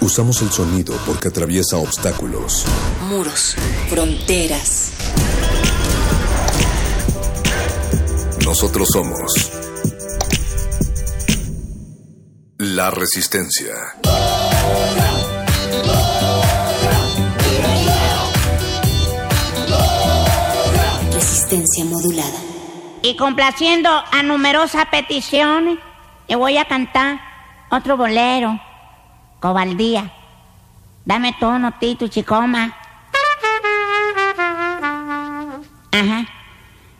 Usamos el sonido porque atraviesa obstáculos. Muros, fronteras. Nosotros somos la resistencia. Resistencia modulada. Y complaciendo a numerosas peticiones, le voy a cantar otro bolero. Cobardía. Dame tono, Tito Chicoma. Ajá.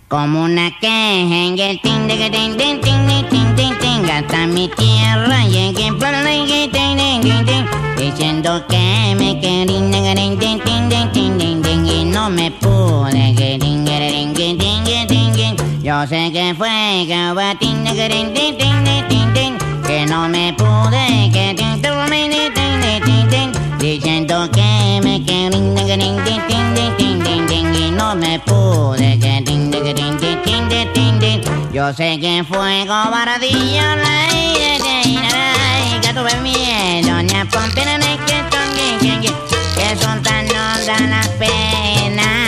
Como una queja en el tin de que tin tin tin tin tin tin tin hasta mi tierra llegué plan de que tin tin tin tin diciendo que me querían que tin tin tin tin tin tin tin y no me pude que tin tin tin tin que yo sé que fue que va tin tin tin tin tin tin tin que no me pude, que te me diciendo que me quería y no me pude, que yo sé que fue cobardía, la que tuve miedo, ni a ponte que son tan hondas las penas.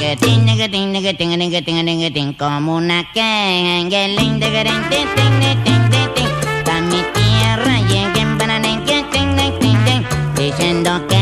Tingatín, negatín, negatín, negatín, negatín, como una canguelín, de garante, ting, ting, ting, ting. Pa' mi tierra lleguen para negatín, negatín, diciendo que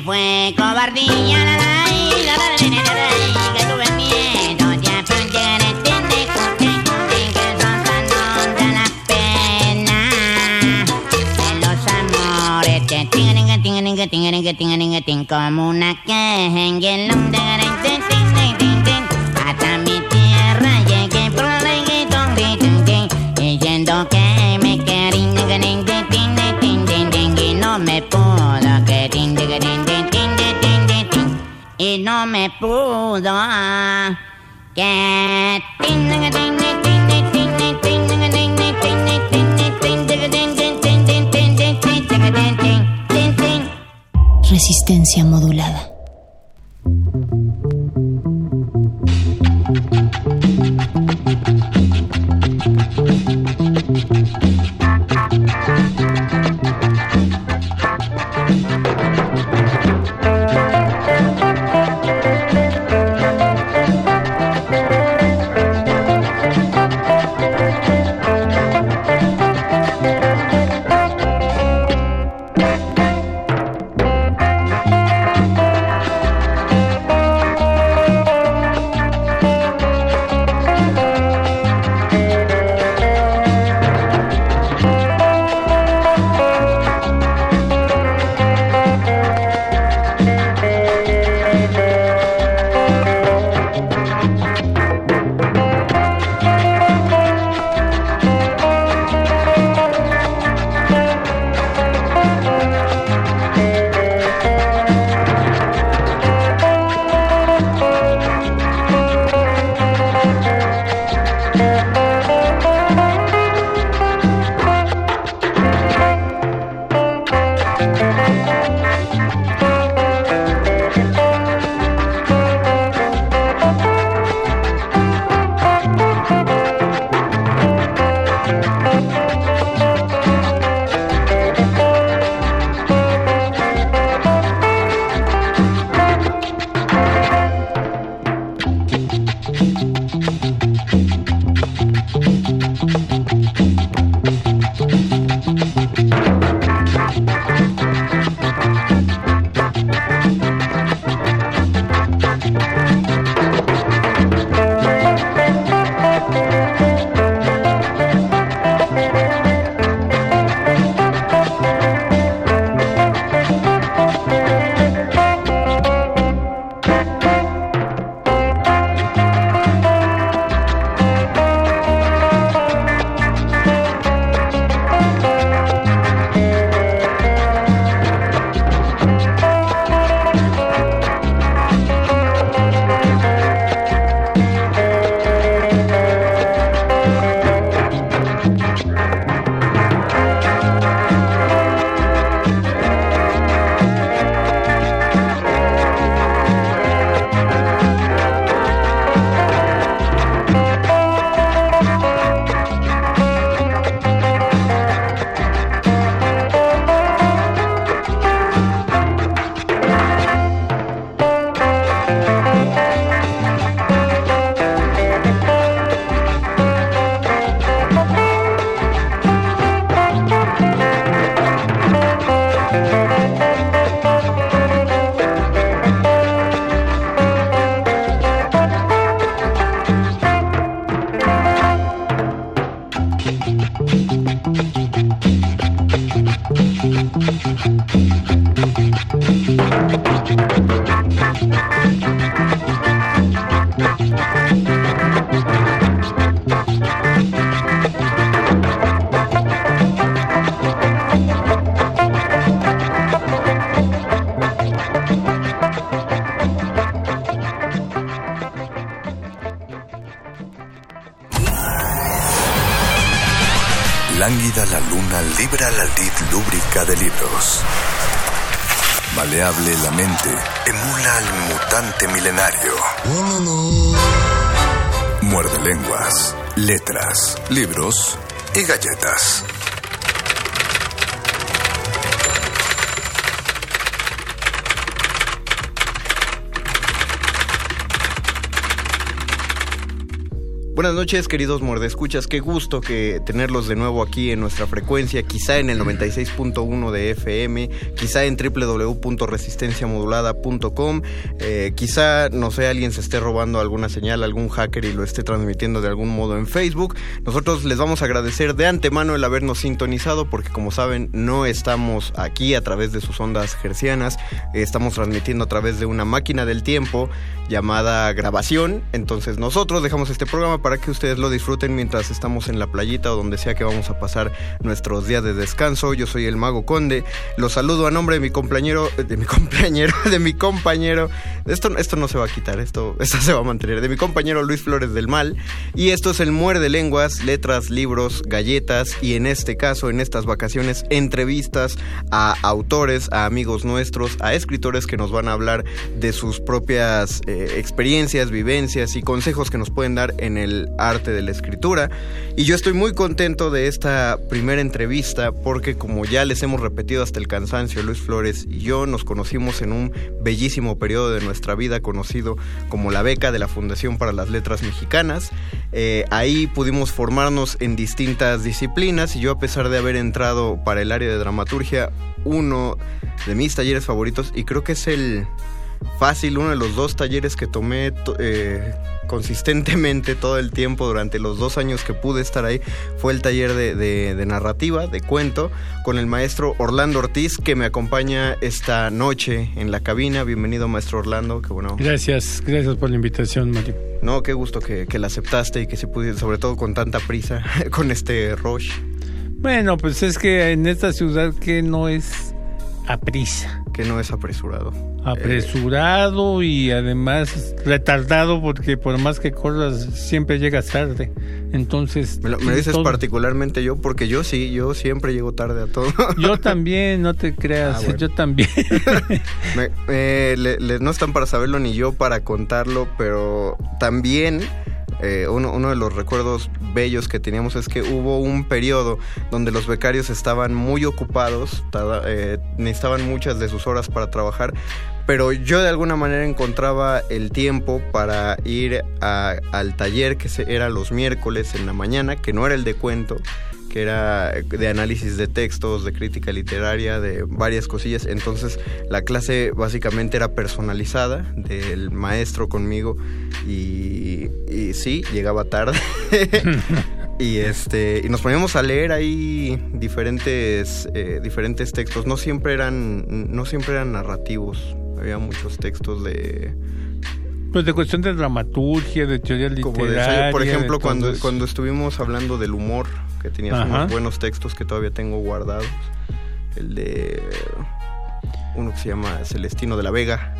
fue cobardía la la la la la la la la, que tuve miedo. Ya porque eres tiene que son tan hondas las penas de los amores que como una en no me pudo Resistencia modulada. De libros. Maleable la mente emula al mutante milenario. Muerde lenguas, letras, libros y galletas. Buenas noches, queridos mordescuchas. Qué gusto que tenerlos de nuevo aquí en nuestra frecuencia, quizá en el 96.1 de FM, quizá en www.resistenciamodulada.com, eh, quizá, no sé, alguien se esté robando alguna señal, algún hacker y lo esté transmitiendo de algún modo en Facebook. Nosotros les vamos a agradecer de antemano el habernos sintonizado porque como saben no estamos aquí a través de sus ondas gercianas, estamos transmitiendo a través de una máquina del tiempo llamada grabación. Entonces nosotros dejamos este programa para que ustedes lo disfruten mientras estamos en la playita o donde sea que vamos a pasar nuestros días de descanso. Yo soy el Mago Conde. Los saludo a nombre de mi compañero, de mi compañero, de mi compañero. Esto, esto no se va a quitar, esto, se va a mantener. De mi compañero Luis Flores del Mal. Y esto es el Muerde Lenguas, letras, libros, galletas y en este caso, en estas vacaciones, entrevistas a autores, a amigos nuestros, a escritores que nos van a hablar de sus propias eh, experiencias, vivencias y consejos que nos pueden dar en el arte de la escritura. Y yo estoy muy contento de esta primera entrevista porque como ya les hemos repetido hasta el cansancio, Luis Flores y yo nos conocimos en un bellísimo periodo de nuestra vida conocido como la beca de la Fundación para las Letras Mexicanas. Eh, ahí pudimos formarnos en distintas disciplinas y yo a pesar de haber entrado para el área de dramaturgia, uno de mis talleres favoritos y creo que es el fácil, uno de los dos talleres que tomé eh, consistentemente todo el tiempo durante los dos años que pude estar ahí fue el taller de, de, de, narrativa, de cuento, con el maestro Orlando Ortiz que me acompaña esta noche en la cabina. Bienvenido maestro Orlando, qué bueno. Gracias, gracias por la invitación, Mario. No, qué gusto que, que la aceptaste y que se pudiera, sobre todo con tanta prisa, con este rush. Bueno, pues es que en esta ciudad que no es a prisa. Que no es apresurado. Apresurado eh. y además retardado porque por más que corras siempre llegas tarde. Entonces... Me lo, me dices todo... particularmente yo porque yo sí, yo siempre llego tarde a todo. Yo también, no te creas, ah, bueno. yo también. me, eh, le, le, no están para saberlo ni yo para contarlo, pero también... Eh, uno, uno, de los recuerdos bellos que teníamos es que hubo un periodo donde los becarios estaban muy ocupados, eh, necesitaban muchas de sus horas para trabajar, pero yo de alguna manera encontraba el tiempo para ir al taller que se, era los miércoles en la mañana, que no era el de cuento, que era de análisis de textos, de crítica literaria, de varias cosillas. Entonces la clase básicamente era personalizada del maestro conmigo y, y sí, llegaba tarde. y este y nos poníamos a leer ahí diferentes eh, diferentes textos. No siempre eran no siempre eran narrativos. Había muchos textos de pues de cuestión de dramaturgia, de teoría literaria. De, por ejemplo, cuando, cuando estuvimos hablando del humor, que tenías Ajá. unos buenos textos que todavía tengo guardados. El de uno que se llama Celestino de la Vega,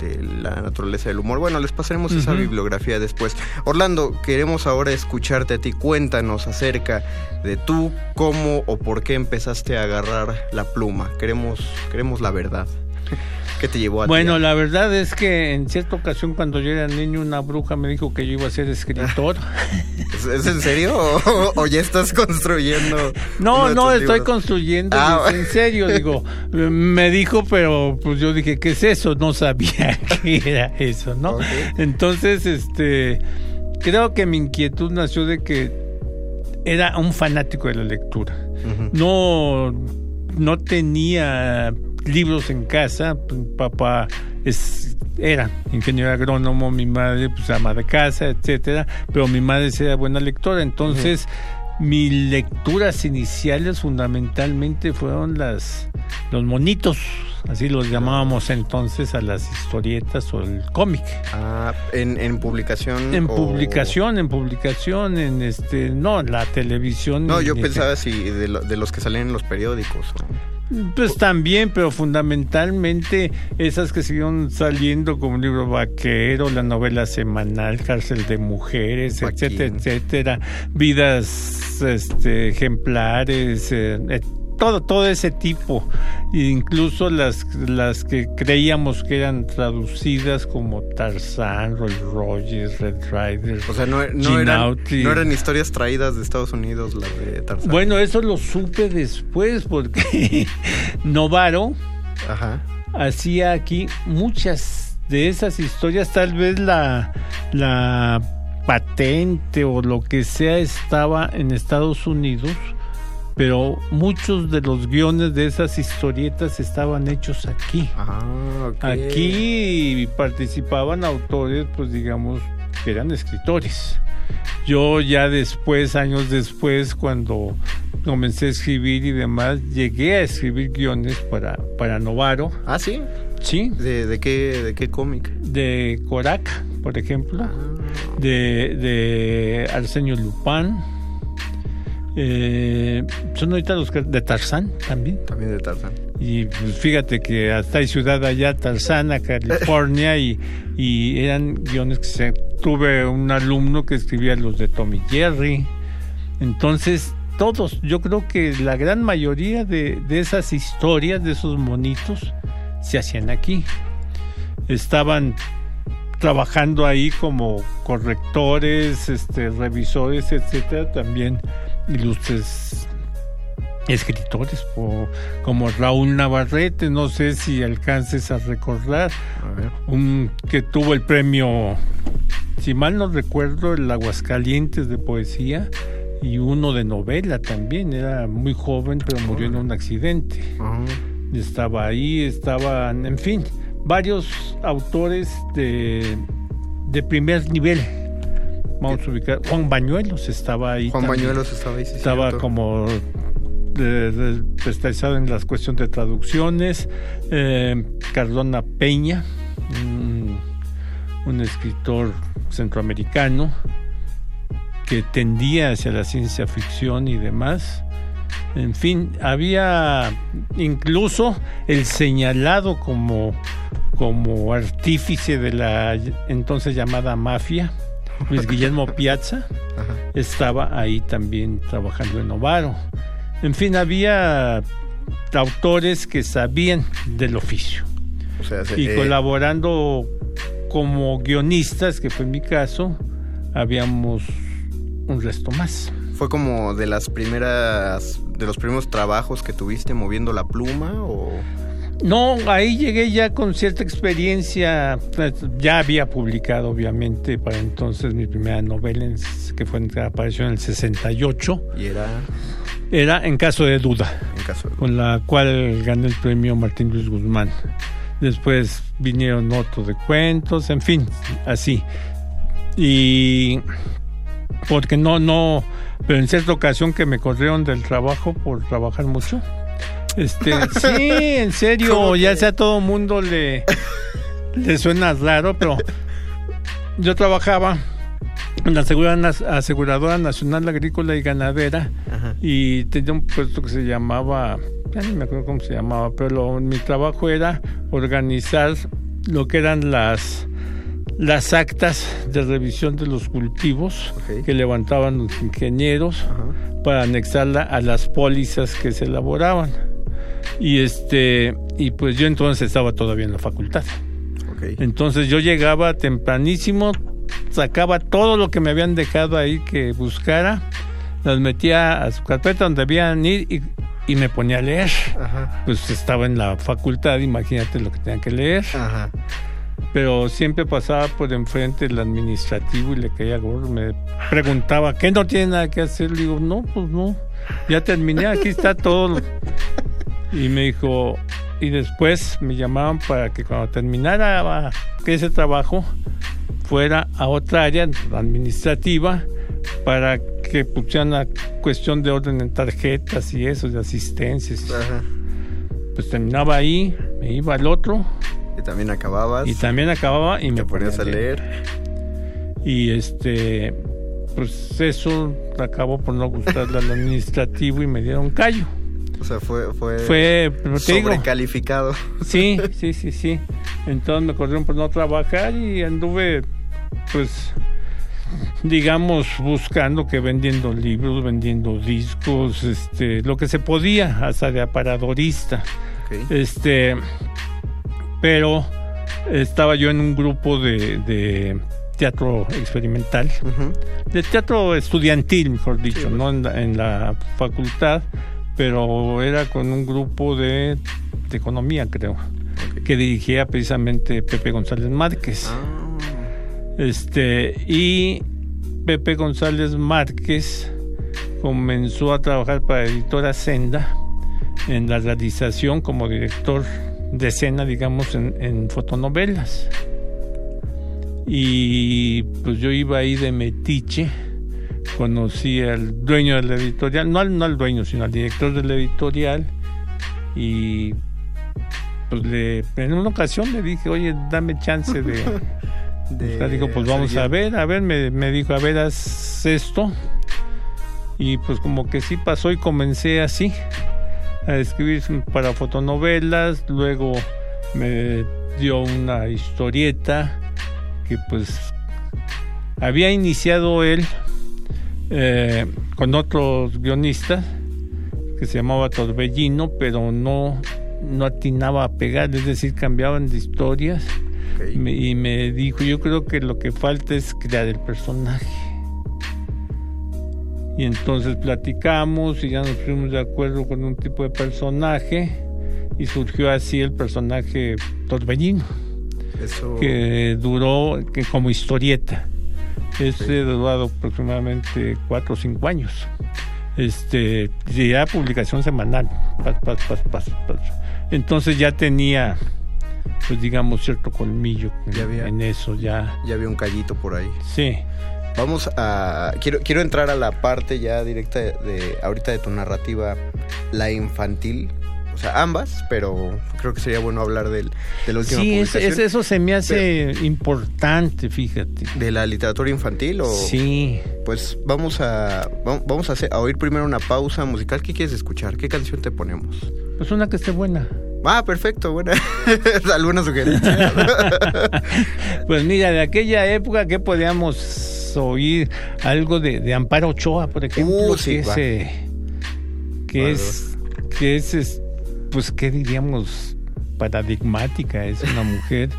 de la naturaleza del humor. Bueno, les pasaremos uh -huh. esa bibliografía después. Orlando, queremos ahora escucharte a ti. Cuéntanos acerca de tú, cómo o por qué empezaste a agarrar la pluma. Queremos, queremos la verdad. ¿Qué te llevó a Bueno, ti? la verdad es que en cierta ocasión cuando yo era niño una bruja me dijo que yo iba a ser escritor. ¿Es, ¿Es, en serio o, o, ya estás construyendo? No, no, estoy libros? construyendo. Ah, en serio, digo, me dijo, pero pues yo dije, ¿qué es eso? No sabía qué era eso, ¿no? Okay. Entonces, este, creo que mi inquietud nació de que era un fanático de la lectura. Uh -huh. No, no tenía libros en casa. Papá es, era ingeniero agrónomo, mi madre pues ama de casa, etcétera. Pero mi madre era buena lectora, entonces. Uh -huh. mis lecturas iniciales fundamentalmente fueron las los monitos, así los llamábamos entonces a las historietas o el cómic. Ah, en, en publicación. En publicación, en publicación, en este, no, la televisión. No, yo pensaba si de, de, los que salen en los periódicos. Pues también, pero fundamentalmente esas que siguieron saliendo como libro vaquero, la novela semanal, cárcel de mujeres, etcétera, etcétera, vidas este, ejemplares, eh, todo, todo ese tipo, incluso las, las que creíamos que eran traducidas como Tarzán, Roy Rogers, Red Rider. O sea, no, no, eran, no, eran, historias traídas de Estados Unidos las de Tarzán. Bueno, eso lo supe después porque Novaro hacía aquí muchas de esas historias, tal vez la, la patente o lo que sea estaba en Estados Unidos pero muchos de los guiones de esas historietas estaban hechos aquí. Ah, Aquí participaban autores, pues digamos, que eran escritores. Yo ya después, años después, cuando comencé a escribir y demás, llegué a escribir guiones para, para Novaro. Ah, sí. Sí. ¿De, de qué, de qué cómic? De Corac, por ejemplo. Ah. De, de Arsenio Lupin eh, son ahorita los de Tarzán también. También de Tarzán. Y pues, fíjate que hasta hay ciudad allá, Tarzana, California, y, y eran guiones que se, tuve un alumno que escribía los de Tommy Jerry. Entonces, todos, yo creo que la gran mayoría de, de esas historias, de esos monitos, se hacían aquí. Estaban trabajando ahí como correctores, este, revisores, etcétera, también ilustres escritores como Raúl Navarrete, no sé si alcances a recordar, un que tuvo el premio, si mal no recuerdo, el Aguascalientes de poesía y uno de novela también, era muy joven pero murió en un accidente. Estaba ahí, estaban, en fin, varios autores de, de primer nivel Vamos a ubicar. Juan Bañuelos estaba ahí. Juan Bañuelos estaba ahí. estaba como especializado en las cuestiones de traducciones. Eh, Cardona Peña, un, escritor centroamericano que tendía hacia la ciencia ficción y demás. En fin, había incluso el señalado como, como artífice de la entonces llamada mafia, Luis Guillermo Piazza estaba ahí también trabajando en Novaro. En fin, había autores que sabían del oficio. y eh, colaborando como guionistas, que fue mi caso, habíamos un resto más. ¿Fue como de las primeras, de los primeros trabajos que tuviste moviendo la pluma o...? No, ahí llegué ya con cierta experiencia. Ya había publicado, obviamente, para entonces mi primera novela, que fue apareció en el 68. ¿Y era? Era En caso de duda. En caso de duda. Con la cual gané el premio Martín Luis Guzmán. Después vinieron otros de cuentos, en fin, así. Y porque no, no, pero en cierta ocasión que me corrieron del trabajo por trabajar mucho este, sí, en serio, ya sea todo mundo le, le suena raro, pero yo trabajaba en la aseguradora nacional agrícola y ganadera y tenía un puesto que se llamaba, ya ni me acuerdo cómo se llamaba, pero mi trabajo era organizar lo que eran las las actas de revisión de los cultivos que levantaban los ingenieros para anexarla a las pólizas que se elaboraban. Y este, y pues yo entonces estaba todavía en la facultad. Entonces yo llegaba tempranísimo, sacaba todo lo que me habían dejado ahí que buscara, las metía a su carpeta donde debían ir y, y me ponía a leer. Pues estaba en la facultad, imagínate lo que tenía que leer. Pero siempre pasaba por enfrente el administrativo y le caía gordo. Me preguntaba, ¿qué no tiene nada que hacer? Le digo, no, pues no. Ya terminé, aquí está todo. Y me dijo, y después me llamaban para que cuando terminara ese trabajo fuera a otra área administrativa para que pusieran la cuestión de orden en tarjetas y eso, de asistencias. Pues terminaba ahí, me iba al otro. Y también acababas. Y también acababa y me ponías a leer. Y este, pues eso acabó por no gustarle al administrativo y me dieron callo. O sea, fue, fue, fue sobrecalificado. sí, sí, sí, sí. Entonces me corrieron por no trabajar y anduve, pues, digamos, buscando que vendiendo libros, vendiendo discos, este, lo que se podía, hasta de aparadorista. Este, pero estaba yo en un grupo de, teatro experimental, de teatro estudiantil, mejor dicho, no en la, facultad, pero era con un grupo de, economía, creo, que dirigía precisamente Pepe González Márquez. Ah. Este, y Pepe González Márquez comenzó a trabajar para Editora Senda en la realización como director de escena, digamos, en, fotonovelas. Y pues yo iba ahí de metiche, conocí al dueño de la editorial, no al, no al dueño, sino al director de la editorial, y pues le, en una ocasión le dije, oye, dame chance de... de digo, pues vamos a ver, a ver, me, me dijo, a ver, haz esto. Y pues como que sí pasó y comencé así a escribir para fotonovelas, luego me dio una historieta que pues había iniciado él eh, con otros guionistas que se llamaba Torbellino, pero no, no atinaba a pegar, es decir, cambiaban de historias. y me dijo, yo creo que lo que falta es crear el personaje. Y entonces platicamos y ya nos fuimos de acuerdo con un tipo de personaje y surgió así el personaje Torbellino, que duró que como historieta. Ese duró aproximadamente cuatro o cinco años. Este, ya publicación semanal. Entonces ya tenía, pues digamos, cierto colmillo en eso. Ya, ya había un callito por ahí. Sí. Vamos a. Quiero, quiero entrar a la parte ya directa de, ahorita de tu narrativa, la infantil. O sea, ambas, pero creo que sería bueno hablar del, de la última sí, eso se me hace importante, fíjate. ¿De la literatura infantil o...? Sí. Pues vamos a, vamos a, hacer, a oír primero una pausa musical. ¿Qué quieres escuchar? ¿Qué canción te ponemos? Pues una que esté buena. Ah, perfecto, buena. ¿Alguna sugerencia? pues mira, de aquella época, ¿qué podíamos oír algo de, Amparo Ochoa, por ejemplo, uh, que, es, eh, que, es, que es, pues, ¿qué diríamos? Paradigmática, es una mujer,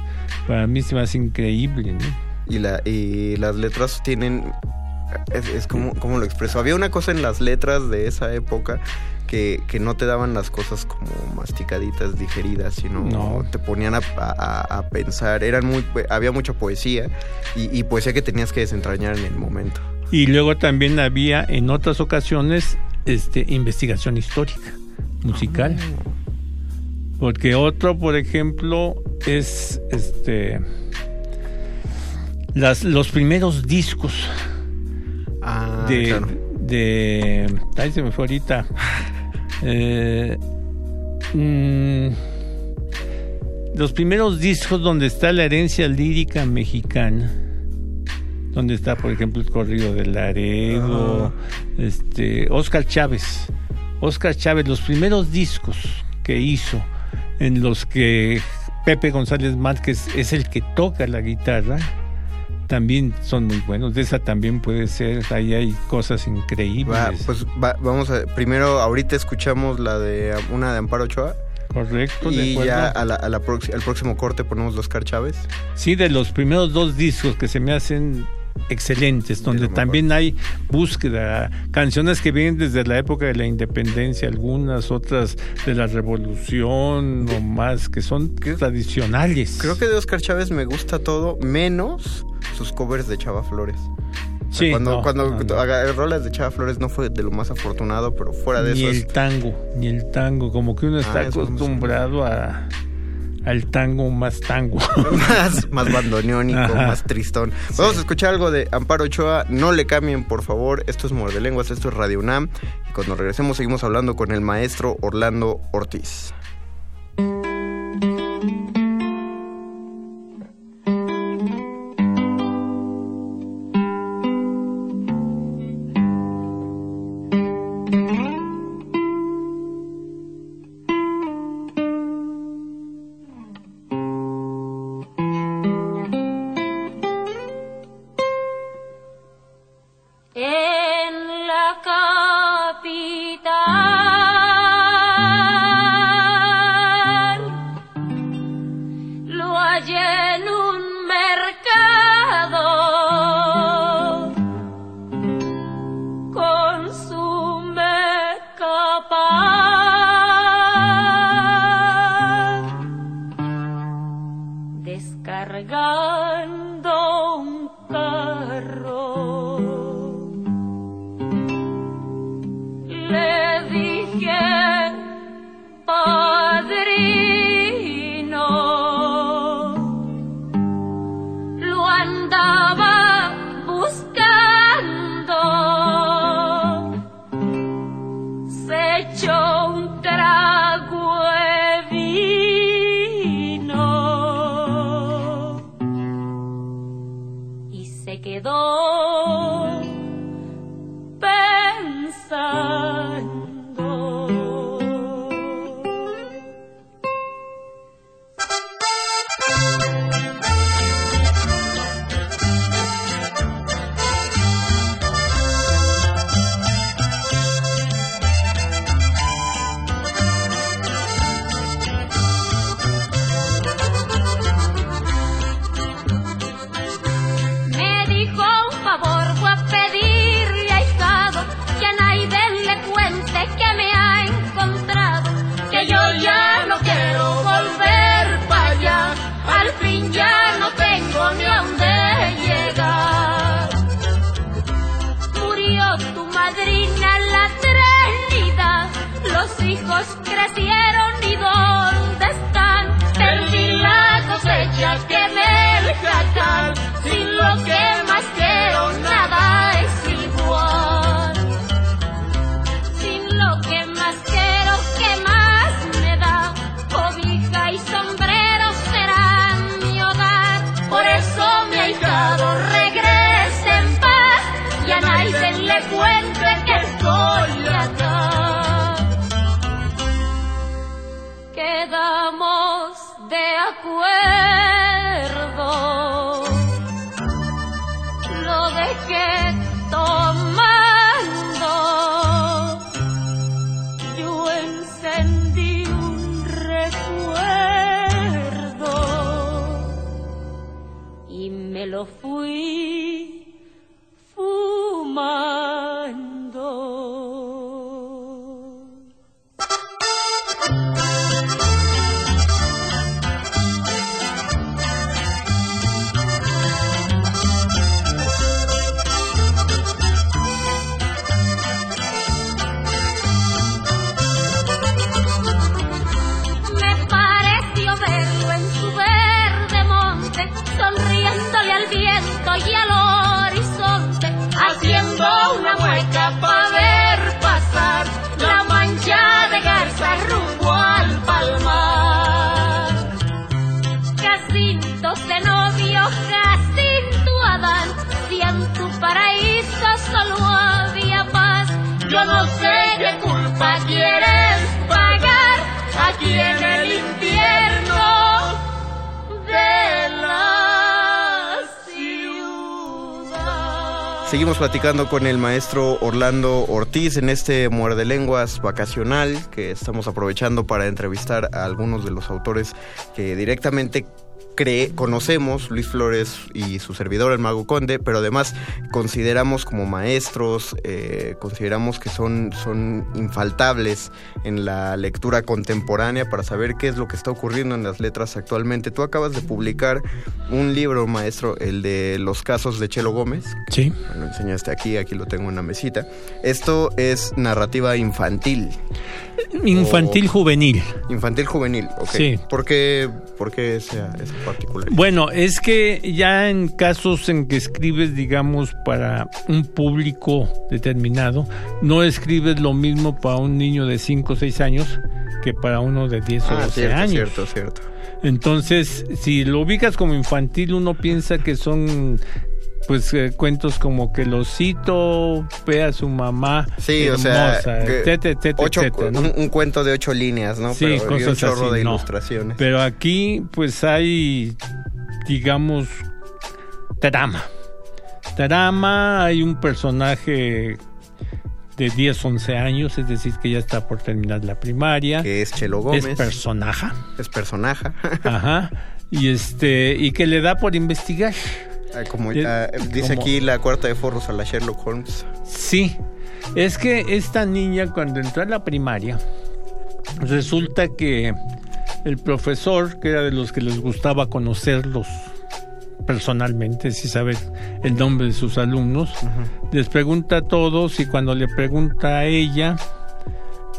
para mí se me hace increíble. Y, la, y las letras tienen es, como, como, lo expreso. Había una cosa en las letras de esa época que, que, no te daban las cosas como masticaditas, digeridas, sino te ponían a, pensar. Eran muy, había mucha poesía y, poesía que tenías que desentrañar en el momento. Y luego también había en otras ocasiones este, investigación histórica, musical. Porque otro, por ejemplo, es este las, los primeros discos ah, de, de. Ahí se me fue ahorita. Eh, mm, los primeros discos donde está la herencia lírica mexicana, donde está, por ejemplo, el corrido de Laredo, este, Oscar Chávez. Oscar Chávez, los primeros discos que hizo en los que Pepe González Márquez es el que toca la guitarra, también son muy buenos. De esa también puede ser, ahí hay cosas increíbles. pues vamos a, primero, ahorita escuchamos la de una de Amparo Ochoa. Correcto. Y ya a la, al próximo corte ponemos los Oscar Chávez. Sí, de los primeros dos discos que se me hacen excelentes, donde también hay búsqueda, canciones que vienen desde la época de la independencia, algunas otras de la revolución o más, que son tradicionales. Creo que de Oscar Chávez me gusta todo, menos sus covers de Chava Flores. Sí, cuando, cuando rolas de Chava Flores no fue de lo más afortunado, pero fuera de eso. Ni el tango, ni el tango, como que uno ah, está acostumbrado a al tango más tango. más, más bandoneónico, más tristón. Vamos a escuchar algo de Amparo Ochoa. No le cambien, por favor. Esto es Muerde Lenguas, esto es Radio UNAM. Y cuando regresemos seguimos hablando con el maestro Orlando Ortiz. Con el maestro Orlando Ortiz en este Muerde Lenguas vacacional que estamos aprovechando para entrevistar a algunos de los autores que directamente cree, conocemos Luis Flores y su servidor, el Mago Conde, pero además consideramos como maestros, eh, consideramos que son, son infaltables en la lectura contemporánea para saber qué es lo que está ocurriendo en las letras actualmente. Tú acabas de publicar un libro, maestro, el de los casos de Chelo Gómez. Sí. Lo enseñaste aquí, aquí lo tengo en una mesita. Esto es narrativa infantil. Infantil juvenil. Infantil juvenil, ok. Sí. ¿Por qué, por qué esa, esa particularidad? Bueno, es que ya en casos en que escribes, digamos, para un público determinado, no escribes lo mismo para un niño de 5 o 6 años que para uno de 10 o Ah, 12 cierto, años. cierto, cierto. Entonces, si lo ubicas como infantil, uno piensa que son pues eh, cuentos como que el osito ve a su mamá Sí, o hermosa, sea, que etcétera, etcétera, ocho- etcétera, ¿no? un, un cuento de ocho líneas, ¿no? Sí, Pero un chorro así, de no. ilustraciones. Pero aquí, pues hay, digamos, trama. Trama, hay un personaje de 10, 11 años, es decir, que ya está por terminar la primaria. que es Chelo Gómez. Es personaje. es personaje. Ajá. Y este, y que le da por investigar. Como, Es ah, dice como- aquí la cuarta de forros a la Sherlock Holmes. Sí, es que esta niña cuando entró a la primaria, resulta que el profesor, que era de los que les gustaba conocerlos personalmente, si saber el nombre de sus alumnos, les pregunta a todos y cuando le pregunta a ella,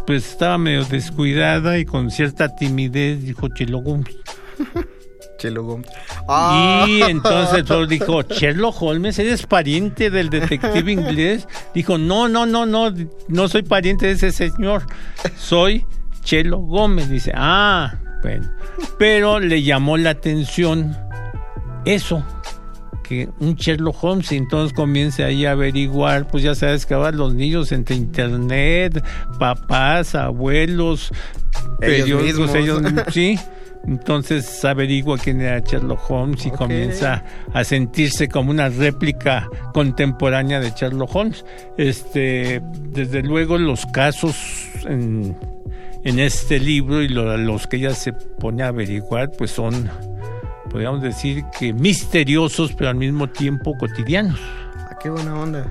pues estaba medio descuidada y con cierta timidez dijo Holmes. Chelo Gómez. Ah. Y entonces profesor dijo, Sherlock Holmes, ¿eres pariente del detective inglés? Dijo, no, no, no, no, no soy pariente de ese señor, soy Chelo Gómez. Dice, ah, bueno. Pero le llamó la atención eso, que un Sherlock Holmes, y entonces comienza ahí a averiguar, pues ya sabes que ahora los niños entre internet, papás, abuelos, Ellos mismos. ellos sí. Entonces averigua quién era Sherlock Holmes y comienza a sentirse como una réplica contemporánea de Sherlock Holmes. Este, desde luego los casos en, en este libro y lo- los que ella se pone a averiguar, pues son, podríamos decir que misteriosos, pero al mismo tiempo cotidianos. Ah, qué buena onda.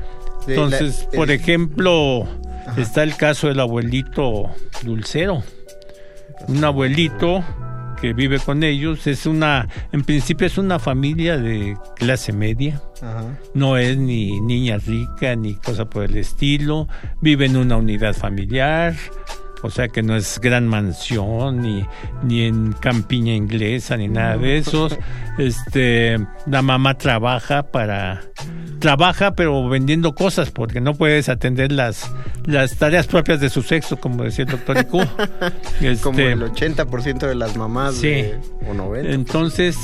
De Entonces, la- por el- ejemplo, está el caso del abuelito Dulcero. Un abuelito que vive con ellos, es una, en principio es una familia de clase media, Ajá. no es ni niña rica ni cosa por el estilo, vive en una unidad familiar, o sea que no es gran mansión ni, ni en campiña inglesa ni nada de esos. Este, la mamá trabaja para trabaja pero vendiendo cosas porque no puedes atender las las tareas propias de su sexo como decía el doctor Iku. Este, Como el 80% de las mamás Sí. de- o 90%. entonces,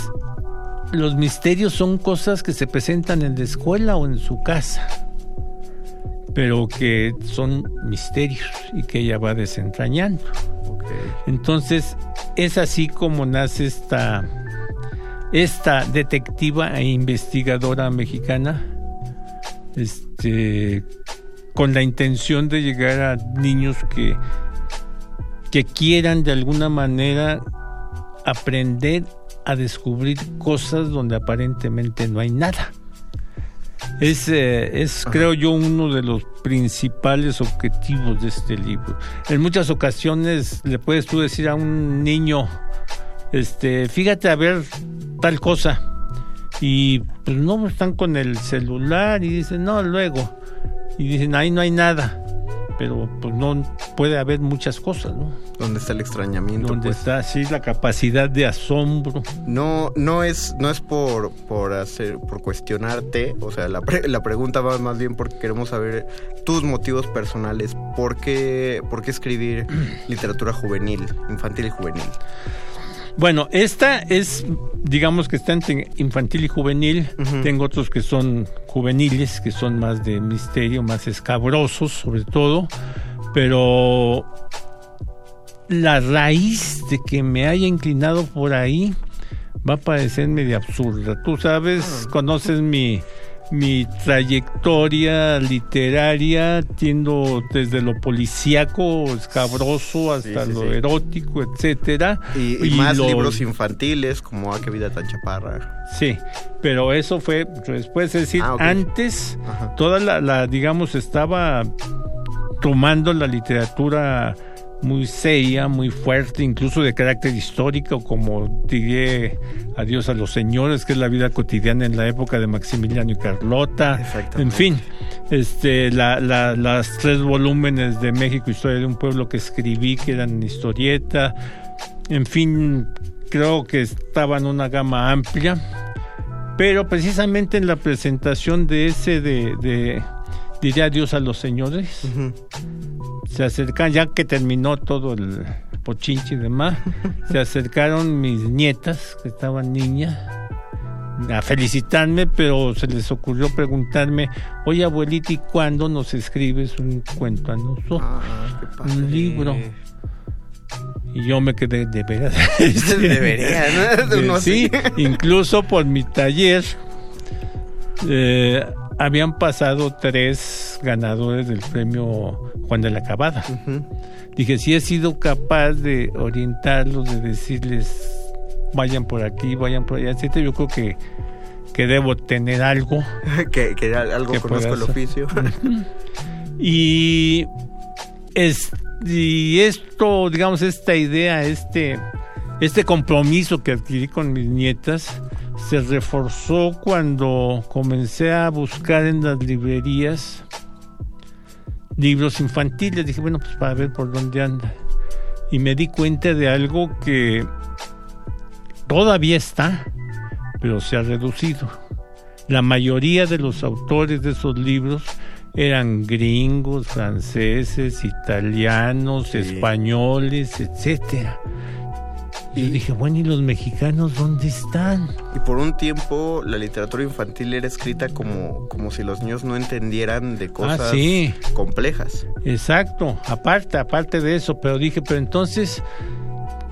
los misterios son cosas que se presentan en la escuela o en su casa, pero que son misterios y que ella va desentrañando. Entonces, es así como nace esta, esta detectiva e investigadora mexicana, este, con la intención de llegar a niños que, que quieran de alguna manera aprender a descubrir cosas donde aparentemente no hay nada. Es, eh, es creo yo, uno de los principales objetivos de este libro. En muchas ocasiones le puedes tú decir a un niño, este, fíjate a ver tal cosa. Y pues no están con el celular y dicen, no, luego. Y dicen, ahí no hay nada. Pero pues no puede haber muchas cosas, ¿no? ¿Dónde está el extrañamiento? Donde pues? está así la capacidad de asombro. No, no es, no es por, por hacer, por cuestionarte. O sea, la, pre- la pregunta va más bien porque queremos saber tus motivos personales. ¿Por qué, por qué escribir literatura juvenil, infantil y juvenil? Bueno, esta es, digamos que está entre infantil y juvenil. Tengo otros que son juveniles, que son más de misterio, más escabrosos, sobre todo. Pero la raíz de que me haya inclinado por ahí va a parecer medio absurda. Tú sabes, conoces mi, mi trayectoria literaria, tiendo desde lo policíaco, escabroso, hasta lo erótico, etcétera. Y, más libros infantiles, como A ah, qué vida tan chaparra. Sí, pero eso fue después, es decir, ah, antes, toda la, la, digamos, estaba tomando la literatura muy seria, muy fuerte, incluso de carácter histórico, como diré Adiós a los señores, que es la vida cotidiana en la época de Maximiliano y Carlota. En fin, este, la, las tres volúmenes de México, Historia de un pueblo que escribí, que eran historieta. En fin, creo que estaba en una gama amplia. Pero precisamente en la presentación de ese de, de diré adiós a los señores se acercan, ya que terminó todo el pochinche y demás, se acercaron mis nietas, que estaban niñas, a felicitarme, pero se les ocurrió preguntarme, oye abuelita, ¿y cuándo nos escribes un cuento a nosotros? Ah, un libro. Y yo me quedé de veras. Debería, ¿no? sí, incluso por mi taller. Eh, habían pasado tres ganadores del premio Juan de la Cabada. Dije, si he sido capaz de orientarlos, de decirles, vayan por aquí, vayan por allá, etc. Yo creo que, que debo tener algo. que, que, algo que conozco el oficio. y, es, y esto, digamos, esta idea, este, este compromiso que adquirí con mis nietas, se reforzó cuando comencé a buscar en las librerías libros infantiles. Dije, bueno, pues para ver por dónde anda. Y me di cuenta de algo que todavía está, pero se ha reducido. La mayoría de los autores de esos libros eran gringos, franceses, italianos, españoles, etcétera. Y dije, bueno, ¿y los mexicanos dónde están? Y por un tiempo la literatura infantil era escrita como, como si los niños no entendieran de ah, cosas complejas. Exacto, aparte, aparte de eso, pero dije, pero entonces,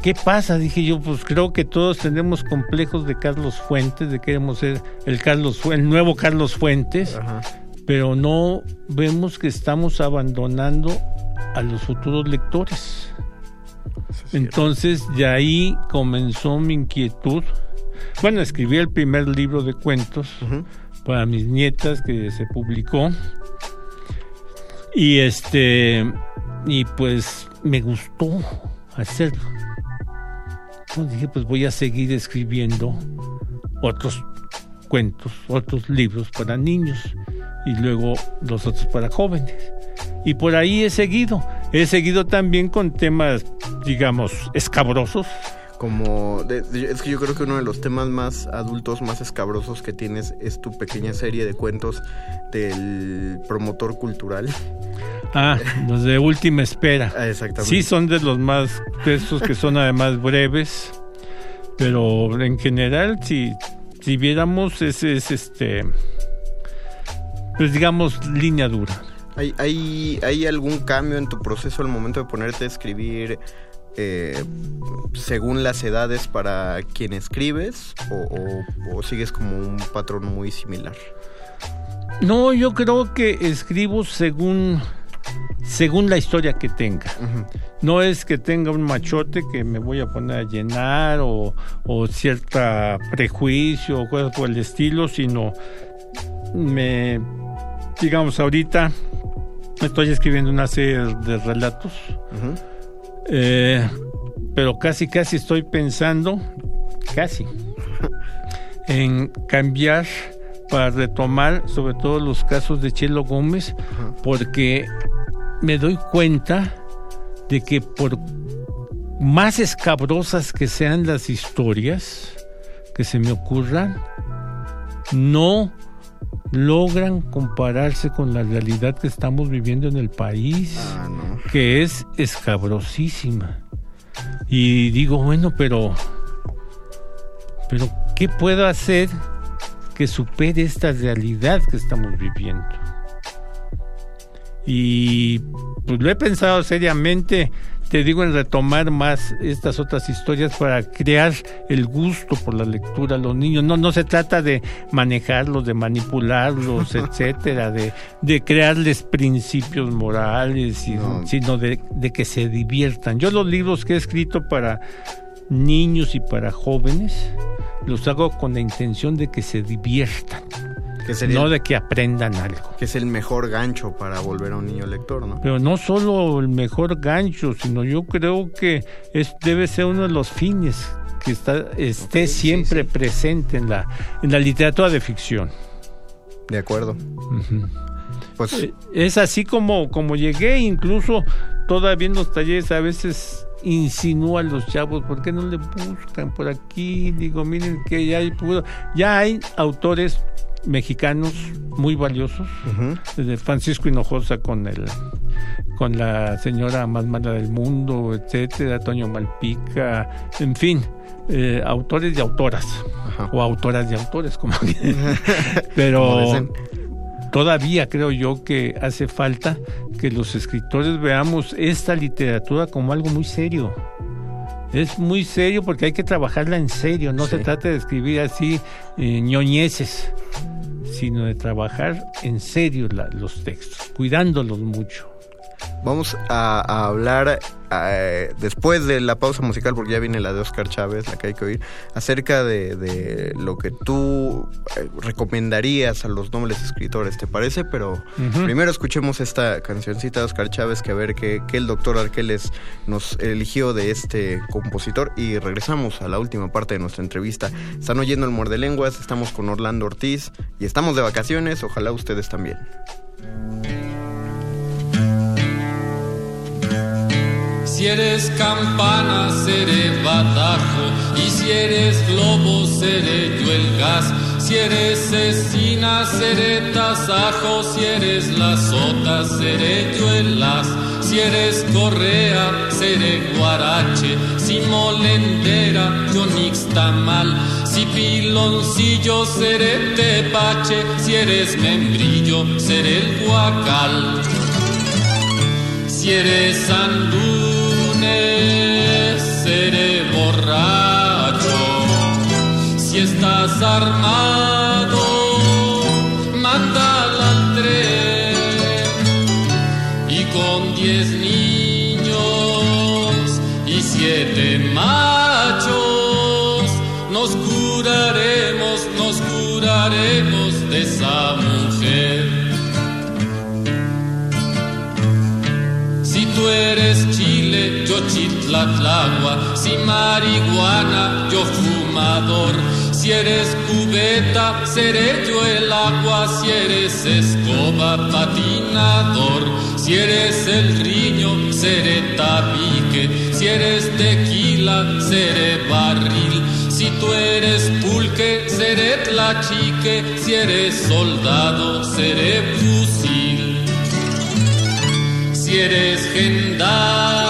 ¿qué pasa? Dije yo, pues creo que todos tenemos complejos de Carlos Fuentes, de que queremos ser el Carlos el nuevo Carlos Fuentes, pero no vemos que estamos abandonando a los futuros lectores. Entonces, de ahí comenzó mi inquietud. Bueno, escribí el primer libro de cuentos para mis nietas que se publicó. Y este, y pues me gustó hacerlo. Entonces dije, pues voy a seguir escribiendo otros cuentos, otros libros para niños y luego los otros para jóvenes. Y por ahí he seguido. He seguido también con temas, digamos, escabrosos. Como, es que yo creo que uno de los temas más adultos, más escabrosos que tienes es tu pequeña serie de cuentos del promotor cultural. Ah, los de última espera. Ah, exactamente. Sí, son de los más, de esos que son además breves, pero en general, si, si viéramos, ese es este, pues digamos, línea dura. ¿Hay, hay, hay algún cambio en tu proceso al momento de ponerte a escribir eh, según las edades para quien escribes o, sigues como un patrón muy similar? No, yo creo que escribo según según la historia que tenga. No es que tenga un machote que me voy a poner a llenar o, o cierta prejuicio o cosas por el estilo, sino me digamos ahorita estoy escribiendo una serie de relatos, eh, pero casi, casi estoy pensando, casi, en cambiar para retomar sobre todo los casos de Chelo Gómez, porque me doy cuenta de que por más escabrosas que sean las historias que se me ocurran, no logran compararse con la realidad que estamos viviendo en el país, ah, que es escabrosísima. Y digo, bueno, pero, pero, ¿qué puedo hacer que supere esta realidad que estamos viviendo? Y pues lo he pensado seriamente, te digo, en retomar más estas otras historias para crear el gusto por la lectura a los niños. No, no se trata de manejarlos, de manipularlos, etcétera, de, de crearles principios morales, sino de, de que se diviertan. Yo los libros que he escrito para niños y para jóvenes los hago con la intención de que se diviertan no de que aprendan algo. Que es el mejor gancho para volver a un niño lector, ¿no? Pero no solo el mejor gancho, sino yo creo que es, debe ser uno de los fines que está, esté siempre presente en la, en la literatura de ficción. De acuerdo. Pues eh, es así como, como llegué, incluso todavía en los talleres a veces insinúa a los chavos, ¿por qué no le buscan por aquí? Digo, miren que ya hay, ya hay autores mexicanos muy valiosos, desde Francisco Hinojosa con el con la señora más mala del mundo, etcétera, Toño Malpica, en fin, eh, autores y autoras, o autoras y autores, como Pero todavía creo yo que hace falta que los escritores veamos esta literatura como algo muy serio. Es muy serio porque hay que trabajarla en serio, no se trata de escribir así eh, ñoñeces sino de trabajar en serio los textos, cuidándolos mucho. Vamos a, hablar eh, después de la pausa musical, porque ya viene la de Oscar Chávez, la que hay que oír, acerca de, lo que tú eh, recomendarías a los nobles escritores, ¿te parece? Pero primero escuchemos esta cancioncita de Oscar Chávez, que a ver qué, el doctor Arqueles nos eligió de este compositor y regresamos a la última parte de nuestra entrevista. Están oyendo el Muerde Lenguas, estamos con Orlando Ortiz y estamos de vacaciones, ojalá ustedes también. Si eres campana, seré batajo. Y si eres globo, seré yo el gas. Si eres cecina, seré tasajo. Si eres la sota, seré yo el. Si eres correa, seré guarache. Si molendera, yo mal. Si piloncillo, seré tepache. Si eres membrillo, seré el guacal. Si eres andú armado, manda al tren y con diez niños y siete machos nos curaremos, nos curaremos de esa mujer. Si tú eres yo chitlatlagua, si marihuana, yo fumador. Si eres cubeta, seré yo el agua, si eres escoba, patinador. Si eres el riño, seré tabique, si eres tequila, seré barril. Si tú eres pulque, seré tlachique, si eres soldado, seré fusil. Si eres gendarme,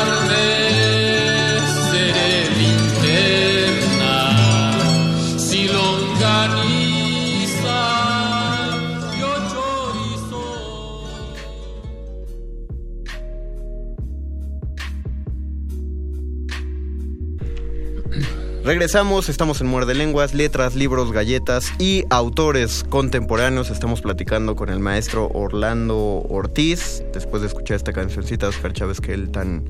Regresamos, estamos en Muerde Lenguas, letras, libros, galletas y autores contemporáneos. Estamos platicando con el maestro Orlando Ortiz, después de escuchar esta cancioncita Oscar Chávez que él tan,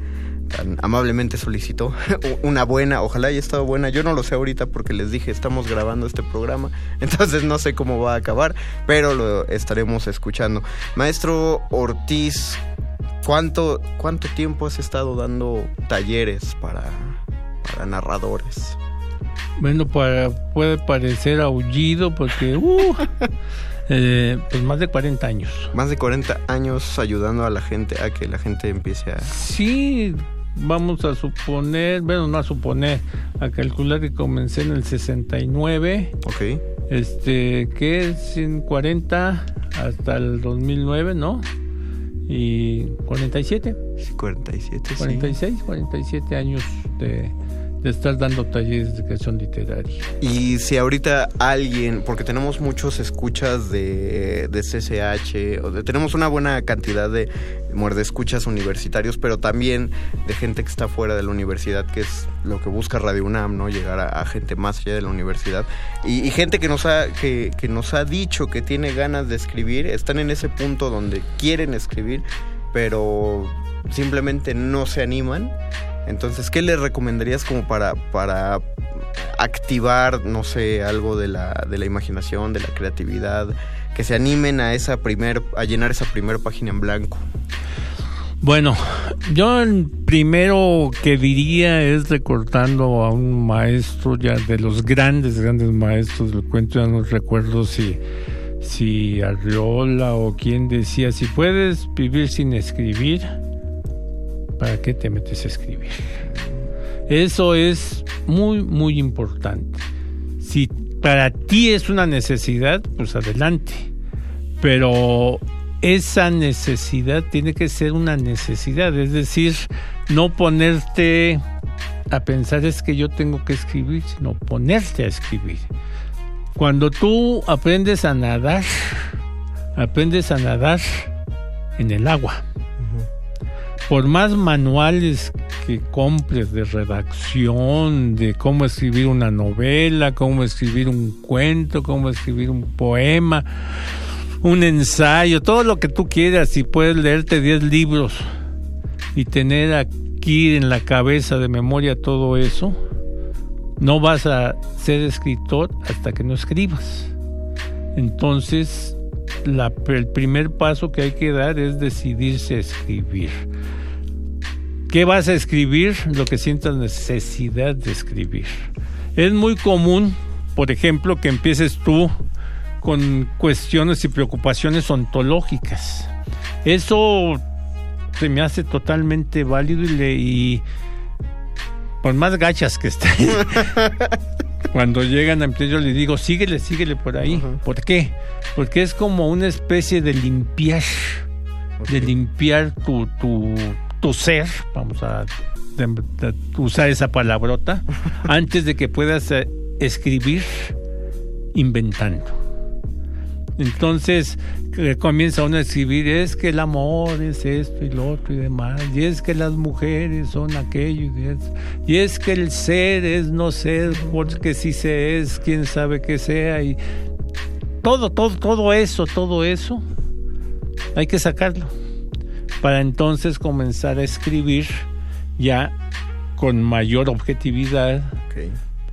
tan amablemente solicitó. Una buena, ojalá haya estado buena. Yo no lo sé ahorita porque les dije, estamos grabando este programa, entonces no sé cómo va a acabar, pero lo estaremos escuchando. Maestro Ortiz, ¿cuánto, cuánto tiempo has estado dando talleres para, para narradores? Bueno, para, puede parecer aullido porque, uh, eh, pues más de 40 años. Más de 40 años ayudando a la gente a que la gente empiece a... Sí, vamos a suponer, bueno, no a suponer, a calcular que comencé en el 69. Ok. Este, que es en 40 hasta el 2009, ¿no? Y 47. Sí, 47, 46, 47 años de de estar dando talleres de creación literaria. Y si ahorita alguien, porque tenemos muchos escuchas de, de CCH, o tenemos una buena cantidad de muerde escuchas universitarios, pero también de gente que está fuera de la universidad, que es lo que busca Radio UNAM, ¿no? Llegar a, gente más allá de la universidad. Y, gente que nos, ha, que, que nos ha dicho que tiene ganas de escribir, están en ese punto donde quieren escribir, pero simplemente no se animan entonces, ¿qué le recomendarías como para, para activar, no sé, algo de la, de la imaginación, de la creatividad, que se animen a esa primer, a llenar esa primera página en blanco? Bueno, yo primero que diría es recortando a un maestro ya de los grandes, grandes maestros del cuento, ya no recuerdo si, si Arriola o quien decía, si puedes vivir sin escribir, ¿para qué te metes a escribir? Eso es muy, muy importante. Si para ti es una necesidad, pues adelante. Pero esa necesidad tiene que ser una necesidad, es decir, no ponerte a pensar es que yo tengo que escribir, sino ponerte a escribir. Cuando tú aprendes a nadar, aprendes a nadar en el agua por más manuales que compres de redacción, de cómo escribir una novela, cómo escribir un cuento, cómo escribir un poema, un ensayo, todo lo que tú quieras, y puedes leerte 10 libros y tener aquí en la cabeza de memoria todo eso, no vas a ser escritor hasta que no escribas. Entonces, el primer paso que hay que dar es decidirse a escribir. ¿Qué vas a escribir? Lo que sientas necesidad de escribir. Es muy común, por ejemplo, que empieces tú con cuestiones y preocupaciones ontológicas. Eso se me hace totalmente válido y, le, por más gachas que estén, cuando llegan a yo les digo, síguele, síguele por ahí. ¿Por qué? Porque es como una especie de limpiar, de limpiar tu, tu, tu ser, vamos a usar esa palabrota, antes de que puedas eh, escribir inventando. Entonces comienza uno a escribir, es que el amor es esto y lo otro y demás, y es que las mujeres son aquello y eso, y es que el ser es no ser, porque si se es, quién sabe que sea, y todo, todo, todo eso, todo eso, hay que sacarlo para entonces comenzar a escribir ya con mayor objetividad,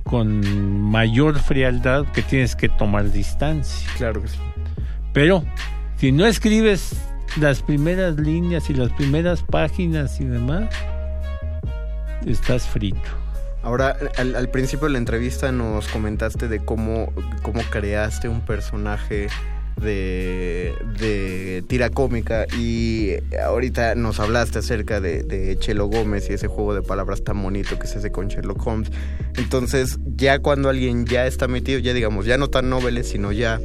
con mayor frialdad, que tienes que tomar distancia. Claro que sí. Pero si no escribes las primeras líneas y las primeras páginas y demás, estás frito. Ahora, al, principio de la entrevista nos comentaste de cómo, cómo creaste un personaje de, de tira cómica y ahorita nos hablaste acerca de, de, Chelo Gómez y ese juego de palabras tan bonito que se hace con Sherlock Holmes. Entonces ya cuando alguien ya está metido, ya digamos, ya no tan noveles, sino ya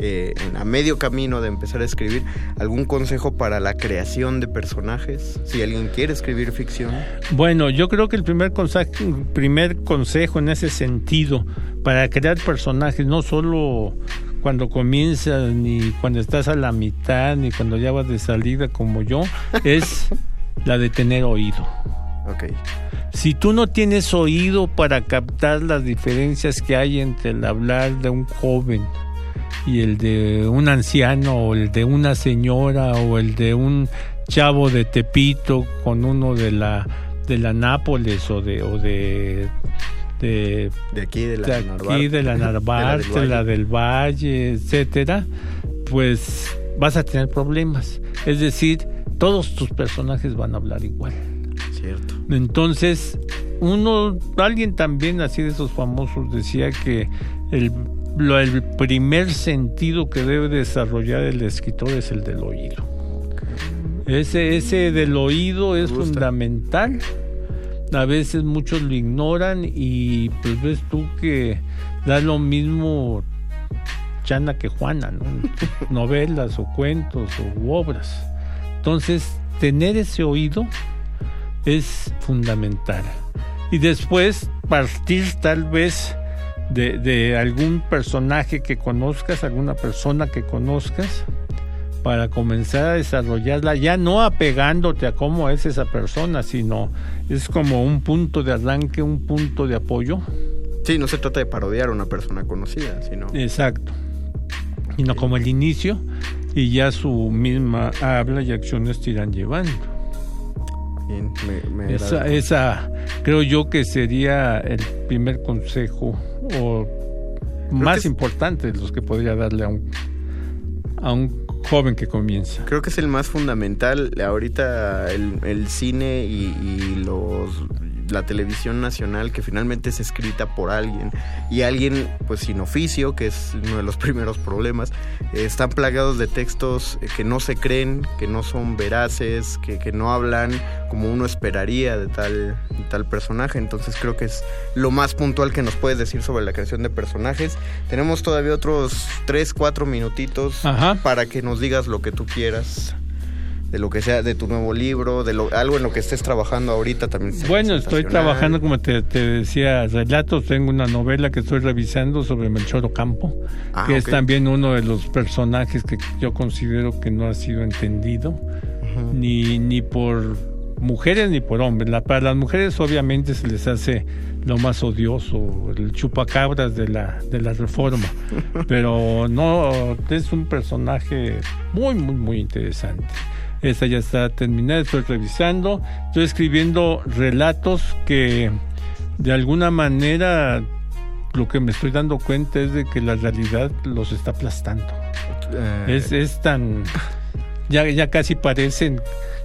eh, a medio camino de empezar a escribir, ¿algún consejo para la creación de personajes? Si alguien quiere escribir ficción. Bueno, yo creo que el primer consejo, primer consejo en ese sentido, para crear personajes, no solo cuando comienzas, ni cuando estás a la mitad, ni cuando ya vas de salida como yo, es la de tener oído. Okay. Si tú no tienes oído para captar las diferencias que hay entre el hablar de un joven y el de un anciano o el de una señora o el de un chavo de Tepito con uno de la de la Nápoles o de o de de, aquí de la, aquí, de la Narvarte, la, del Valle, etcétera, pues vas a tener problemas. Es decir, todos tus personajes van a hablar igual. Cierto. Entonces, uno, alguien también así de esos famosos decía que el, el primer sentido que debe desarrollar el escritor es el del oído. Ese, ese del oído es fundamental a veces muchos lo ignoran y pues ves tú que da lo mismo Chana que Juana, ¿no? novelas o cuentos o obras. Entonces, tener ese oído es fundamental. y después partir tal vez de, de algún personaje que conozcas, alguna persona que conozcas, para comenzar a desarrollarla, ya no apegándote a cómo es esa persona, sino es como un punto de arranque, un punto de apoyo. Sí, no se trata de parodiar a una persona conocida, sino... Exacto. Sino como el inicio y ya su misma habla y acciones te irán llevando. Bien, me, me esa, esa creo yo que sería el primer consejo o más importante de los que podría darle a un, a un joven que comienza. Creo que es el más fundamental. Ahorita el, el cine y, y, los la televisión nacional que finalmente es escrita por alguien y alguien pues sin oficio, que es uno de los primeros problemas, eh, están plagados de textos que no se creen, que no son veraces, que, que no hablan como uno esperaría de tal, de tal personaje. Entonces creo que es lo más puntual que nos puedes decir sobre la creación de personajes. Tenemos todavía otros 3, 4 minutitos Ajá. para que nos digas lo que tú quieras de lo que sea, de tu nuevo libro, de lo, algo en lo que estés trabajando ahorita también. Bueno, estoy trabajando, como te, te, decía, relatos. Tengo una novela que estoy revisando sobre Melchor Ocampo, ah, que okay. es también uno de los personajes que yo considero que no ha sido entendido, uh -huh. ni, ni por mujeres ni por hombres. La, para las mujeres obviamente se les hace lo más odioso, el chupacabras de la, de la reforma, pero no, es un personaje muy, muy, muy interesante. Esta ya está terminada, estoy revisando, estoy escribiendo relatos que de alguna manera lo que me estoy dando cuenta es de que la realidad los está aplastando. Eh. Es, es tan... Ya, ya casi parecen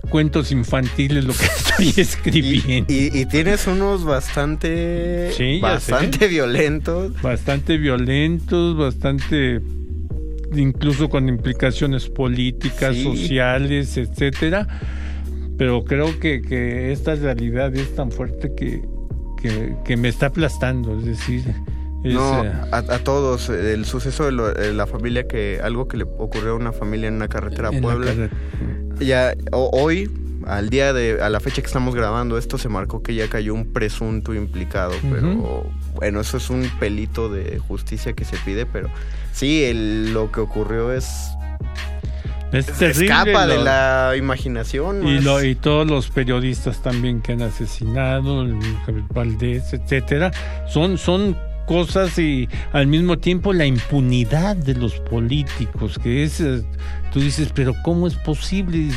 cuentos infantiles lo que estoy escribiendo. Y, y, y tienes unos bastante... Sí, bastante violentos. Bastante violentos, bastante incluso con implicaciones políticas, sí. sociales, etcétera. Pero creo que, que, esta realidad es tan fuerte que, que, que me está aplastando, es decir... Es, no, a, a, todos, el suceso de, lo, de, la familia que, algo que le ocurrió a una familia en una carretera a Puebla, ya o, hoy, al día de, a la fecha que estamos grabando esto, se marcó que ya cayó un presunto implicado, uh -huh. pero bueno, eso es un pelito de justicia que se pide, pero sí, el, lo que ocurrió es es escapa de la imaginación. Y, lo, y, todos los periodistas también que han asesinado, el Valdés, etcétera, son, son cosas y al mismo tiempo la impunidad de los políticos, que es, eh, tú dices, pero ¿cómo es posible?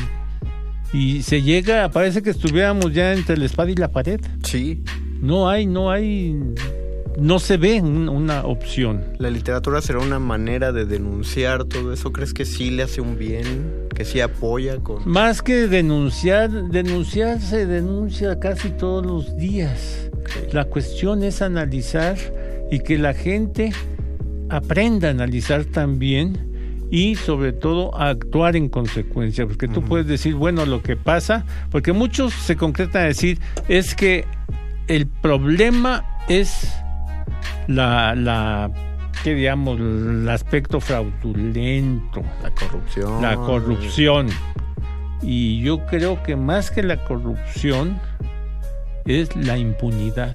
Y se llega, parece que estuviéramos ya entre la espada y la pared. Sí. No hay, no hay no se ve una opción. ¿La literatura será una manera de denunciar todo eso? ¿Crees que sí le hace un bien? ¿Que sí apoya? con Más que denunciar, denunciar se denuncia casi todos los días. Okay. La cuestión es analizar y que la gente aprenda a analizar también y sobre todo a actuar en consecuencia, porque tú uh -huh. puedes decir, bueno, lo que pasa, porque muchos se concretan a decir, es que el problema es la, la que digamos el aspecto fraudulento. La corrupción. La corrupción. Y yo creo que más que la corrupción es la impunidad.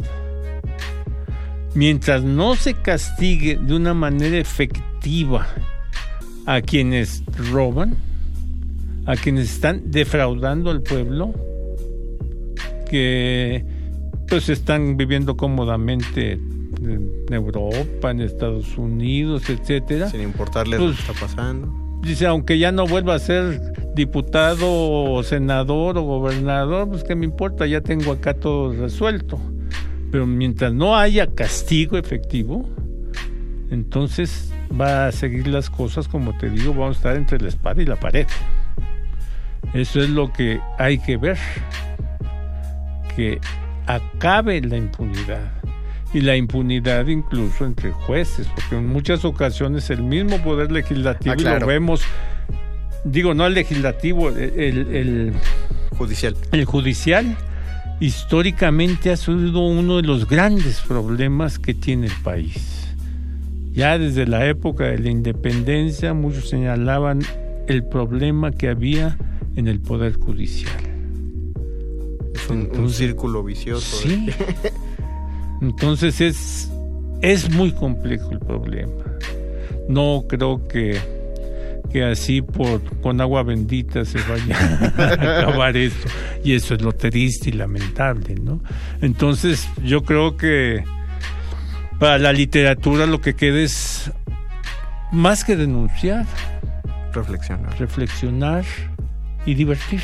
Mientras no se castigue de una manera efectiva a quienes roban a quienes están defraudando al pueblo que pues están viviendo cómodamente en Europa, en Estados Unidos, etcétera. Sin importarle pues, lo que está pasando. Dice, aunque ya no vuelva a ser diputado o senador o gobernador, pues que me importa, ya tengo acá todo resuelto. Pero mientras no haya castigo efectivo, entonces va a seguir las cosas como te digo, vamos a estar entre la espada y la pared. Eso es lo que hay que ver. Que acabe la impunidad y la impunidad incluso entre jueces, porque en muchas ocasiones el mismo poder legislativo, ah, claro. lo vemos, digo, no el legislativo, el, el, judicial. El judicial históricamente ha sido uno de los grandes problemas que tiene el país. Ya desde la época de la independencia muchos señalaban el problema que había en el poder judicial. Es un, Entonces, un círculo vicioso. Sí. Entonces es, es muy complejo el problema. No creo que, que así por, con agua bendita se vaya a acabar esto. Y eso es lo triste y lamentable, ¿no? Entonces yo creo que para la literatura lo que queda es más que denunciar. Reflexionar. Reflexionar y divertir.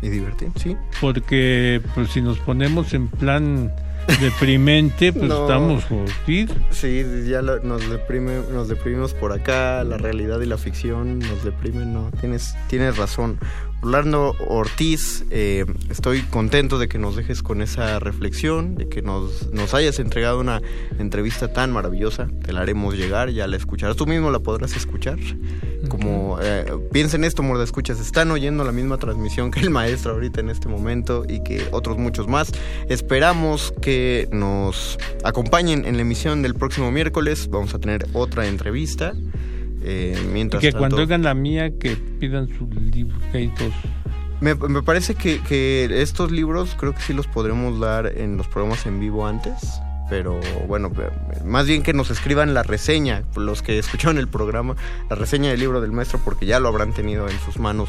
Y divertir, sí. Porque pues si nos ponemos en plan deprimente, pues estamos jodidos. Sí, ya nos, deprime, nos deprimimos por acá, la realidad y la ficción nos deprimen, no, tienes, tienes razón. Orlando Ortiz, eh, estoy contento de que nos dejes con esa reflexión, de que nos, nos hayas entregado una entrevista tan maravillosa. Te la haremos llegar, ya la escucharás. Tú mismo la podrás escuchar. Como eh, piensen esto, Morda Escuchas, están oyendo la misma transmisión que el maestro ahorita en este momento y que otros muchos más. Esperamos que nos acompañen en la emisión del próximo miércoles. Vamos a tener otra entrevista. Eh, mientras que cuando oigan la mía, que pidan su libro, que hay dos. Me, parece que, que, estos libros creo que sí los podremos dar en los programas en vivo antes. Pero bueno, más bien que nos escriban la reseña, los que escucharon el programa, la reseña del libro del maestro, porque ya lo habrán tenido en sus manos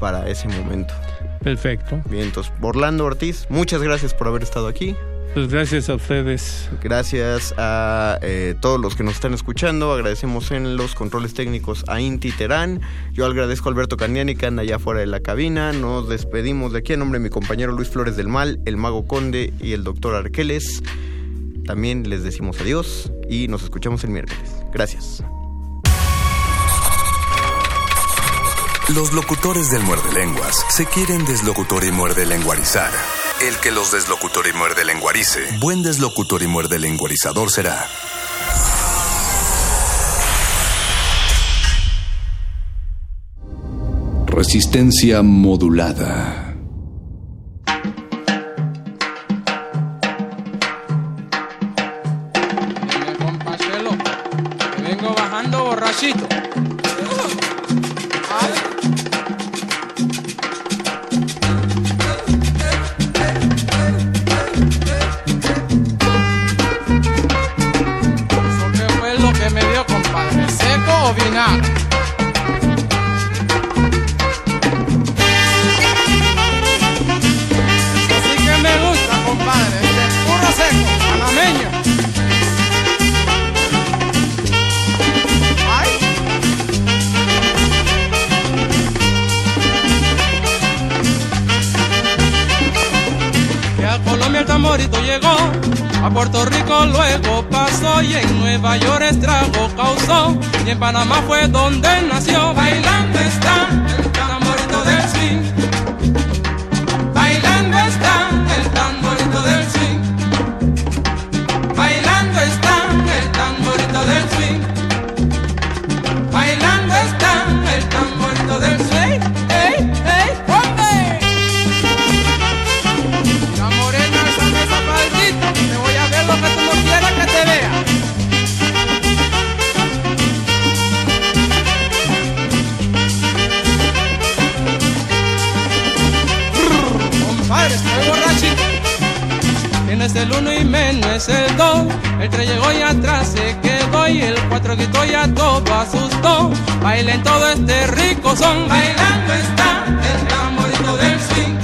para ese momento. Perfecto. Bien, entonces, Orlando Ortiz, muchas gracias por haber estado aquí. Pues gracias a ustedes. Gracias a eh, todos los que nos están escuchando. Agradecemos en los controles técnicos a Inti Terán. Yo agradezco a Alberto Candiani que anda allá fuera de la cabina. Nos despedimos de aquí en nombre de mi compañero Luis Flores del Mal, el Mago Conde y el doctor Arqueles. También les decimos adiós y nos escuchamos el miércoles. Gracias. Los locutores del muerde lenguas se quieren deslocutor y muerde lenguarizar. El que los deslocutor y muerde lenguarice, buen deslocutor y muerde lenguarizador será. Resistencia modulada. Y en Panamá fue donde nació. Bailando está es el dos. El tres llegó y atrás se quedó y el cuatro gritó y a todo asustó. Bailen todo este rico son. Bailando está el tamborito del swing.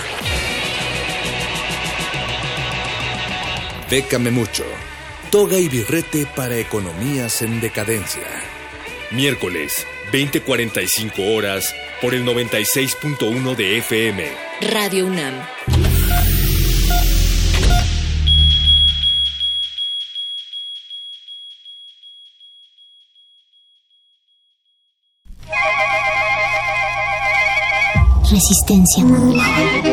Bécame mucho. Toga y birrete para economías en decadencia. Miércoles, 20:45 horas, por el 96.1 de FM. Radio UNAM. Resistencia modulada.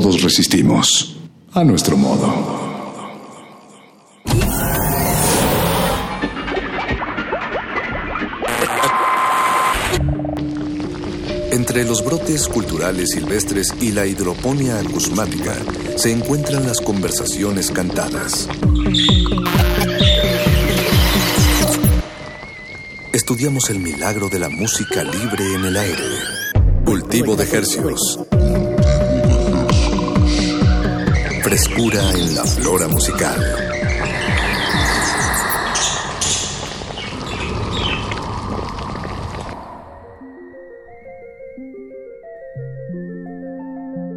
Todos resistimos a nuestro modo. Entre los brotes culturales silvestres y la hidroponía acusmática se encuentran las conversaciones cantadas. Estudiamos el milagro de la música libre en el aire. Cultivo de ejercicios. Frescura en la flora musical.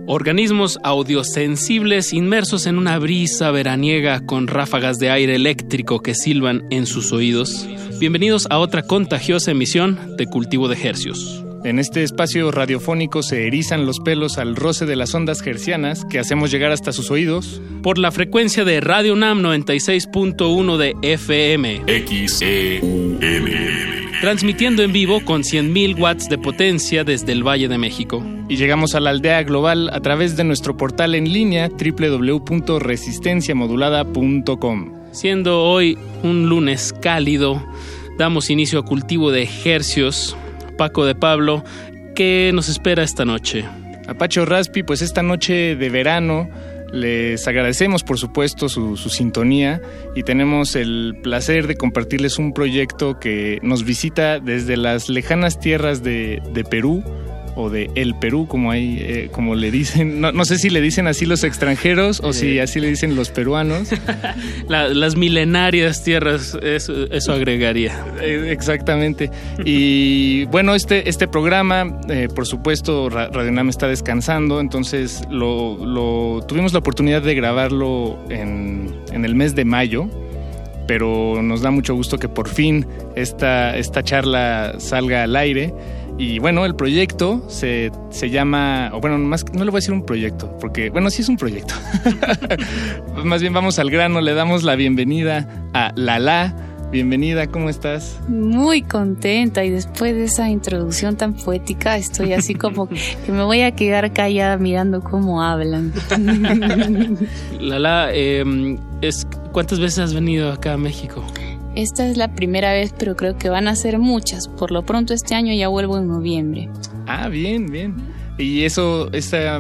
Organismos audiosensibles inmersos en una brisa veraniega con ráfagas de aire eléctrico que silban en sus oídos. Bienvenidos a otra contagiosa emisión de Cultivo de Hercios. En este espacio radiofónico se erizan los pelos al roce de las ondas hercianas que hacemos llegar hasta sus oídos. Por la frecuencia de Radio NAM 96.1 de FM. XEUN. Transmitiendo en vivo con 100.000 watts de potencia desde el Valle de México. Y llegamos a la aldea global a través de nuestro portal en línea www.resistenciamodulada.com. Siendo hoy un lunes cálido, damos inicio a cultivo de ejercios Paco de Pablo. ¿Qué nos espera esta noche? Apacho Raspi, pues esta noche de verano les agradecemos por supuesto su, sintonía y tenemos el placer de compartirles un proyecto que nos visita desde las lejanas tierras de Perú o de El Perú, como hay, eh, como le dicen. No, no, sé si le dicen así los extranjeros o si así le dicen los peruanos. La, las milenarias tierras, eso, eso agregaría. Eh, exactamente. Y bueno, este, este programa, eh, por supuesto, Radio Nam está descansando, entonces lo, lo, tuvimos la oportunidad de grabarlo en, en el mes de mayo pero nos da mucho gusto que por fin esta, esta charla salga al aire. Y bueno, el proyecto se, se llama, o bueno, más no le voy a decir un proyecto, porque bueno, sí es un proyecto. más bien vamos al grano, le damos la bienvenida a Lala. Bienvenida, ¿cómo estás? Muy contenta y después de esa introducción tan poética estoy así como que me voy a quedar callada mirando cómo hablan. Lala, eh, es, ¿cuántas veces has venido acá a México? Esta es la primera vez, pero creo que van a ser muchas. Por lo pronto este año ya vuelvo en noviembre. Ah, bien, bien. ¿Y eso, esta,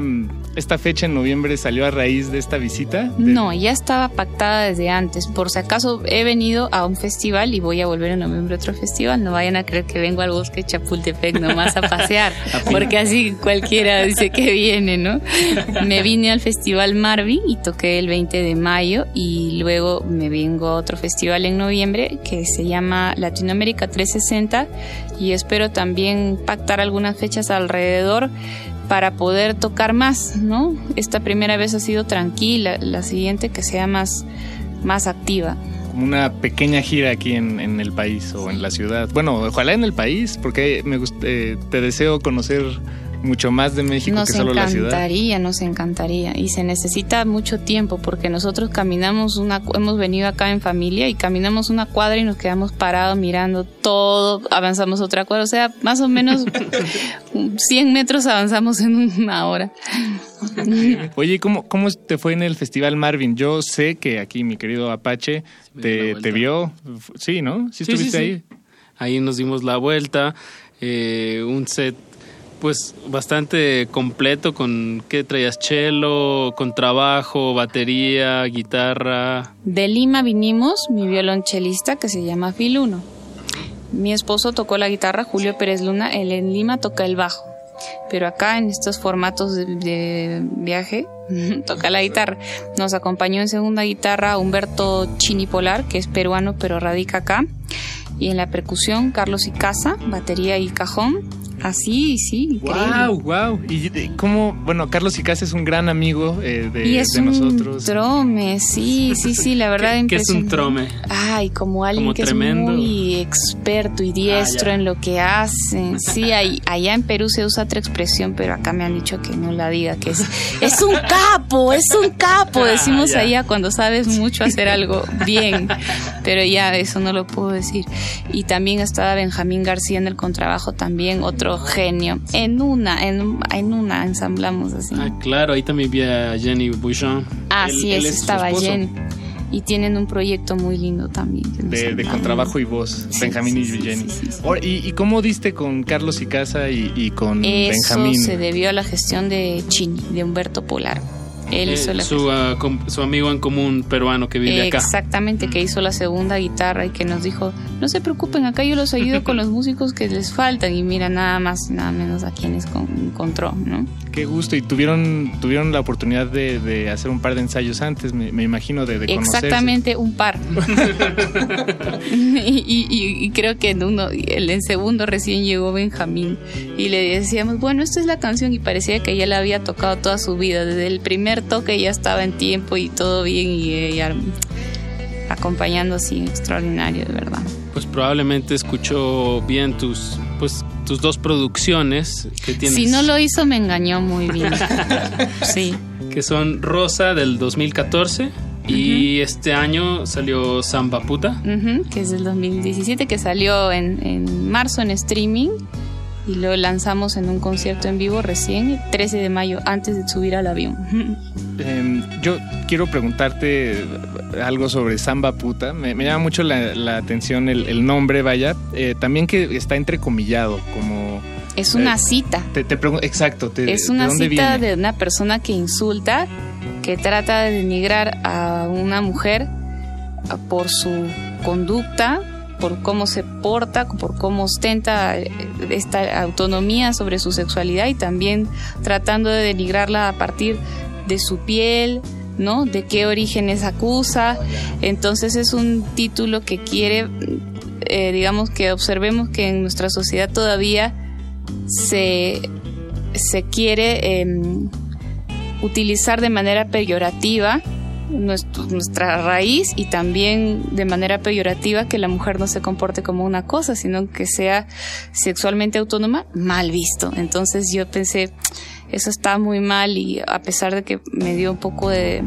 esta fecha en noviembre salió a raíz de esta visita? De... No, ya estaba pactada desde antes. Por si acaso he venido a un festival y voy a volver en noviembre a otro festival. No vayan a creer que vengo al bosque Chapultepec nomás a pasear, porque así cualquiera dice que viene, ¿no? Me vine al festival Marvin y toqué el 20 de mayo y luego me vengo a otro festival en noviembre que se llama Latinoamérica 360 y espero también pactar algunas fechas alrededor para poder tocar más, ¿no? Esta primera vez ha sido tranquila, la siguiente que sea más, más activa. Como una pequeña gira aquí en, en, el país o en la ciudad. Bueno, ojalá en el país, porque me gust eh, te deseo conocer mucho más de México nos que solo la ciudad. Nos encantaría, nos encantaría. Y se necesita mucho tiempo porque nosotros caminamos una, hemos venido acá en familia y caminamos una cuadra y nos quedamos parados mirando todo, avanzamos otra cuadra, o sea, más o menos 100 metros avanzamos en una hora. Oye, ¿cómo, ¿cómo te fue en el Festival Marvin? Yo sé que aquí mi querido Apache te, te vio. Sí, ¿no? Sí, ¿Sí estuviste sí, ahí? Ahí nos dimos la vuelta. Eh, un set pues bastante completo con qué traías cello, con trabajo, batería, guitarra. De Lima vinimos mi violonchelista que se llama Filuno. Mi esposo tocó la guitarra, Julio Pérez Luna, él en Lima toca el bajo. Pero acá en estos formatos de, de viaje toca la guitarra. Nos acompañó en segunda guitarra Humberto Chinipolar, que es peruano pero radica acá. Y en la percusión Carlos Icaza, batería y cajón. Así, sí, increíble. Wow, wow. Y cómo, bueno, Carlos Icaza es un gran amigo eh, de, y es de nosotros. Un trome, sí, sí, sí, la verdad ¿Qué, ¿Qué es un trome? Ay, como alguien como que tremendo. es muy experto y diestro ah, en lo que hacen. Sí, ahí, allá en Perú se usa otra expresión, pero acá me han dicho que no la diga, que es es un capo, es un capo, decimos ah, allá cuando sabes mucho hacer algo bien. Pero ya eso no lo puedo decir. Y también estaba Benjamín García en el contrabajo también, otro genio. En una, en, en una ensamblamos así. Ah, claro, ahí también vi a Jenny Bouchon. Así es, estaba Jenny. Y tienen un proyecto muy lindo también. De, de contrabajo y voz, Sí, Benjamín sí, y Jenny. sí, sí, sí. Or- ¿Y, y cómo diste con Carlos Icaza y, y con Eso Benjamín? se debió a la gestión de Chini, de Humberto Polar. Él Eh, la su, uh, su amigo en común peruano que vive acá. Exactamente, que hizo la segunda guitarra y que nos dijo, no se preocupen, acá yo los ayudo con los músicos que les faltan y mira nada más, nada menos a quienes con- encontró, ¿no? Qué gusto. Y tuvieron, tuvieron la oportunidad de, de hacer un par de ensayos antes, me, me imagino, de, de conocerse. Exactamente un par. y, y- y creo que en uno, el en segundo recién llegó Benjamín y le decíamos, bueno, esta es la canción y parecía que ella la había tocado toda su vida. Desde el primer toque ya estaba en tiempo y todo bien y ella acompañando así, extraordinario, de verdad. Pues probablemente escuchó bien tus, pues, tus dos producciones que tienes. Si no lo hizo, me engañó muy bien. Sí. Que son Rosa del 2014 y este año salió Samba Puta. Que es del 2017, que salió en, en marzo en streaming y lo lanzamos en un concierto en vivo recién, el 13 de mayo, antes de subir al avión. Eh, yo quiero preguntarte algo sobre Samba Puta. Me, me llama mucho la, la atención el, el nombre, vaya. Eh, también que está entrecomillado, como Es una cita. Te, te pregunto, exacto. te- es ¿de una dónde cita viene? de una persona que insulta, que trata de denigrar a una mujer ah, por su conducta, por cómo se porta, por cómo ostenta eh, esta autonomía sobre su sexualidad y también tratando de denigrarla a partir de su piel, ¿no? De qué orígenes acusa. Entonces es un título que quiere, eh, digamos, que observemos que en nuestra sociedad todavía se, se quiere em, utilizar de manera peyorativa nuestra raíz y también de manera peyorativa que la mujer no se comporte como una cosa, sino que sea sexualmente autónoma, mal visto. Entonces yo pensé, eso está muy mal y a pesar de que me dio un poco de,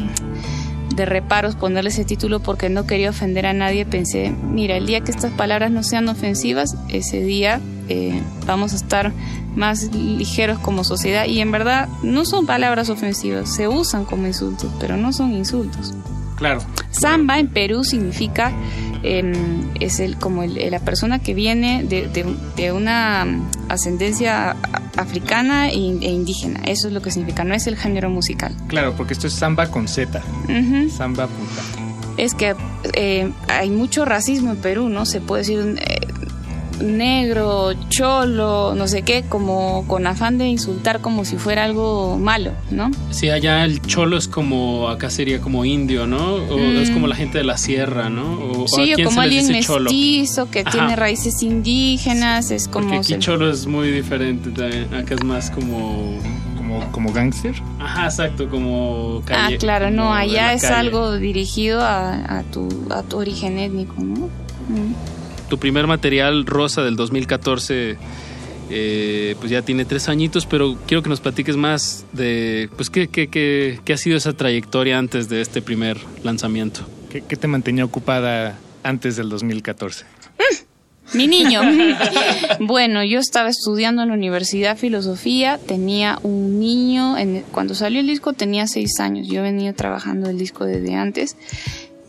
reparos ponerle ese título porque no quería ofender a nadie, pensé, mira, el día que estas palabras no sean ofensivas, ese día eh, vamos a estar más ligeros como sociedad y en verdad no son palabras ofensivas, se usan como insultos, pero no son insultos. Claro. Samba en Perú significa em, es el como el- la persona que viene de, de- de una mm, ascendencia africana e, e indígena. Eso es lo que significa, no es el género musical. Claro, porque esto es samba con Z. Ujú. Samba puta. Es que eh, hay mucho racismo en Perú, ¿no? Se puede decir eh, negro, cholo, no sé qué, como con afán de insultar como si fuera algo malo, ¿no? Sí, allá el cholo es como, acá sería como indio, ¿no? O Mm. es como la gente de la sierra, ¿no? O, Sí, ¿a o quién como alguien dice cholo? mestizo que Ajá. tiene raíces indígenas, es Porque como... aquí se- cholo es muy diferente también. Acá es más como... Como, como gángster. Ah, Ajá, exacto, como calle. Ah, claro, no, como allá es calle. algo dirigido a, a tu, a tu origen étnico, ¿no? Mm. Tu primer material, Rosa, del 2014, eh, pues ya tiene tres añitos, pero quiero que nos platiques más de, pues, ¿qué, qué, qué, qué ha sido esa trayectoria antes de este primer lanzamiento? ¿Qué, qué te mantenía ocupada antes del 2014? Mi niño. bueno, yo estaba estudiando en la Universidad Filosofía, tenía un niño, en- cuando salió el disco tenía seis años, yo venía trabajando el disco desde antes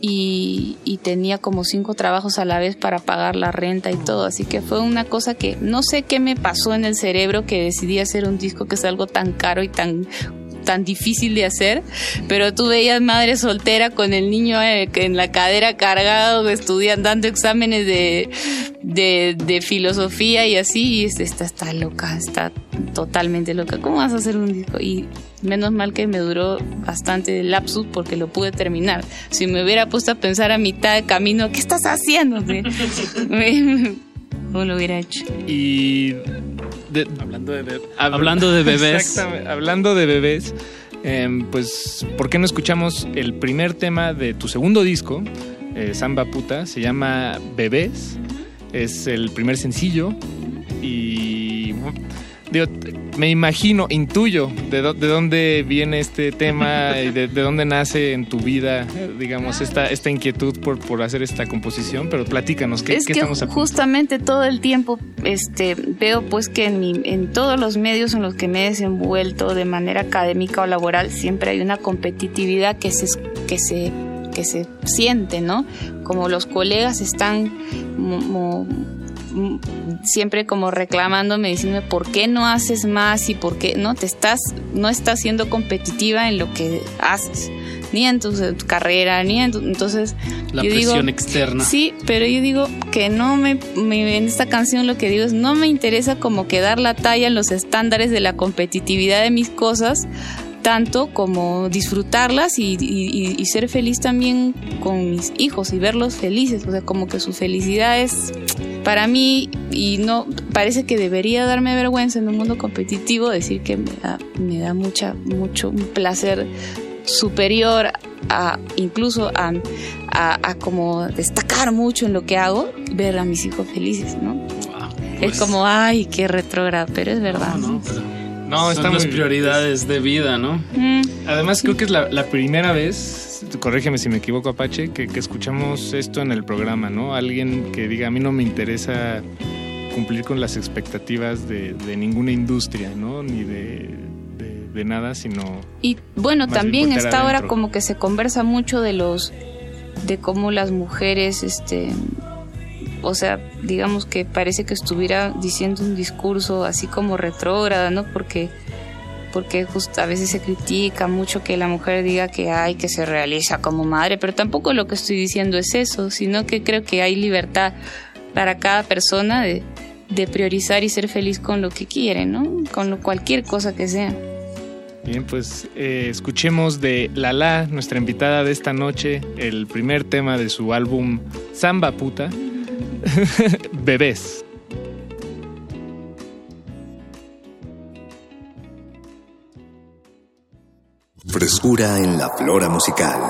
y, y tenía como cinco trabajos a la vez para pagar la renta y todo, así que fue una cosa que no sé qué me pasó en el cerebro que decidí hacer un disco que es algo tan caro y tan tan difícil de hacer, pero tú veías madre soltera con el niño eh, en la cadera cargado, estudiando, dando exámenes de, de, filosofía y así, y es- esta está loca, está totalmente loca. ¿Cómo vas a hacer un disco? Y menos mal que me duró bastante el lapsus porque lo pude terminar. Si me hubiera puesto a pensar a mitad de camino, ¿qué estás haciendo? Lo hubiera hecho. Y hablando de, hablando de bebés. Exactamente, hablando de bebés, em, pues, ¿por qué no escuchamos el primer tema de tu segundo disco, eh, Samba Puta? Se llama Bebés, es el primer sencillo y bueno, digo, me imagino, intuyo de, dó- de dónde viene este tema y de, de dónde nace en tu vida, digamos, esta, esta inquietud por, por hacer esta composición, pero platícanos, ¿qué, es qué que estamos justamente todo el tiempo este veo pues que en, mi- en todos los medios en los que me he desenvuelto de manera académica o laboral siempre hay una competitividad que se que se que se siente no como los colegas están mo- mo- m- siempre como reclamándome diciendo por qué no haces más y por qué no te estás no estás siendo competitiva en lo que haces ni en tu, tu carrera ni en tu, entonces La yo digo, presión externa. Sí, pero yo digo que no me, me- en esta canción lo que digo es no me interesa como que dar la talla en los estándares de la competitividad de mis cosas tanto como disfrutarlas y, y- y- y ser feliz también con mis hijos y verlos felices, o sea, como que su felicidad es para mí y no parece que debería darme vergüenza en un mundo competitivo decir que me da, me da mucha mucho un placer superior a incluso a, a, a como destacar mucho en lo que hago, ver a mis hijos felices, ¿no? pues. es como, ay, qué retrógrada, pero es verdad. No, pero No, son está las prioridades de vida, ¿no? Mm, Además, creo que es la, la primera vez, corrígeme si me equivoco, Apache, que, que escuchamos esto en el programa, ¿no? Alguien que diga, a mí no me interesa cumplir con las expectativas de, de ninguna industria, ¿no? Ni de, de- de nada, sino... Y bueno, también está ahora como que se conversa mucho de los de cómo las mujeres este o sea, digamos que parece que estuviera diciendo un discurso así como retrógrada, ¿no? Porque porque justo a veces se critica mucho que la mujer diga que hay que se realiza como madre, pero tampoco lo que estoy diciendo es eso, sino que creo que hay libertad para cada persona de, priorizar y ser feliz con lo que quiere, ¿no? Con cualquier cosa que sea. Bien, pues eh, escuchemos de Lala, nuestra invitada de esta noche, el primer tema de su álbum Samba Puta, Bebés. Frescura en la flora musical.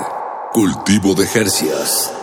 Cultivo de Jercias.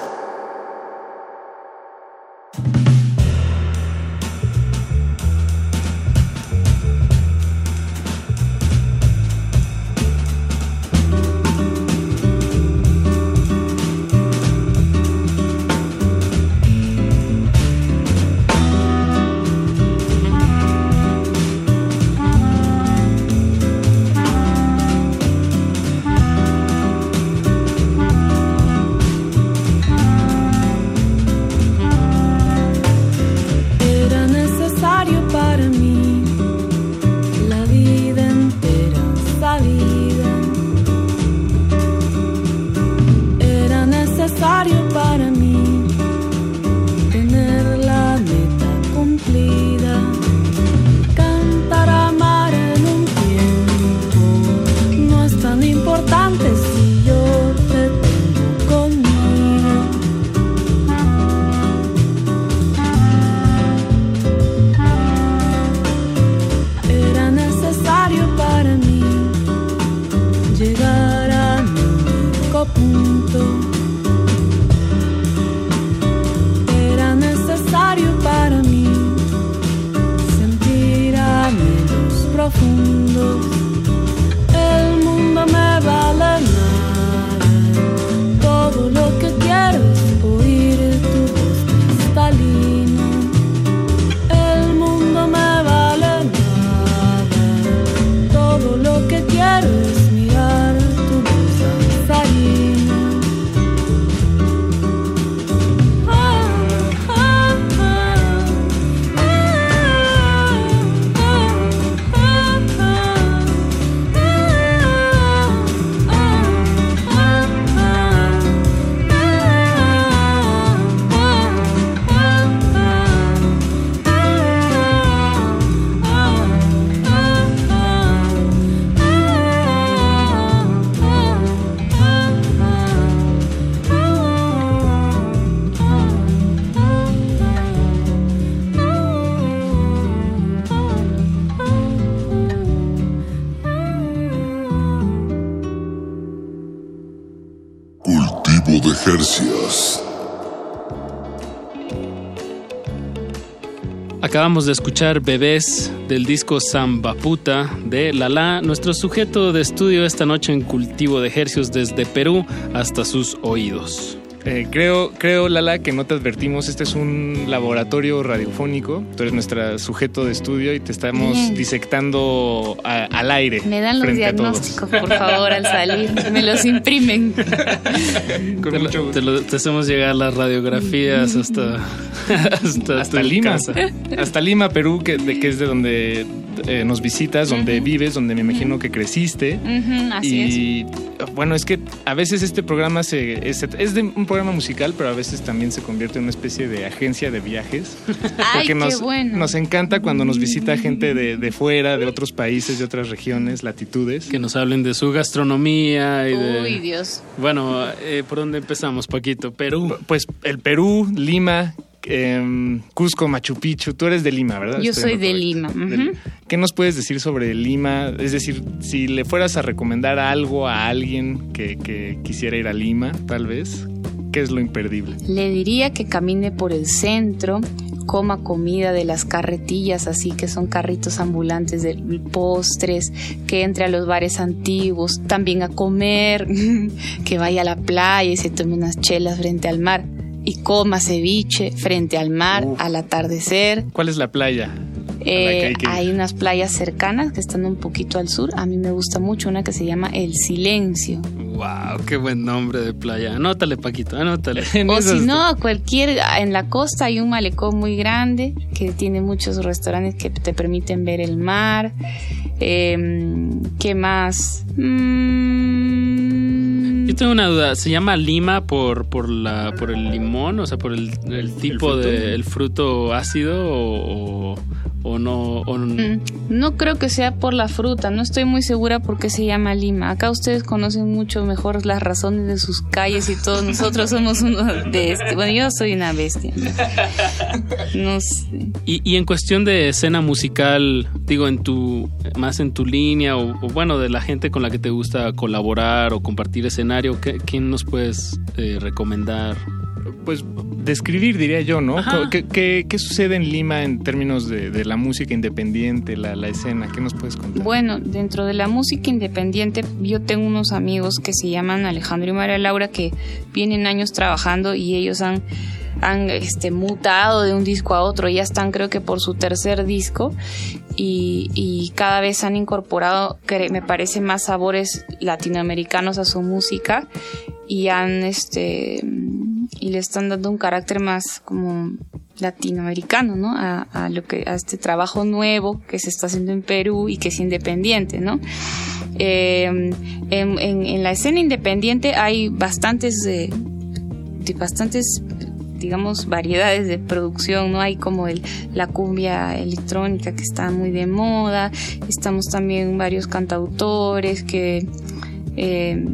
Acabamos de escuchar Bebés del disco Samba Puta de Lala, nuestro sujeto de estudio esta noche en cultivo de ejercicios desde Perú hasta sus oídos. Eh, creo, creo, Lala, que no te advertimos. Este es un laboratorio radiofónico. Tú eres nuestro sujeto de estudio y te estamos disectando al aire. Me dan los diagnósticos, por favor, al salir. Me los imprimen. Con te, mucho gusto. Te, hacemos llegar las radiografías hasta, hasta, Lima. Hasta Lima, Perú, que, de, que es de donde eh, nos visitas, donde vives, donde me imagino que creciste. así y bueno, es que a veces este programa se, es, de un programa musical, pero a veces también se convierte en una especie de agencia de viajes. Porque nos, bueno. nos encanta cuando nos visita gente de, de, fuera, de otros países, de otras regiones, latitudes. Que nos hablen de su gastronomía y de... Uy, Dios. Bueno, eh, ¿por dónde empezamos, Paquito? Perú. Pues el Perú, Lima, eh, Cusco, Machu Picchu. Tú eres de Lima, ¿verdad? Yo soy de Lima. ¿Qué nos puedes decir sobre Lima? Es decir, si le fueras a recomendar algo a alguien que, que quisiera ir a Lima, tal vez, ¿qué es lo imperdible? Le diría que camine por el centro, coma comida de las carretillas, así que son carritos ambulantes de postres, que entre a los bares antiguos, también a comer, que vaya a la playa y se tome unas chelas frente al mar y coma ceviche frente al mar al atardecer. ¿Cuál es la playa? Eh, hay unas playas cercanas que están un poquito al sur. A mí me gusta mucho una que se llama El Silencio. Wow, qué buen nombre de playa. Anótale, Paquito, anótale. o si no, cualquier en la costa hay un malecón muy grande que tiene muchos restaurantes que te permiten ver el mar. Em, ¿Qué más? Mm. Yo tengo una duda. ¿Se llama lima por, por, la, por el limón? O sea, por el, tipo del fruto ácido o, o no, mm, no creo que sea por la fruta, no estoy muy segura por qué se llama Lima. Acá ustedes conocen mucho mejor las razones de sus calles y todos nosotros somos uno de este. Bueno, yo soy una bestia. No sé. Y, en cuestión de escena musical, digo, en tu más en tu línea o, bueno, de la gente con la que te gusta colaborar o compartir escenario, ¿quién nos puedes eh, recomendar? pues describir, diría yo, ¿no? ¿Qué, sucede en Lima en términos de, la música independiente, la, escena? ¿Qué nos puedes contar? Bueno, dentro de la música independiente, yo tengo unos amigos que se llaman Alejandro y María Laura que vienen años trabajando y ellos han han este, mutado de un disco a otro, ya están creo que por su tercer disco y, y, cada vez han incorporado, me parece, más sabores latinoamericanos a su música y han este y le están dando un carácter más como latinoamericano, ¿no? A, lo que a este trabajo nuevo que se está haciendo en Perú y que es independiente, ¿no? Eh, en, la escena independiente hay bastantes de bastantes digamos variedades de producción no hay como el, la cumbia electrónica que está muy de moda estamos también varios cantautores que eh,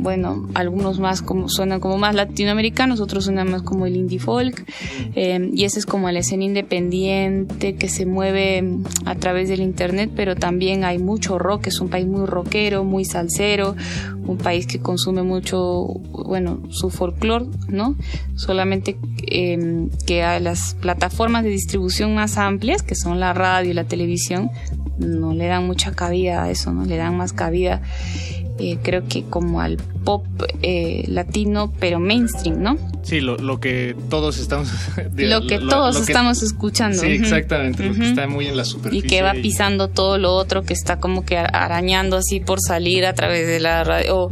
bueno, algunos más como suenan como más latinoamericanos, otros suenan más como el indie folk, eh, y ese es como la escena independiente que se mueve a través del internet, pero también hay mucho rock, es un país muy rockero, muy salsero, un país que consume mucho, bueno, su folclore, ¿no? Solamente em, que a las plataformas de distribución más amplias, que son la radio y la televisión, no le dan mucha cabida a eso, ¿no? Le dan más cabida eh, creo que como al pop eh, latino, pero mainstream, ¿no? Sí, lo, que todos estamos... lo que todos estamos escuchando. Sí, exactamente, lo que está muy en la superficie. Y que va pisando todo lo otro, que está como que arañando así por salir a través de la radio.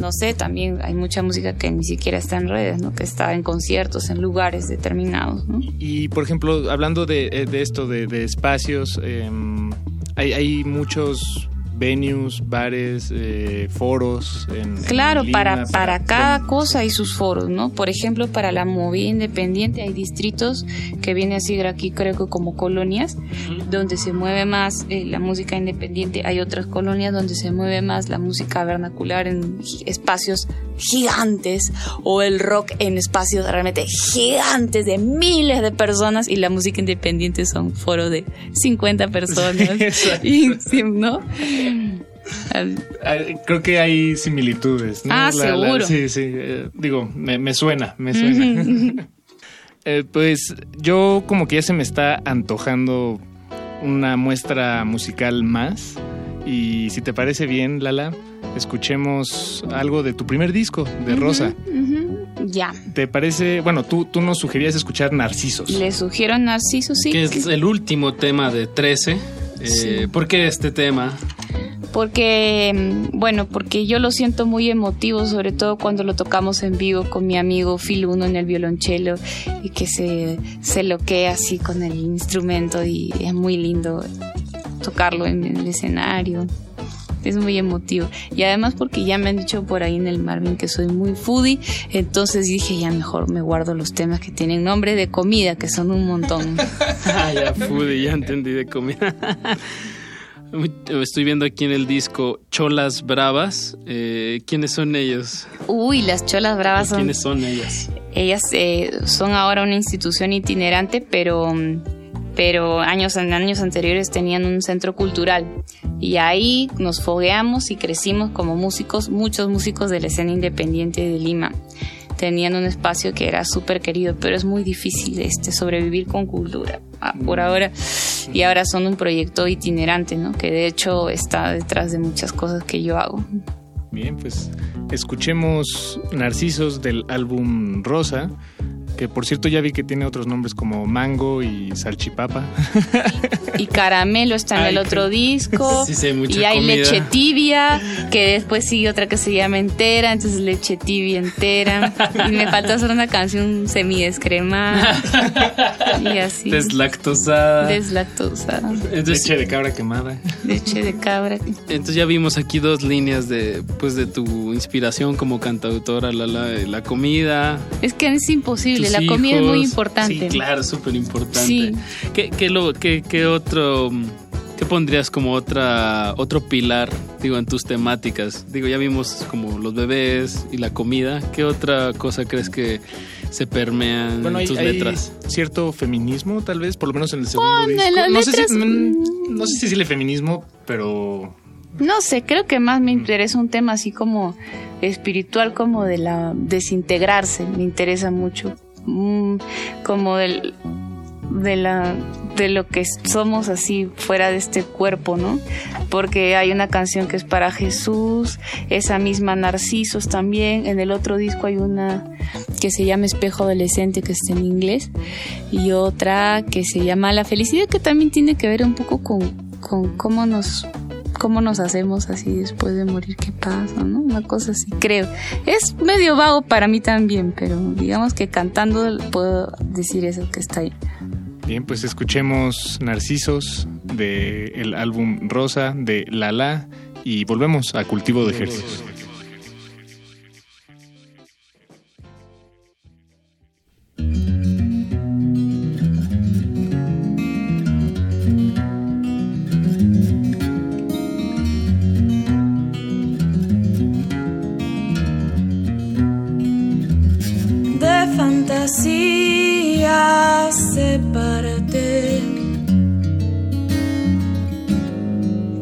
no sé, también hay mucha música que ni siquiera está en redes, ¿no? Que está en conciertos, en lugares determinados, ¿no? Y, por ejemplo, hablando de, eh, esto, de, espacios, em, hay, hay muchos venues, bares, eh, foros. En, claro, para, para cada cosa hay sus foros, ¿no? Por ejemplo, para la movida independiente hay distritos que viene a ser aquí creo que como colonias, donde se mueve más eh, la música independiente. Hay otras colonias donde se mueve más la música vernacular en espacios gigantes o el rock en espacios realmente gigantes de miles de personas y la música independiente son foros de 50 personas. y, ¿no? Creo que hay similitudes. Ah, seguro. sí, sí. Eh, digo, me, suena, me suena. Eh, pues yo como que ya se me está antojando una muestra musical más. Y si te parece bien, Lala, escuchemos algo de tu primer disco, de Rosa. Ya. ¿Te parece? Bueno, tú, tú nos sugerías escuchar Narcisos. Le sugiero Narcisos, sí. Que es el último tema de 13. Eh, ¿Por qué este tema? porque, mm, bueno, porque yo lo siento muy emotivo, sobre todo cuando lo tocamos en vivo con mi amigo Phil Uno en el violonchelo y que se, se loquea así con el instrumento y es muy lindo tocarlo en el escenario. Es muy emotivo. Y además porque ya me han dicho por ahí en el Marvin que soy muy foodie, entonces dije ya mejor me guardo los temas que tienen nombre de comida, que son un montón. ah, ya foodie, ya entendí de comida. Estoy viendo aquí en el disco Cholas Bravas. Eh, ¿Quiénes son ellos? Uy, las Cholas Bravas son... ¿Quiénes son ellas? Ellas eh, son ahora una institución itinerante, pero, pero años, en años anteriores tenían un centro cultural. Y ahí nos fogueamos y crecimos como músicos, muchos músicos de la escena independiente de Lima tenían un espacio que era súper querido, pero es muy difícil este, sobrevivir con cultura ah, por ahora. Y ahora son un proyecto itinerante, ¿no? Que de hecho está detrás de muchas cosas que yo hago. Bien, pues escuchemos Narcisos del álbum Rosa. Que por cierto ya vi que tiene otros nombres como Mango y Salchipapa. Y Caramelo está en el otro disco. y hay leche tibia, que después sigue otra que se llama Entera, entonces leche tibia entera. Y me falta hacer una canción semi-descremada. y así. Deslactosada. Deslactosada. leche de cabra quemada. Leche de cabra. Entonces ya vimos aquí dos líneas de, pues, de tu inspiración como cantautora, la, la, la comida. Es que es imposible, la comida es muy importante. Sí, claro, súper importante. ¿Qué, qué, lo, qué, qué otro... ¿Qué pondrías como otra otro pilar, digo, en tus temáticas? Digo, ya vimos como los bebés y la comida. ¿Qué otra cosa crees que se permean en tus letras? cierto feminismo, tal vez, por lo menos en el segundo disco. no, sé si, mm, no sé si decirle feminismo, pero no sé, creo que más me interesa un tema así como espiritual, como de la desintegrarse, me interesa mucho. Mm, como del de la de lo que somos así fuera de este cuerpo, ¿no? Porque hay una canción que es para Jesús, esa misma Narcisos también, en el otro disco hay una que se llama Espejo Adolescente que está en inglés y otra que se llama La Felicidad que también tiene que ver un poco con, con cómo nos cómo nos hacemos así después de morir, qué pasa, ¿no? Una cosa así, creo. Es medio vago para mí también, pero digamos que cantando puedo decir eso que está ahí. Bien, pues escuchemos Narcisos del álbum Rosa de Lala y volvemos a Cultivo de Ejércitos.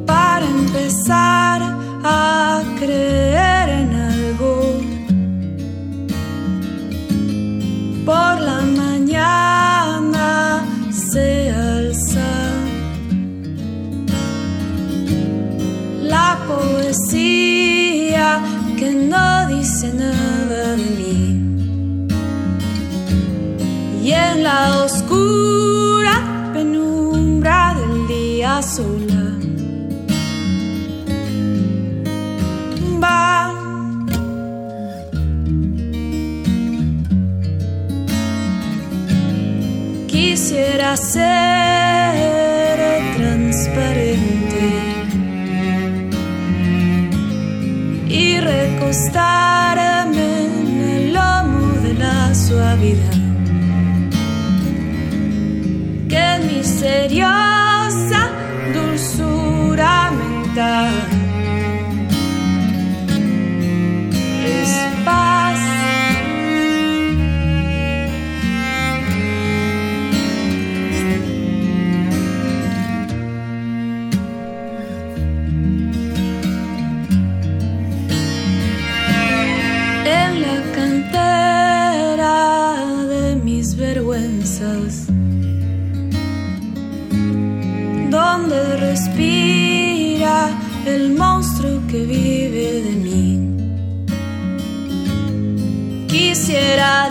Para empezar a creer en algo. Por la mañana se alza. La poesía que no dice nada en la oscura penumbra del día sola. Va. Quisiera ser transparente y recostarme en el lomo de la suavidad misteriosa dulzura mental que vive de mí. Quisiera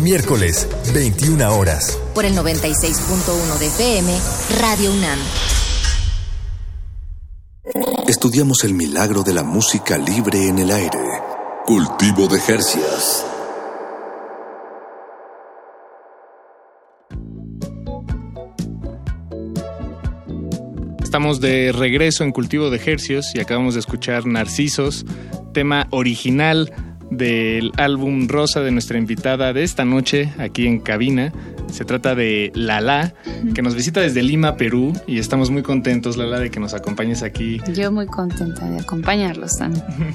Miércoles, 21 horas. Por el 96.1 de FM, Radio UNAM. Estudiamos el milagro de la música libre en el aire. Cultivo de Jercias. Estamos de regreso en Cultivo de Hercios y acabamos de escuchar Narcisos, tema original del álbum Rosa de nuestra invitada de esta noche aquí en cabina. Se trata de Lala, que nos visita desde Lima, Perú, y estamos muy contentos, Lala, de que nos acompañes aquí. Yo muy contenta de acompañarlos también.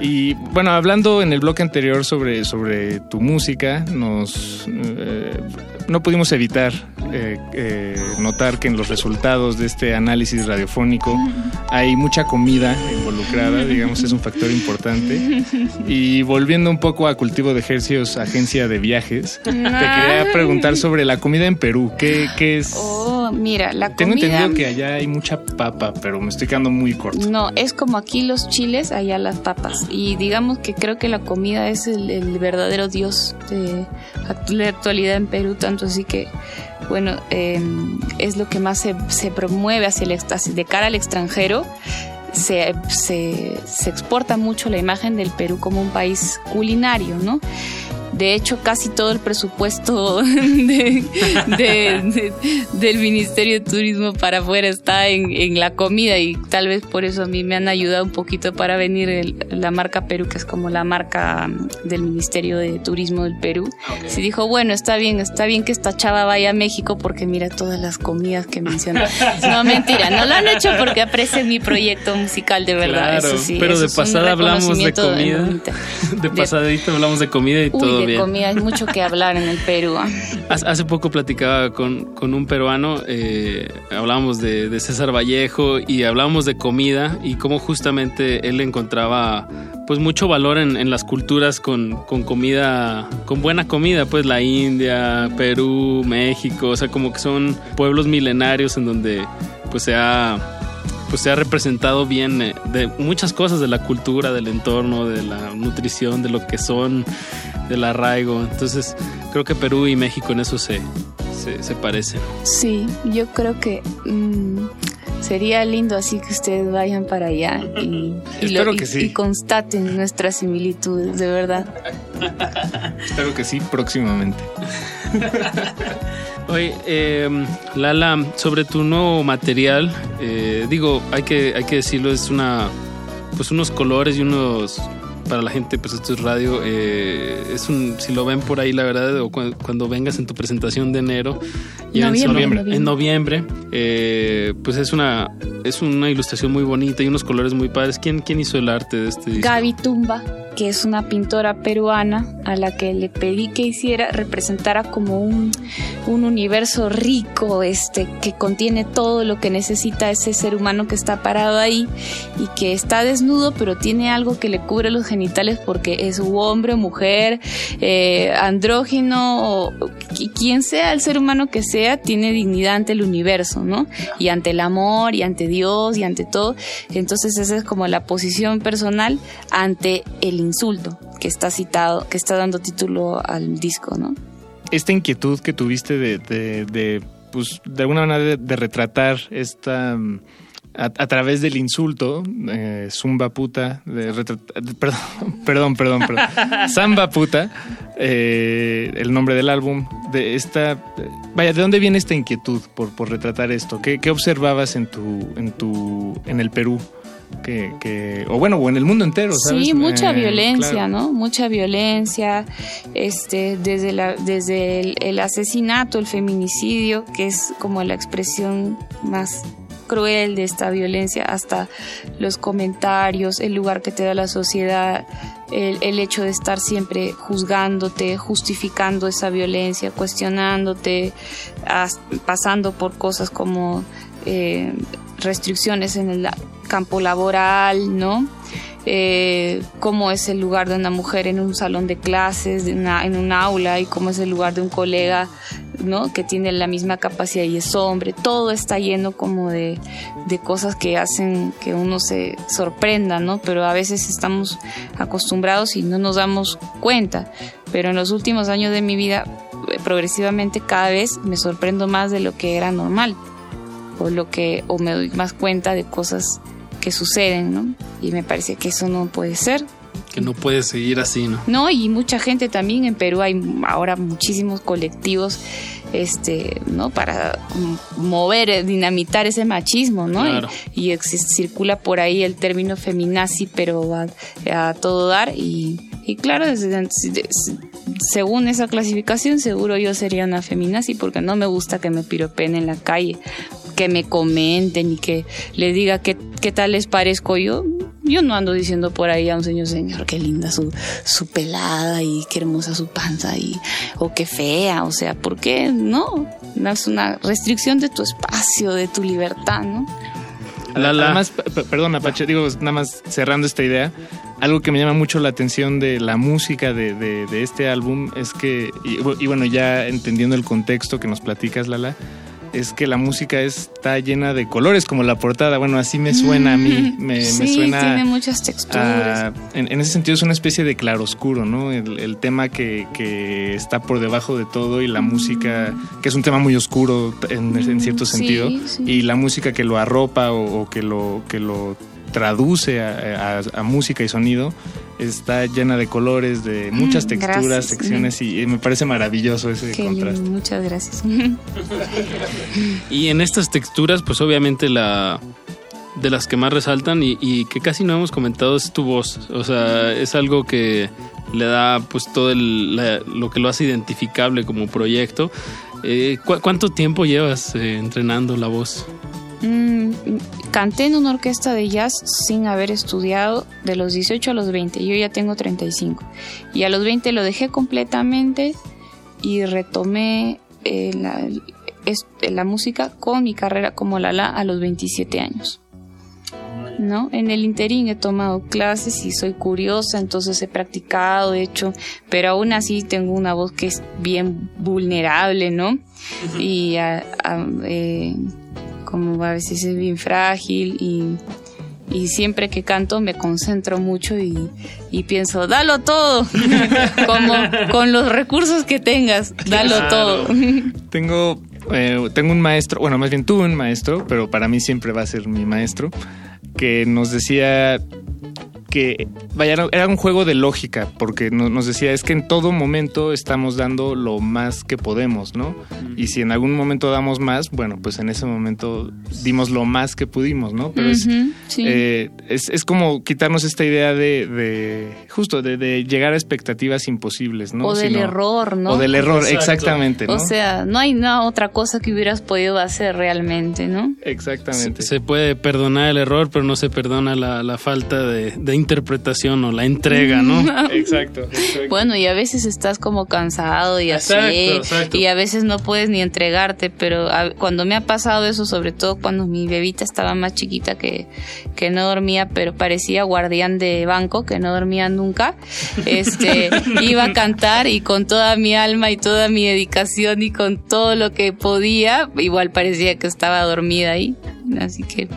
Y bueno, hablando en el bloque anterior sobre, sobre tu música, nos eh, no pudimos evitar eh, eh, notar que en los resultados de este análisis radiofónico hay mucha comida involucrada, digamos, es un factor importante. Y volviendo un poco a Cultivo de Ejercicios, agencia de viajes, te quería preguntar sobre la comida en Perú. ¿Qué, qué es? Oh, mira, la Tengo comida... entendido que allá hay mucha papa, pero me estoy quedando muy corto. No, es como aquí los chiles, allá las papas. Y digamos que creo que la comida es el, el verdadero dios de la actualidad en Perú, tanto así que, bueno, eh, es lo que más se, se promueve hacia el éxtasis. De cara al extranjero, se, se, se exporta mucho la imagen del Perú como un país culinario, ¿no? De hecho, casi todo el presupuesto de, de, de, del Ministerio de Turismo para afuera está en, en, la comida y tal vez por eso a mí me han ayudado un poquito para venir el, la marca Perú, que es como la marca del Ministerio de Turismo del Perú. Okay. Se dijo, bueno, está bien, está bien que esta chava vaya a México porque mira todas las comidas que menciona. no, mentira, no lo han hecho porque aprecian mi proyecto musical, de verdad. Claro, eso sí, pero eso de pasada hablamos de comida. De pasadita hablamos de comida y Uy, todo de comida hay mucho que hablar en el Perú. Hace poco platicaba con, con un peruano, eh, hablábamos de, de, César Vallejo y hablábamos de comida y cómo justamente él encontraba pues mucho valor en, en las culturas con, con, comida, con buena comida, pues la India, Perú, México, o sea, como que son pueblos milenarios en donde pues se ha pues se ha representado bien eh, de muchas cosas de la cultura, del entorno, de la nutrición, de lo que son, del arraigo. Entonces, creo que Perú y México en eso se, se, se parecen. Sí, yo creo que mmm, sería lindo así que ustedes vayan para allá y, y, lo, y, sí. y constaten nuestras similitudes, de verdad. Espero que sí, próximamente. Oye, eh, Lala, sobre tu nuevo material, eh, digo, hay que, hay que decirlo, es una, pues unos colores y unos, para la gente, pues esto es radio, eh, es un, si lo ven por ahí, la verdad, o cu cuando vengas en tu presentación de enero, en noviembre, noviembre. en noviembre eh, pues es una, es una ilustración muy bonita y unos colores muy padres. ¿Quién, quién hizo el arte de este disco? Gaby Tumba que es una pintora peruana a la que le pedí que hiciera, representara como un, un universo rico, este, que contiene todo lo que necesita ese ser humano que está parado ahí y que está desnudo, pero tiene algo que le cubre los genitales porque es hombre, mujer, eh, andrógino, o quien sea el ser humano que sea, tiene dignidad ante el universo, ¿no? Y ante el amor, y ante Dios, y ante todo. Entonces esa es como la posición personal ante el insulto que está citado, que está dando título al disco, ¿no? Esta inquietud que tuviste de, pues, de alguna manera de retratar esta a, a, través del insulto, eh, zumba puta, de perdón, perdón, perdón, perdón, samba puta, eh, el nombre del álbum, de esta, vaya, ¿de dónde viene esta inquietud por, por retratar esto? ¿Qué, ¿Qué, observabas en tu, en tu, en el Perú? Que, que, o bueno, o en el mundo entero, ¿sabes? Sí, mucha eh, violencia, claro. ¿no? Mucha violencia, este, desde, la, desde el, el, asesinato, el feminicidio, que es como la expresión más cruel de esta violencia, hasta los comentarios, el lugar que te da la sociedad, el, el hecho de estar siempre juzgándote, justificando esa violencia, cuestionándote, as- pasando por cosas como eh, restricciones en el campo laboral, ¿no? Eh, cómo es el lugar de una mujer en un salón de clases, en un aula, y cómo es el lugar de un colega, ¿no? Que tiene la misma capacidad y es hombre. Todo está lleno como de, de cosas que hacen que uno se sorprenda, ¿no? Pero a veces estamos acostumbrados y no nos damos cuenta. Pero en los últimos años de mi vida, eh, progresivamente cada vez me sorprendo más de lo que era normal o lo que o me doy más cuenta de cosas que suceden, ¿no? Y me parece que eso no puede ser. Que no puede seguir así, ¿no? No, y mucha gente también en Perú hay ahora muchísimos colectivos este, ¿no? Para mover, eh, dinamitar ese machismo, ¿no? Y- Claro. Y, ex- circula por ahí el término feminazi, pero a, a todo dar y, y claro, desde- desde- según esa clasificación, seguro yo sería una feminazi porque no me gusta que me piropeen en la calle, que me comenten y que les diga qué, qué tal les parezco yo. Yo no ando diciendo por ahí a un señor, señor, qué linda su, su pelada y qué hermosa su panza y, o qué fea, o sea, ¿por qué? No, no es una restricción de tu espacio, de tu libertad, ¿no? P- p- perdona, Pache, digo, nada más cerrando esta idea, algo que me llama mucho la atención de la música de, de- de este álbum es que, y, y bueno, ya entendiendo el contexto que nos platicas, Lala, es que la música está llena de colores, como la portada. Bueno, así me suena a mí. Me, me sí, suena. tiene muchas texturas. a- en, en ese sentido es una especie de claroscuro, ¿no? El, el tema que, que está por debajo de todo y la música, que es un tema muy oscuro en, en cierto Sí, sentido, sí. y la música que lo arropa o, o que lo que lo traduce a, a- a música y sonido está llena de colores, de muchas Mm, texturas, gracias. secciones y, y me parece maravilloso ese Qué contraste. lindo, muchas gracias. Y en estas texturas, pues obviamente la de las que más resaltan y, y que casi no hemos comentado es tu voz. O sea, es algo que le da pues todo el, la- lo que lo hace identificable como proyecto. Eh, ¿cu- ¿Cuánto tiempo llevas eh, entrenando la voz? Mm, canté en una orquesta de jazz sin haber estudiado de los 18 a los 20. Yo ya tengo 35. Y a los 20 lo dejé completamente y retomé eh, la, es- la música con mi carrera como Lala a los 27 años. ¿no? En el interín he tomado clases y soy curiosa, entonces he practicado, he hecho, pero aún así tengo una voz que es bien vulnerable, ¿no? Y a- a- eh, como a veces es bien frágil y, y siempre que canto me concentro mucho y, y pienso, dalo todo, como con los recursos que tengas, dalo Claro. todo. Tengo, eh, tengo un maestro, bueno, más bien tuve un maestro, pero para mí siempre va a ser mi maestro, que nos decía que vaya, era- un juego de lógica, porque no- nos decía es que en todo momento estamos dando lo más que podemos, ¿no? Y si en algún momento damos más, bueno, pues en ese momento dimos lo más que pudimos, ¿no? Pero es, sí. eh, es, es como quitarnos esta idea de, de justo, de, de llegar a expectativas imposibles, ¿no? o del Sino- error, ¿no? O del error, exactamente, ¿no? O sea, no hay nada otra cosa que hubieras podido hacer realmente, ¿no? Exactamente. Se puede perdonar el error, pero no se perdona la, la falta de, de interpretación o la entrega, ¿no? exacto, Bueno, y a veces estás como cansado y así, Exacto, exacto. y a veces no puedes ni entregarte, pero a- cuando me ha pasado eso, sobre todo cuando mi bebita estaba más chiquita que, que no dormía, pero parecía guardián de banco, que no dormía nunca, este, iba a cantar y con toda mi alma y toda mi dedicación y con todo lo que podía, igual parecía que estaba dormida ahí, así que...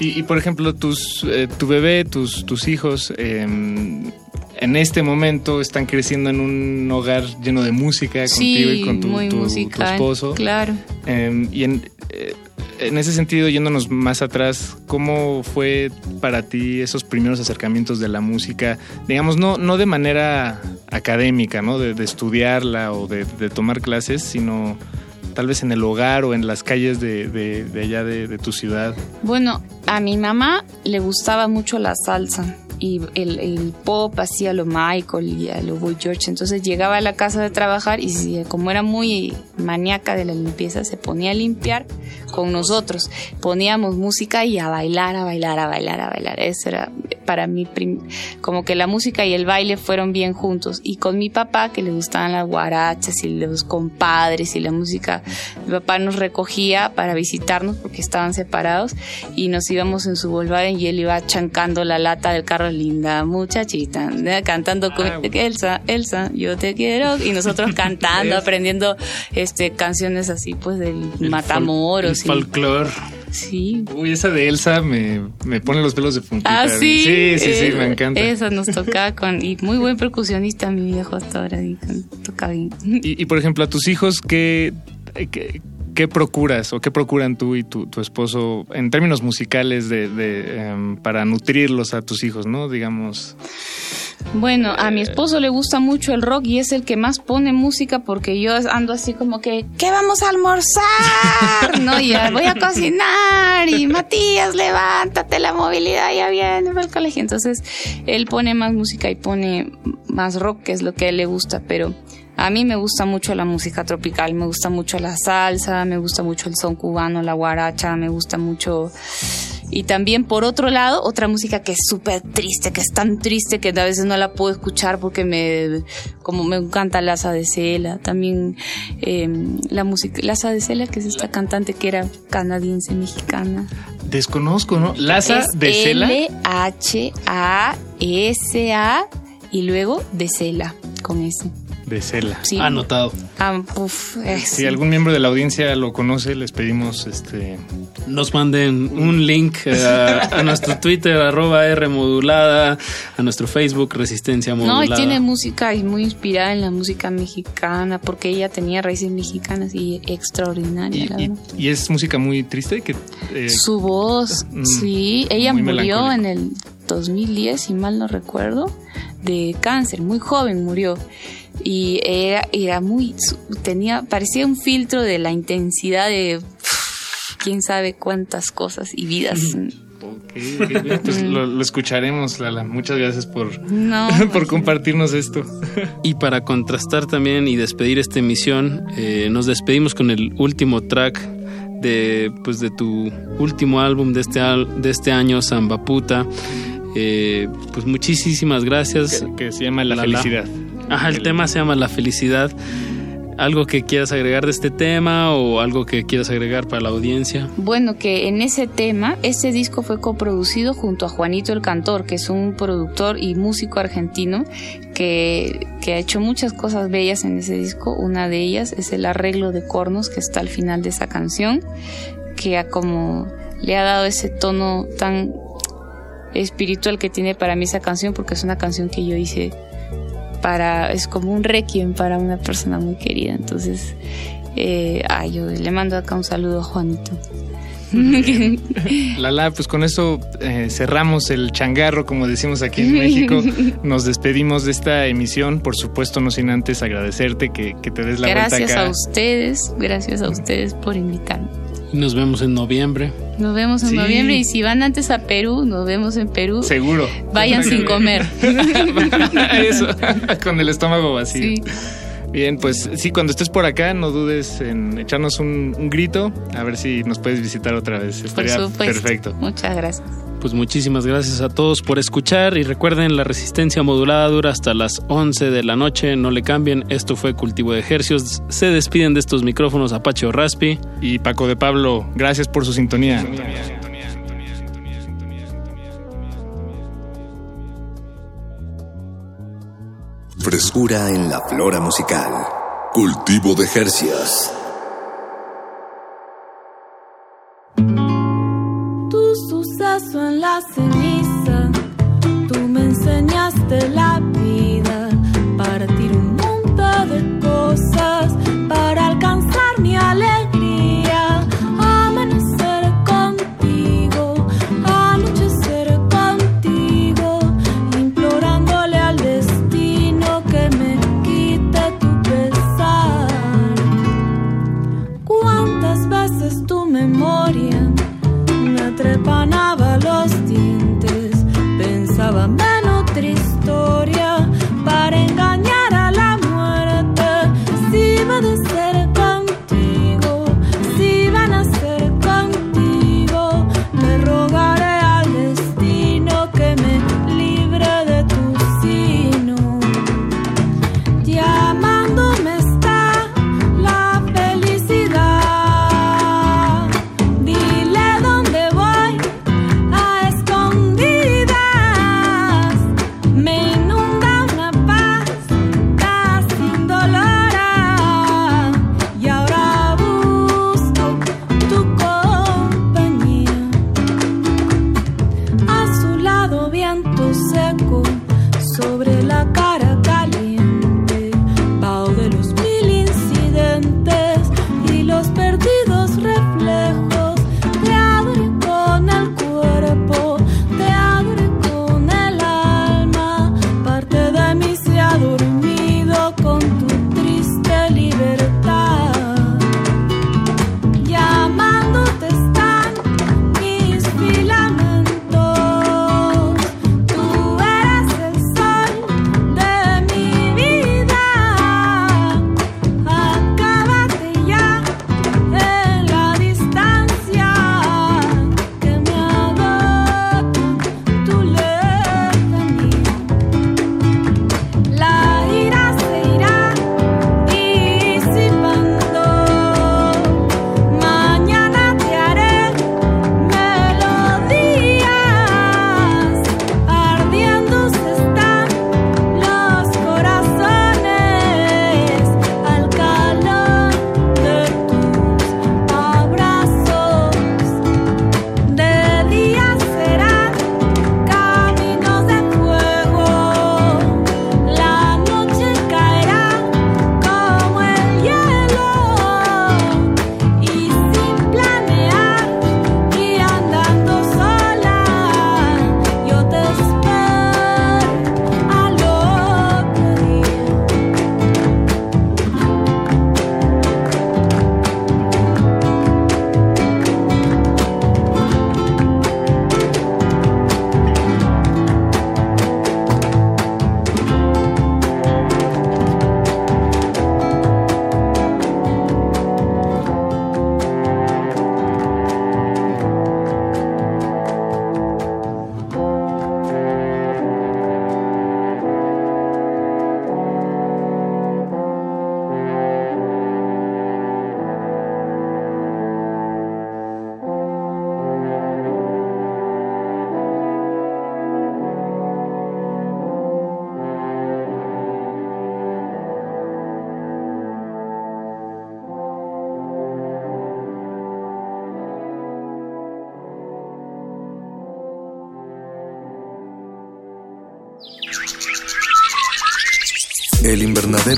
Y, y, por ejemplo, tus, eh, tu bebé, tus, tus hijos, eh, en este momento están creciendo en un hogar lleno de música contigo y con tu, muy tu- tu musical, esposo. claro. Eh, y en, eh, en ese sentido, yéndonos más atrás, ¿cómo fue para ti esos primeros acercamientos de la música? Digamos, no, no de manera académica, ¿no? De, de estudiarla o de, de tomar clases, sino tal vez en el hogar o en las calles de, de- de allá de, de tu ciudad. Bueno, a mi mamá le gustaba mucho la salsa y el, el pop hacía lo Michael y a lo Boy George. Entonces llegaba a la casa de trabajar y como era muy maníaca de la limpieza, se ponía a limpiar con nosotros. Poníamos música y a bailar, a bailar, a bailar, a bailar. Eso era para mí como que la música y el baile fueron bien juntos. Y con mi papá, que le gustaban las guarachas y los compadres y la música, mi papá nos recogía para visitarnos porque estaban separados y nos íbamos en su Volkswagen y él iba chancando la lata del carro, linda muchachita, cantando con Elsa, Elsa, yo te quiero. Y nosotros cantando, aprendiendo este canciones así pues del Matamoros. El folclore. Sí. Uy, esa de Elsa me, me pone los pelos de puntita. Ah, sí. Sí, sí, sí, Eh, me encanta. Eso nos tocaba con. Y muy buen percusionista, mi viejo, hasta ahora. y toca bien. Y, y, por ejemplo, a tus hijos, ¿qué, qué, qué procuras o qué procuran tú y tu, tu esposo en términos musicales de, de, em, para nutrirlos a tus hijos, ¿no? Digamos. Bueno, a mi esposo le gusta mucho el rock y es el que más pone música porque yo ando así como que, ¿qué vamos a almorzar? No, ya voy a cocinar y Matías, levántate, la movilidad ya viene para el colegio. Entonces, él pone más música y pone más rock, que es lo que a él le gusta, pero a mí me gusta mucho la música tropical, me gusta mucho la salsa, me gusta mucho el son cubano, la guaracha, me gusta mucho... Y también por otro lado, otra música que es súper triste, que es tan triste que a veces no la puedo escuchar porque me, como me encanta Laza de Cela, también eh, la música, Laza de Cela, que es esta cantante que era canadiense, mexicana. Desconozco, ¿no? Laza Es de Cela. L-H-A-S-A y luego de Cela, con ese. De Cela. Sí. Anotado. Ah, uf, eh, Si sí. algún miembro de la audiencia lo conoce, les pedimos este. Nos manden un link eh, a, a nuestro Twitter, arroba R modulada, a nuestro Facebook, Resistencia No, Modulada. y tiene música y muy inspirada en la música mexicana, porque ella tenía raíces mexicanas y extraordinaria, la Y, verdad. y es música muy triste que. eh, Su voz, mm, sí, ella murió en el 2010, si mal no recuerdo, de cáncer, muy joven murió. Y era, era muy, tenía, parecía un filtro de la intensidad de quién sabe cuántas cosas y vidas. ok, ok, bien, pues lo, lo escucharemos, Lala. Muchas gracias por, No, por compartirnos esto. Y para contrastar también y despedir esta emisión, eh, nos despedimos con el último track de, pues, de tu último álbum de este, al- de este año, Samba Puta. Eh, pues muchísimas gracias. Que, que se llama La, La, la. Felicidad. Ajá, el tema se llama La Felicidad. ¿Algo que quieras agregar de este tema o algo que quieras agregar para la audiencia? Bueno, que en ese tema, ese disco fue coproducido junto a Juanito el Cantor, que es un productor y músico argentino que, que ha hecho muchas cosas bellas en ese disco. Una de ellas es el arreglo de cornos que está al final de esa canción, que ha como le ha dado ese tono tan espiritual que tiene para mí esa canción, porque es una canción que yo hice para, es como un requiem para una persona muy querida. Entonces, eh, ay, yo le mando acá un saludo a Juanito. Lala, pues con eso eh, cerramos el changarro, como decimos aquí en México. Nos despedimos de esta emisión, por supuesto, no sin antes agradecerte que, que te des la gracias vuelta acá. a ustedes, gracias a ustedes por invitarme. Nos vemos en noviembre. Nos vemos en Sí. noviembre y si van antes a Perú, nos vemos en Perú. Seguro. Vayan sin comer. Eso, con el estómago vacío. Sí. Bien, pues sí, cuando estés por acá, no dudes en echarnos un, un grito, a ver si nos puedes visitar otra vez. Por Estaría supuesto. perfecto. Muchas gracias. Pues muchísimas gracias a todos por escuchar y recuerden la resistencia modulada dura hasta las 11 de la noche, no le cambien, esto fue Cultivo de Ejercios, se despiden de estos micrófonos Apache o Raspi Y Paco de Pablo, gracias por su sintonía. Frescura en la flora musical. Cultivo de Jercias. Tu suceso en la ceniza, tú me enseñaste la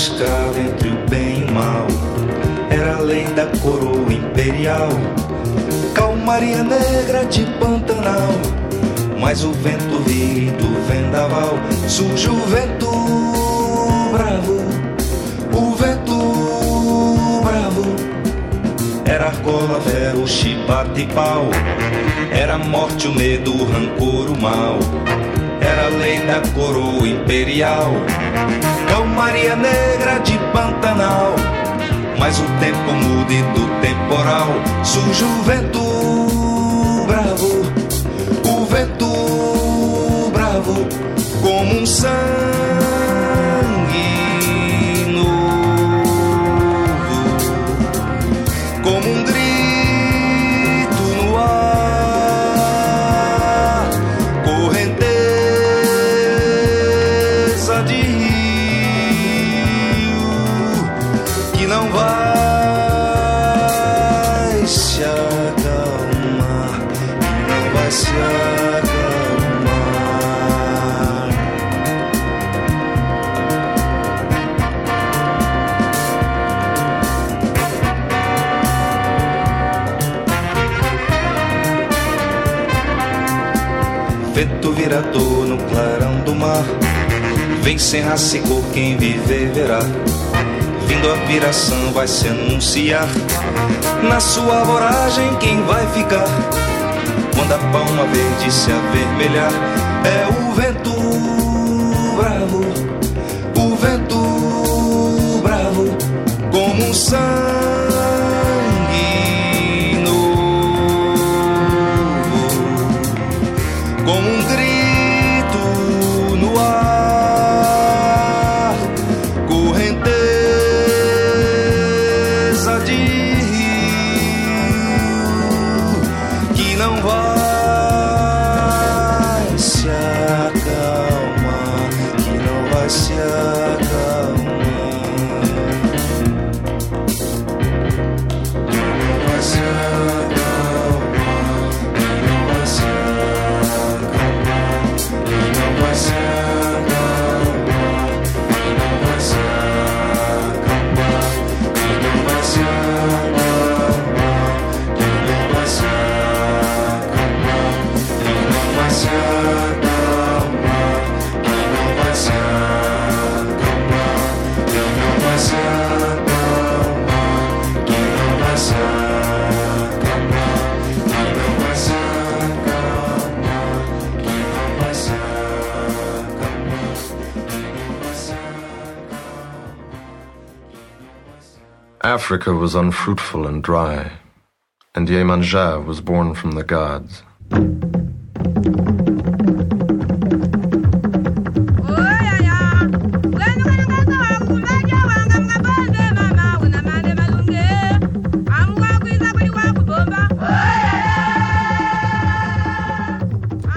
escravo entre o bem e o mal. Era além lei da coroa imperial, calmaria negra de Pantanal. Mas o vento ri do vendaval, surge o vento bravo, o vento bravo. Era argola, vero, chibata e pau. Era morte, o medo, o rancor, o mal terra, coroa imperial. Então Maria Negra de Pantanal, mas o tempo muda e do temporal. Surge o vento bravo, o vento bravo como um sangue no clarão do mar. Vem sem cor, quem viver verá. Vindo a piração vai se anunciar. Na sua voragem, quem vai ficar? Quando a palma verde se avermelhar, é o vento bravo, o vento bravo, como um sangue. Africa was unfruitful and dry, and Yemanja was born from the gods.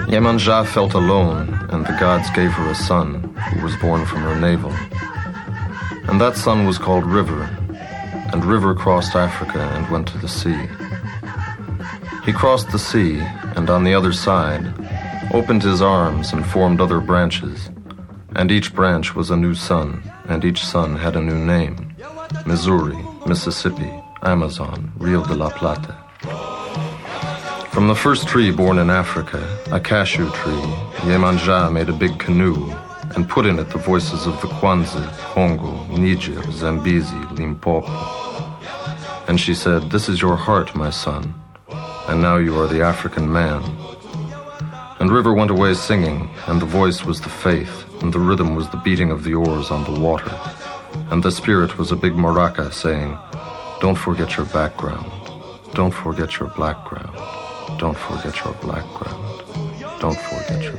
Yemanja felt alone, and the gods gave her a son, who was born from her navel. And that son was called River, River crossed Africa and went to the sea. He crossed the sea, and on the other side, opened his arms and formed other branches, and each branch was a new sun, and each sun had a new name Missouri, Mississippi, Amazon, Rio de la Plata. From the first tree born in Africa, a cashew tree, Yemanja made a big canoe and put in it the voices of the Kwanzi, Congo, Niger, Zambezi, Limpopo. And she said, This is your heart, my son, and now you are the African man. And River went away singing, and the voice was the faith, and the rhythm was the beating of the oars on the water. And the spirit was a big maraca saying, Don't forget your background. Don't forget your black ground. Don't forget your black ground. Don't forget your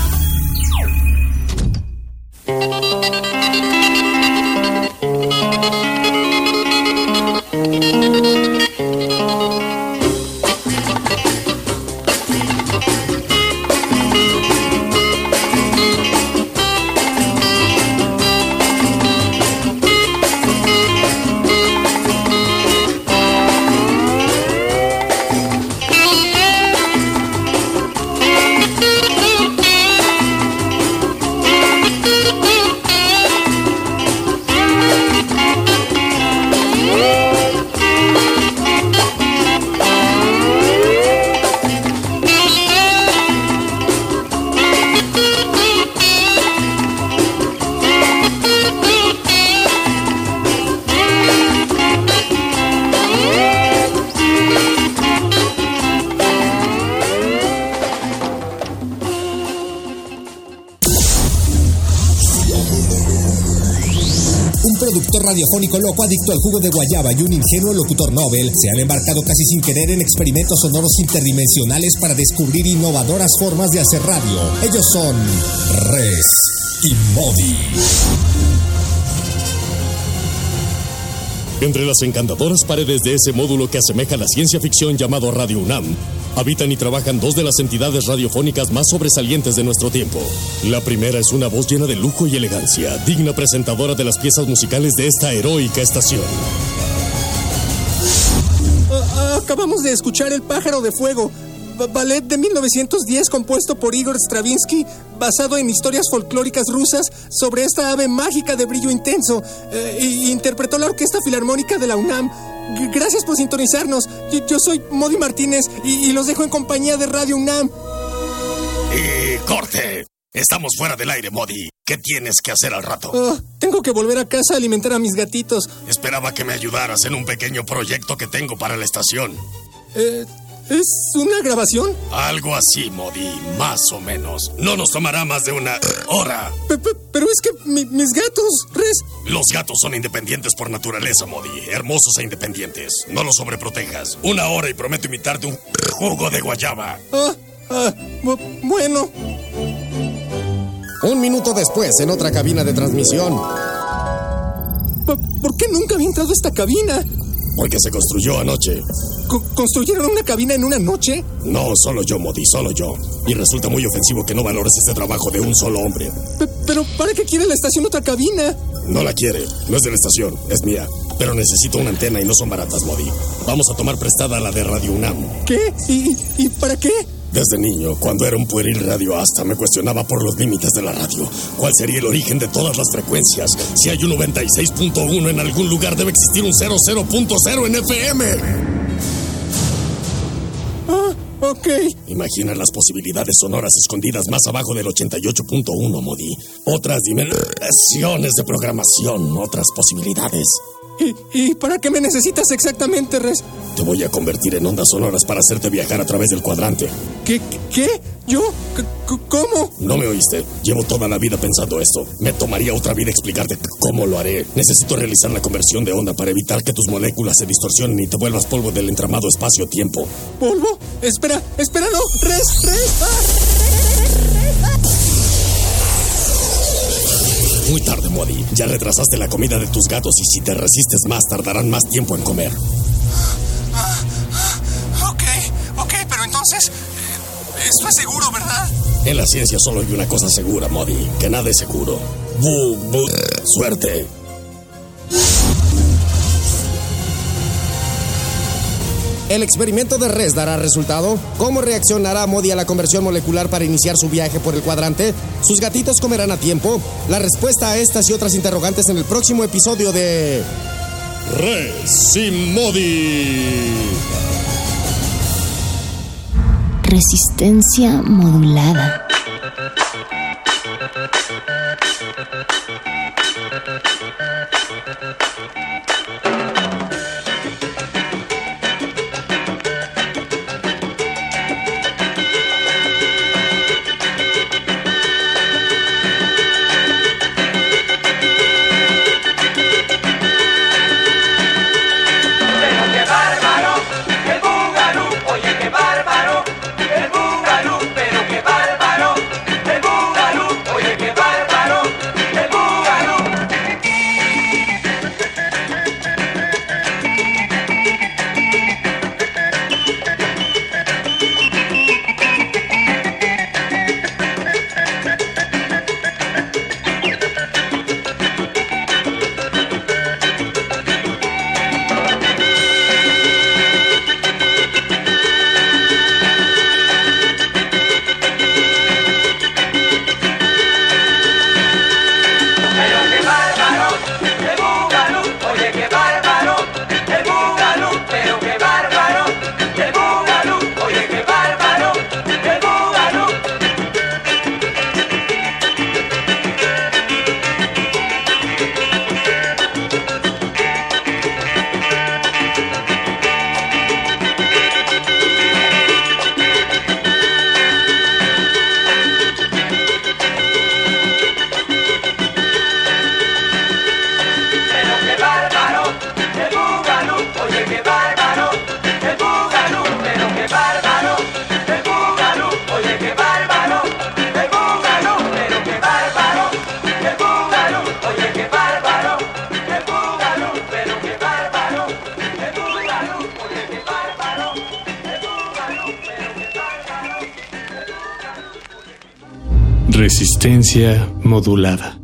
Adicto al jugo de guayaba y un ingenuo locutor Nobel se han embarcado casi sin querer en experimentos sonoros interdimensionales para descubrir innovadoras formas de hacer radio. Ellos son Res y Modi. Entre las encantadoras paredes de ese módulo que asemeja la ciencia ficción llamado Radio UNAM, habitan y trabajan dos de las entidades radiofónicas más sobresalientes de nuestro tiempo. La primera es una voz llena de lujo y elegancia, digna presentadora de las piezas musicales de esta heroica estación. Ah, acabamos de escuchar El pájaro de fuego, ba- ballet de 1910 compuesto por Igor Stravinsky, basado en historias folclóricas rusas sobre esta ave mágica de brillo intenso. Eh, interpretó la Orquesta Filarmónica de la UNAM. Gracias por sintonizarnos. Yo, yo soy Modi Martínez y, y los dejo en compañía de Radio UNAM. ¡Y corte! Estamos fuera del aire, Modi. ¿Qué tienes que hacer al rato? Ah, tengo que volver a casa a alimentar a mis gatitos. Esperaba que me ayudaras en un pequeño proyecto que tengo para la estación. Eh, ¿Es una grabación? Algo así, Modi, más o menos. No nos tomará más de una hora. Pe- pe- pero es que mi- mis gatos, Res. Los gatos son independientes por naturaleza, Modi. Hermosos e independientes. No los sobreprotejas. Una hora y prometo imitarte un jugo de guayaba. Ah, ah, bu- bueno. Un minuto después, en otra cabina de transmisión. ¿Por qué nunca había entrado a esta cabina? Porque se construyó anoche. Co- ¿Construyeron una cabina en una noche? No, solo yo, Modi, solo yo. Y resulta muy ofensivo que no valores este trabajo de un solo hombre. Pe- pero ¿para qué quiere la estación otra cabina? No la quiere. No es de la estación, es mía. Pero necesito una antena y no son baratas, Modi. Vamos a tomar prestada la de Radio UNAM. ¿Qué? ¿Y, y para qué? Desde niño, cuando era un pueril radio hasta, me cuestionaba por los límites de la radio. ¿Cuál sería el origen de todas las frecuencias? Si hay un 96.1 en algún lugar, debe existir un 00.0 en FM. Ah, ok. Imagina las posibilidades sonoras escondidas más abajo del 88.1, Modi. Otras dimensiones de programación, otras posibilidades. ¿Y, ¿Y para qué me necesitas exactamente, Res? Te voy a convertir en ondas sonoras para hacerte viajar a través del cuadrante. ¿Qué? ¿Qué? ¿Yo? ¿Cómo? No me oíste. Llevo toda la vida pensando esto. Me tomaría otra vida explicarte cómo lo haré. Necesito realizar la conversión de onda para evitar que tus moléculas se distorsionen y te vuelvas polvo del entramado espacio-tiempo. ¿Polvo? Espera, espera, no. Res, Res. ah. Muy tarde, Modi. Ya retrasaste la comida de tus gatos y si te resistes más, tardarán más tiempo en comer. Ok, ok, pero entonces. eh, Esto es seguro, ¿verdad? En la ciencia solo hay una cosa segura, Modi. Que nada es seguro. Bu, bu, suerte. ¿El experimento de Res dará resultado? ¿Cómo reaccionará Modi a la conversión molecular para iniciar su viaje por el cuadrante? ¿Sus gatitos comerán a tiempo? La respuesta a estas y otras interrogantes en el próximo episodio de... Resimodi. Resistencia modulada. Modulada.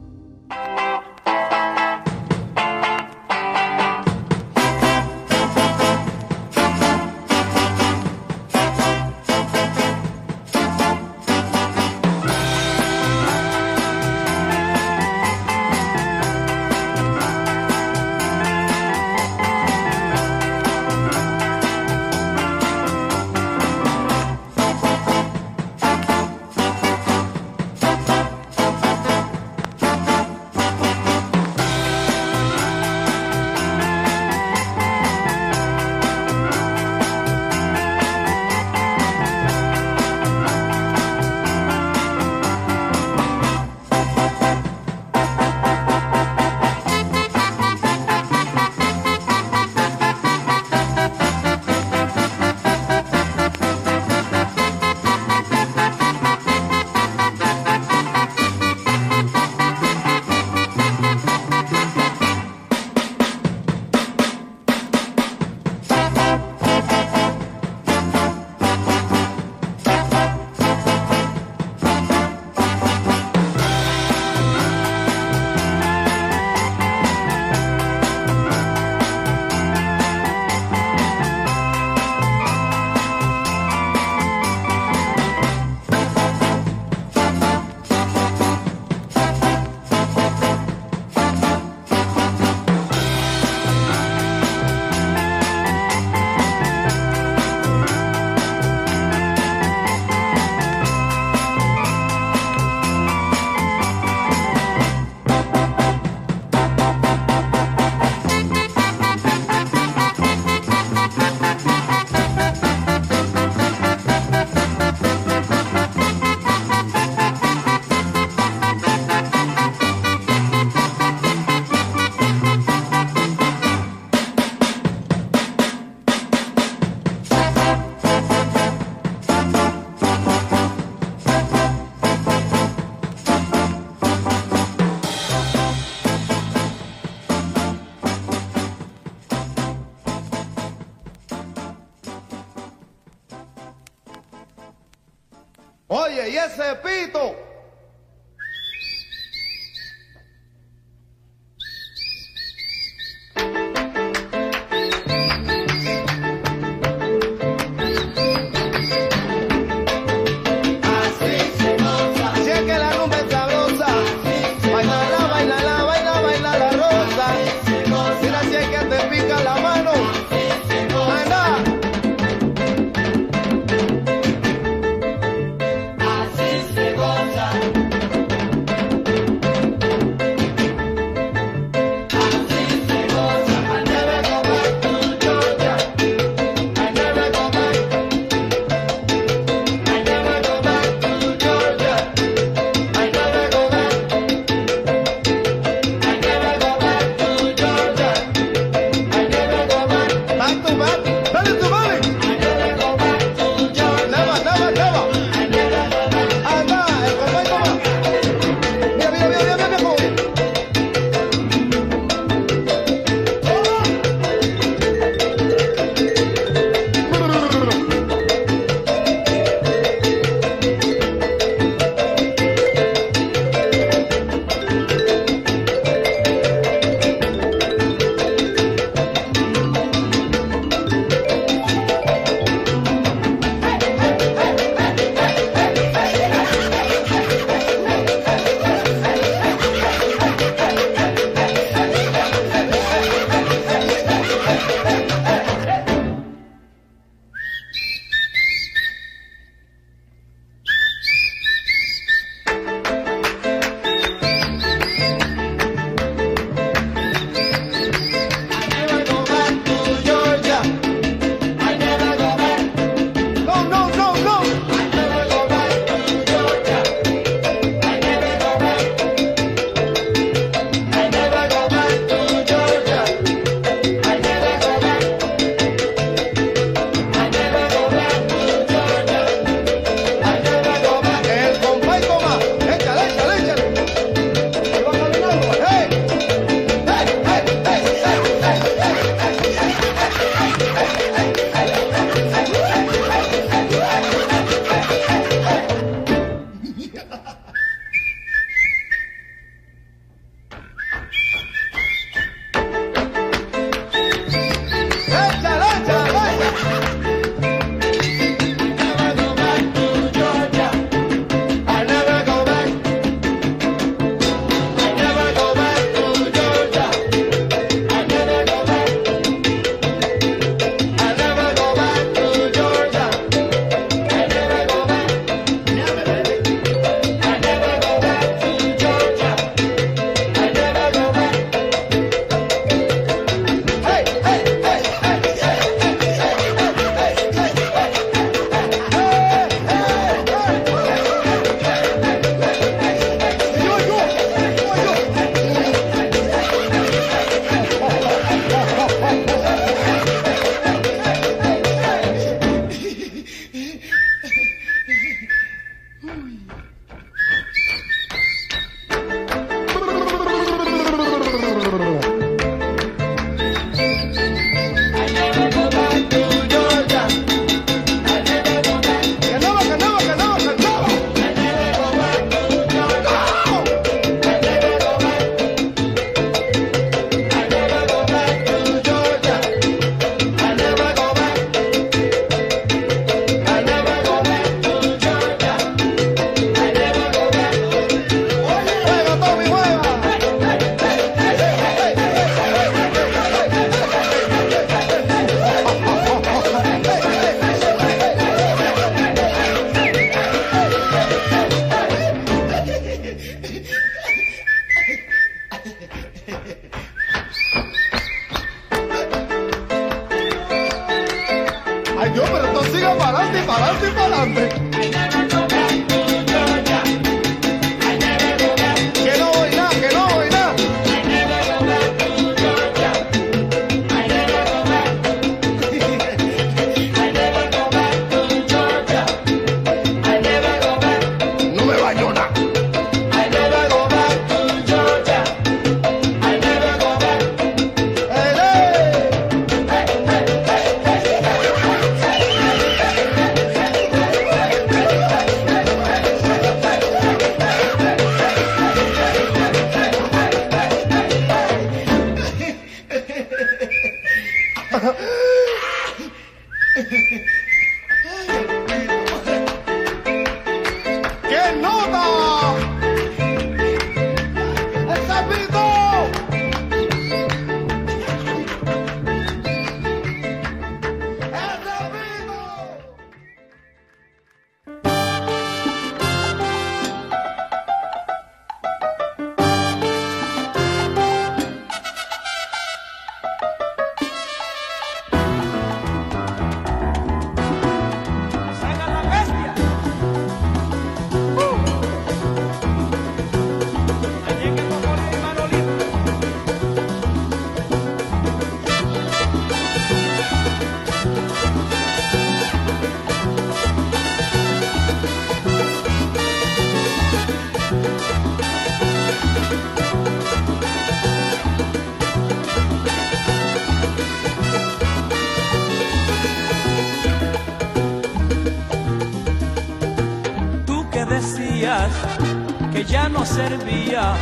no servía.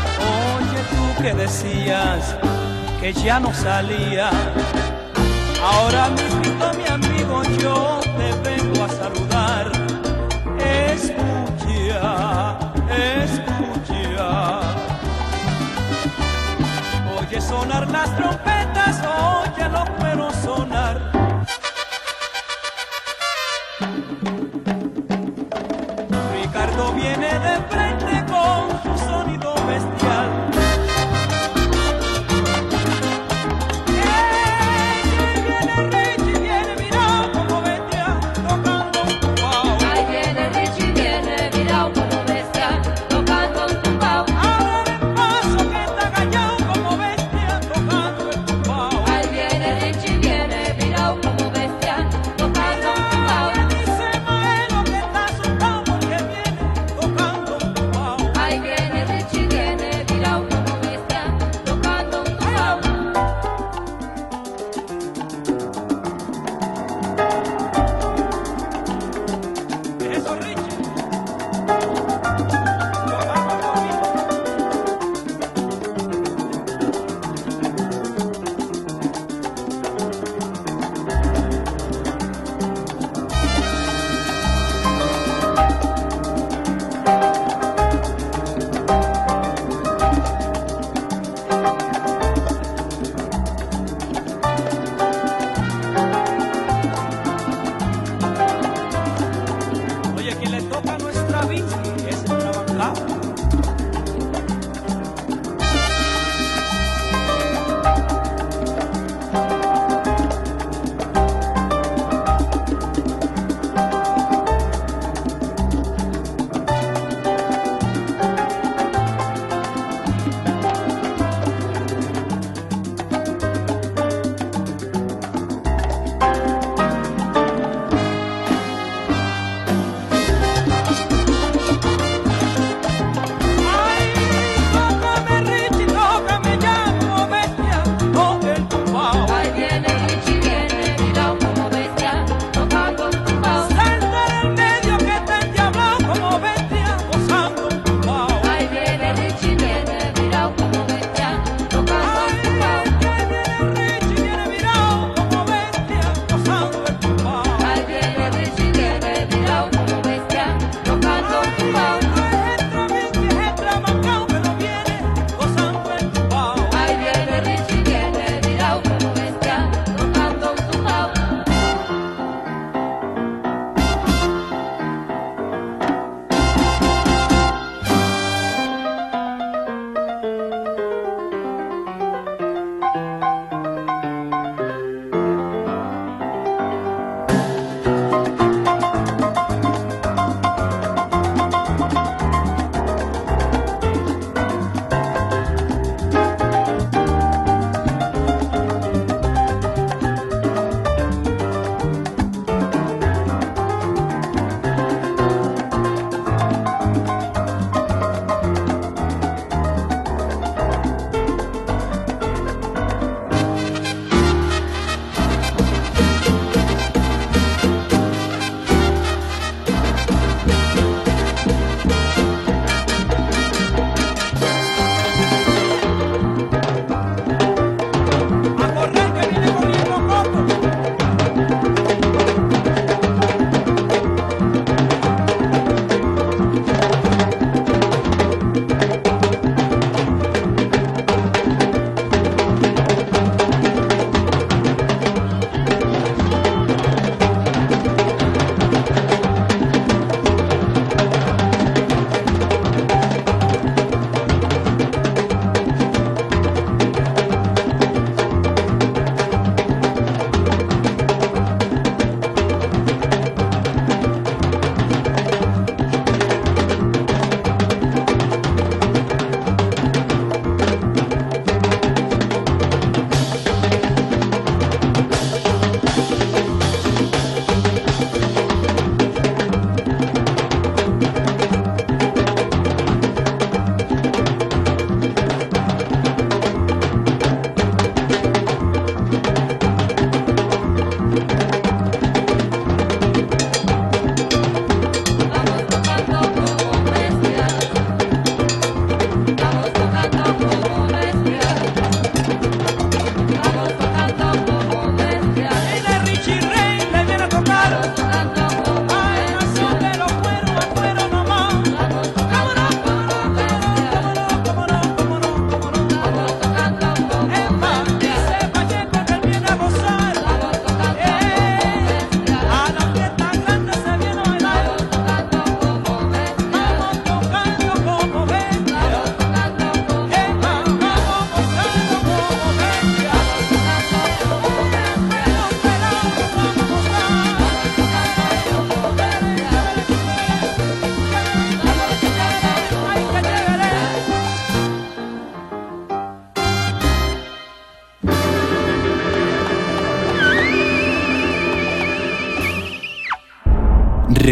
Oye, tú que decías que ya no salía. Ahora mismo, mi amigo, yo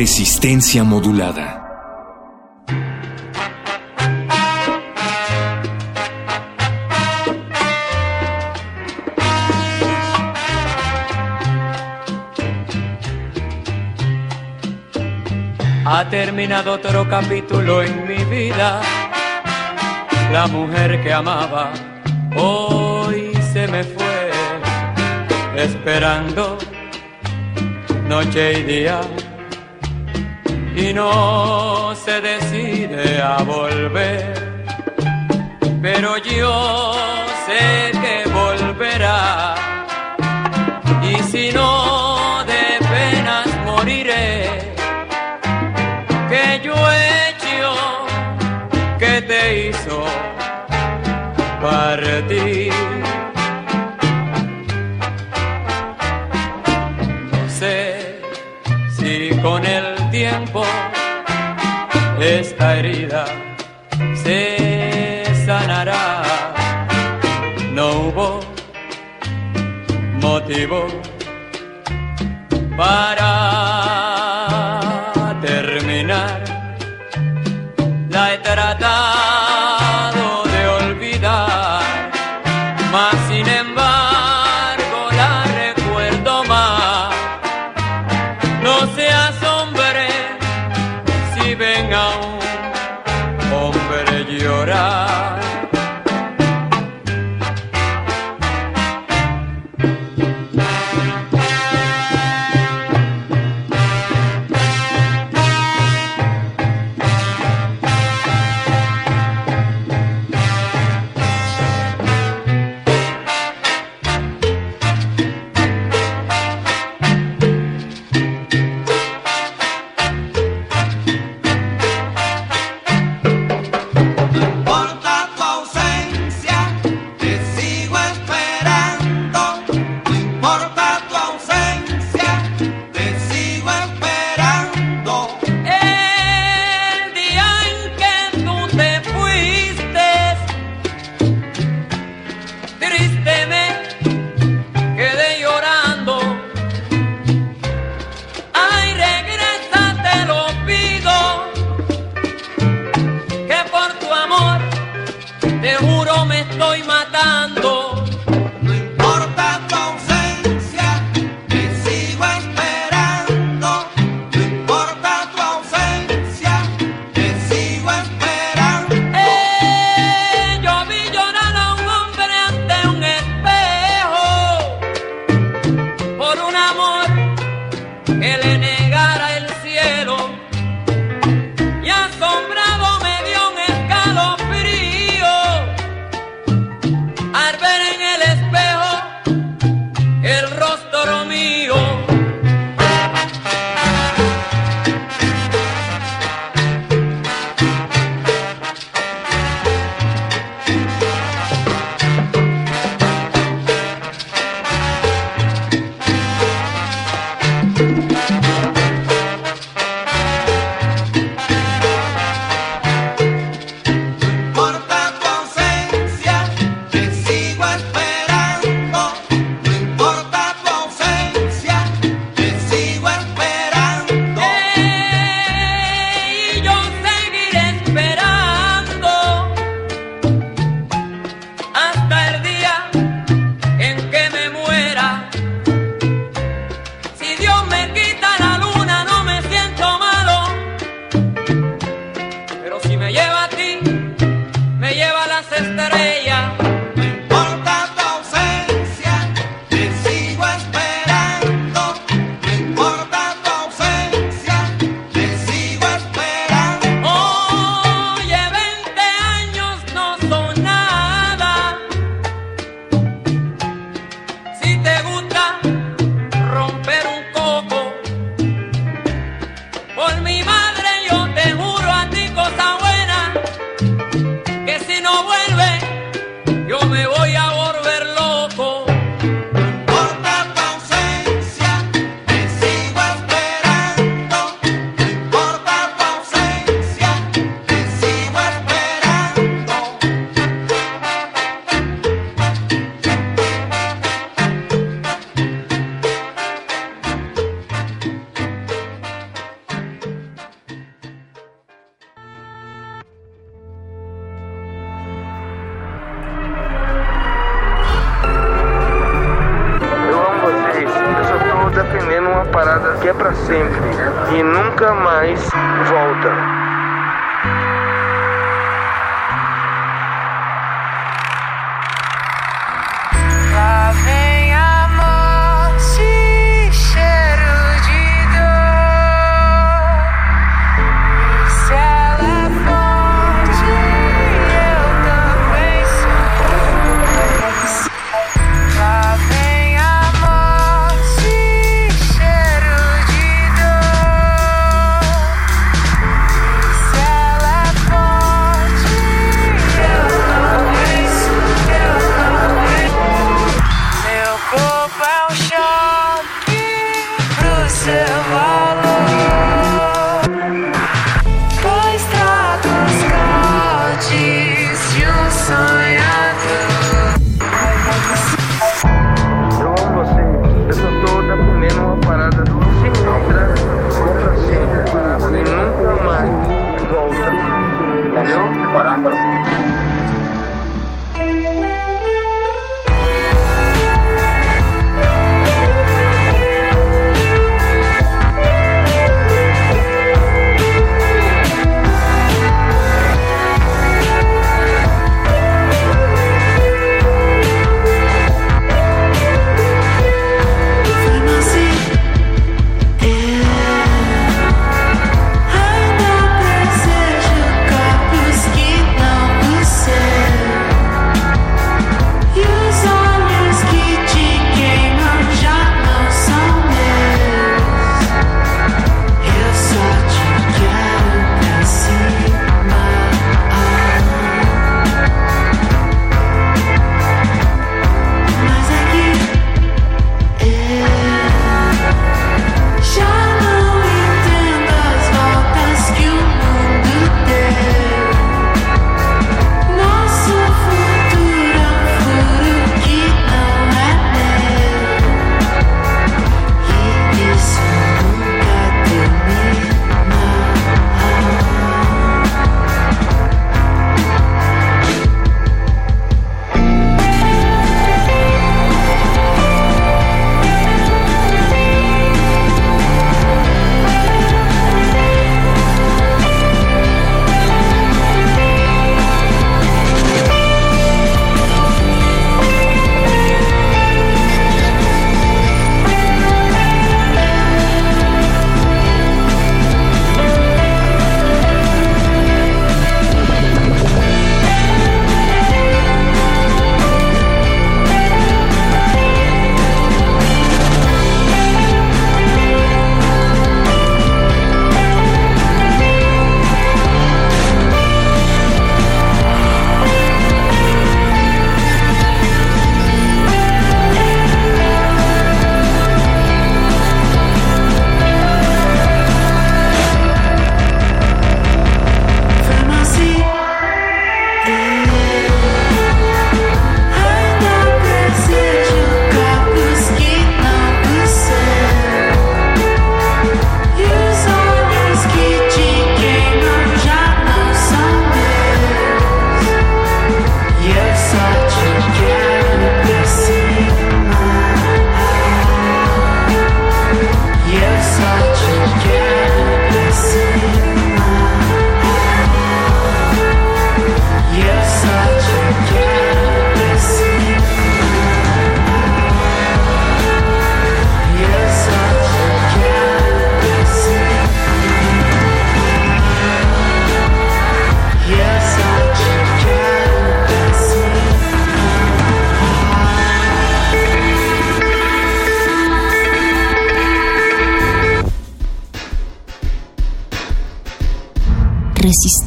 Resistencia modulada. Ha terminado otro capítulo en mi vida. La mujer que amaba hoy se me fue, esperando noche y día y no se decide a volver. Pero yo sé que volverá y si no de penas moriré, que yo he hecho que te hizo partir. tiempo esta herida se sanará. No hubo motivo para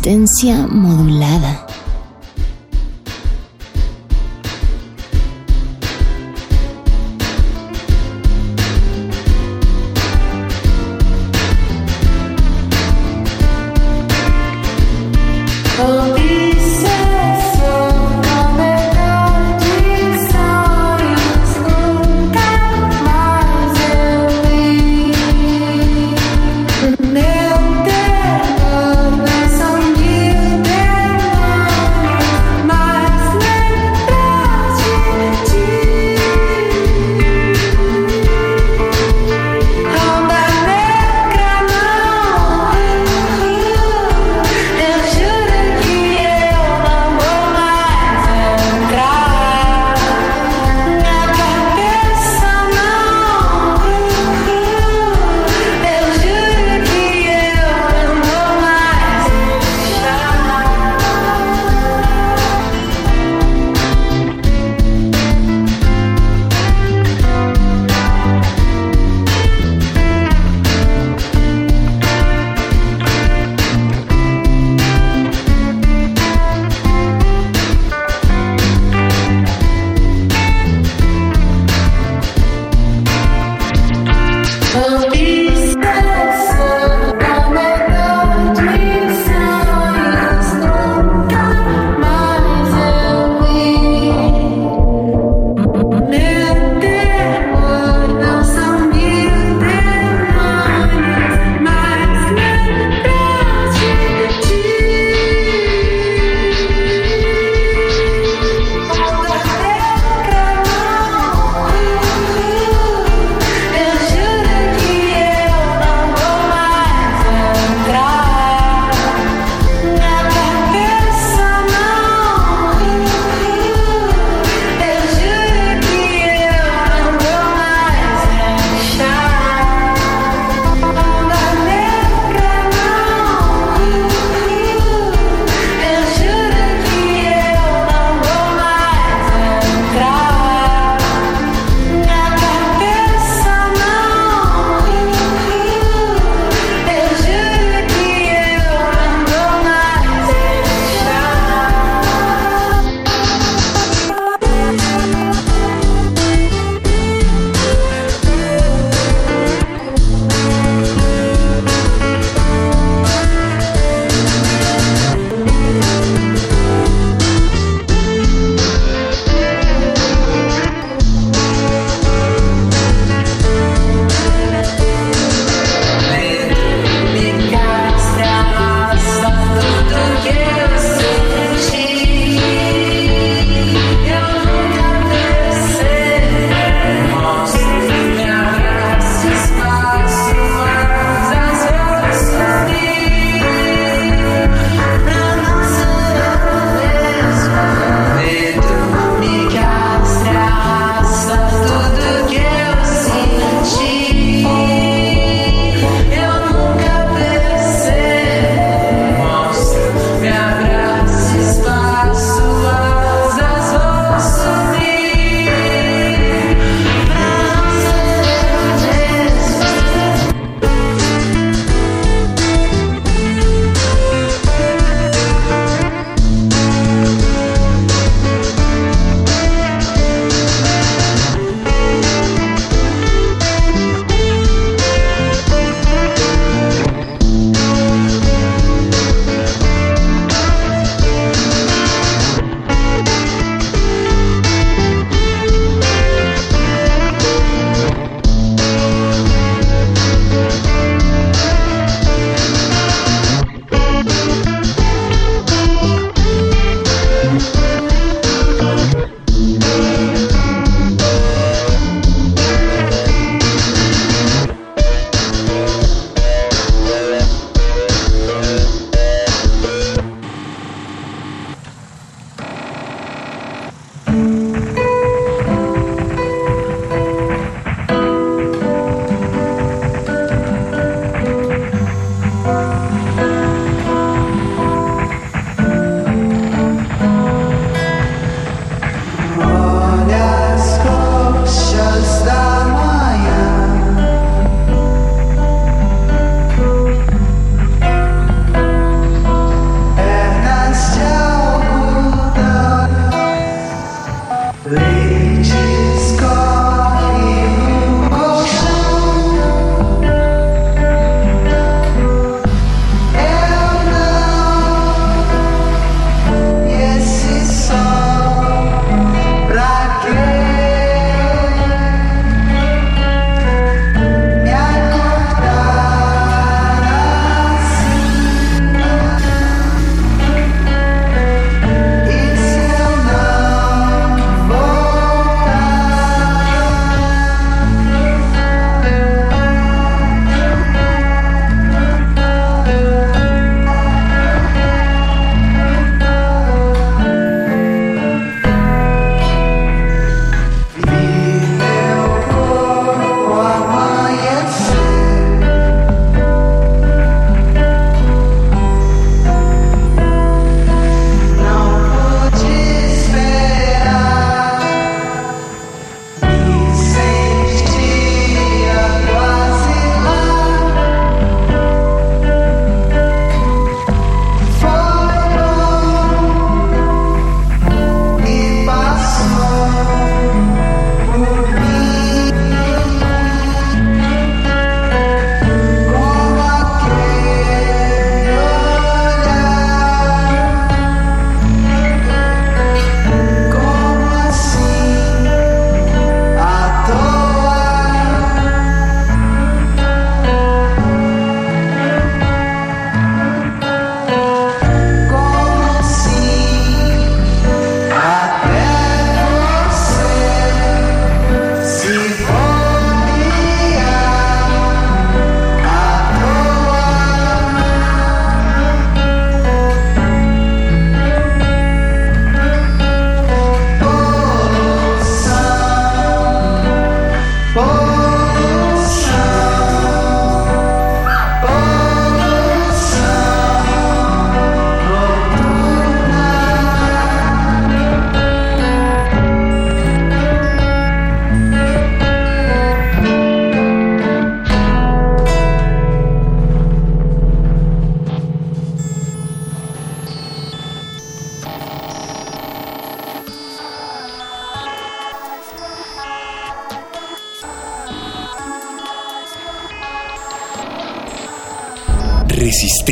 Resistencia modulada.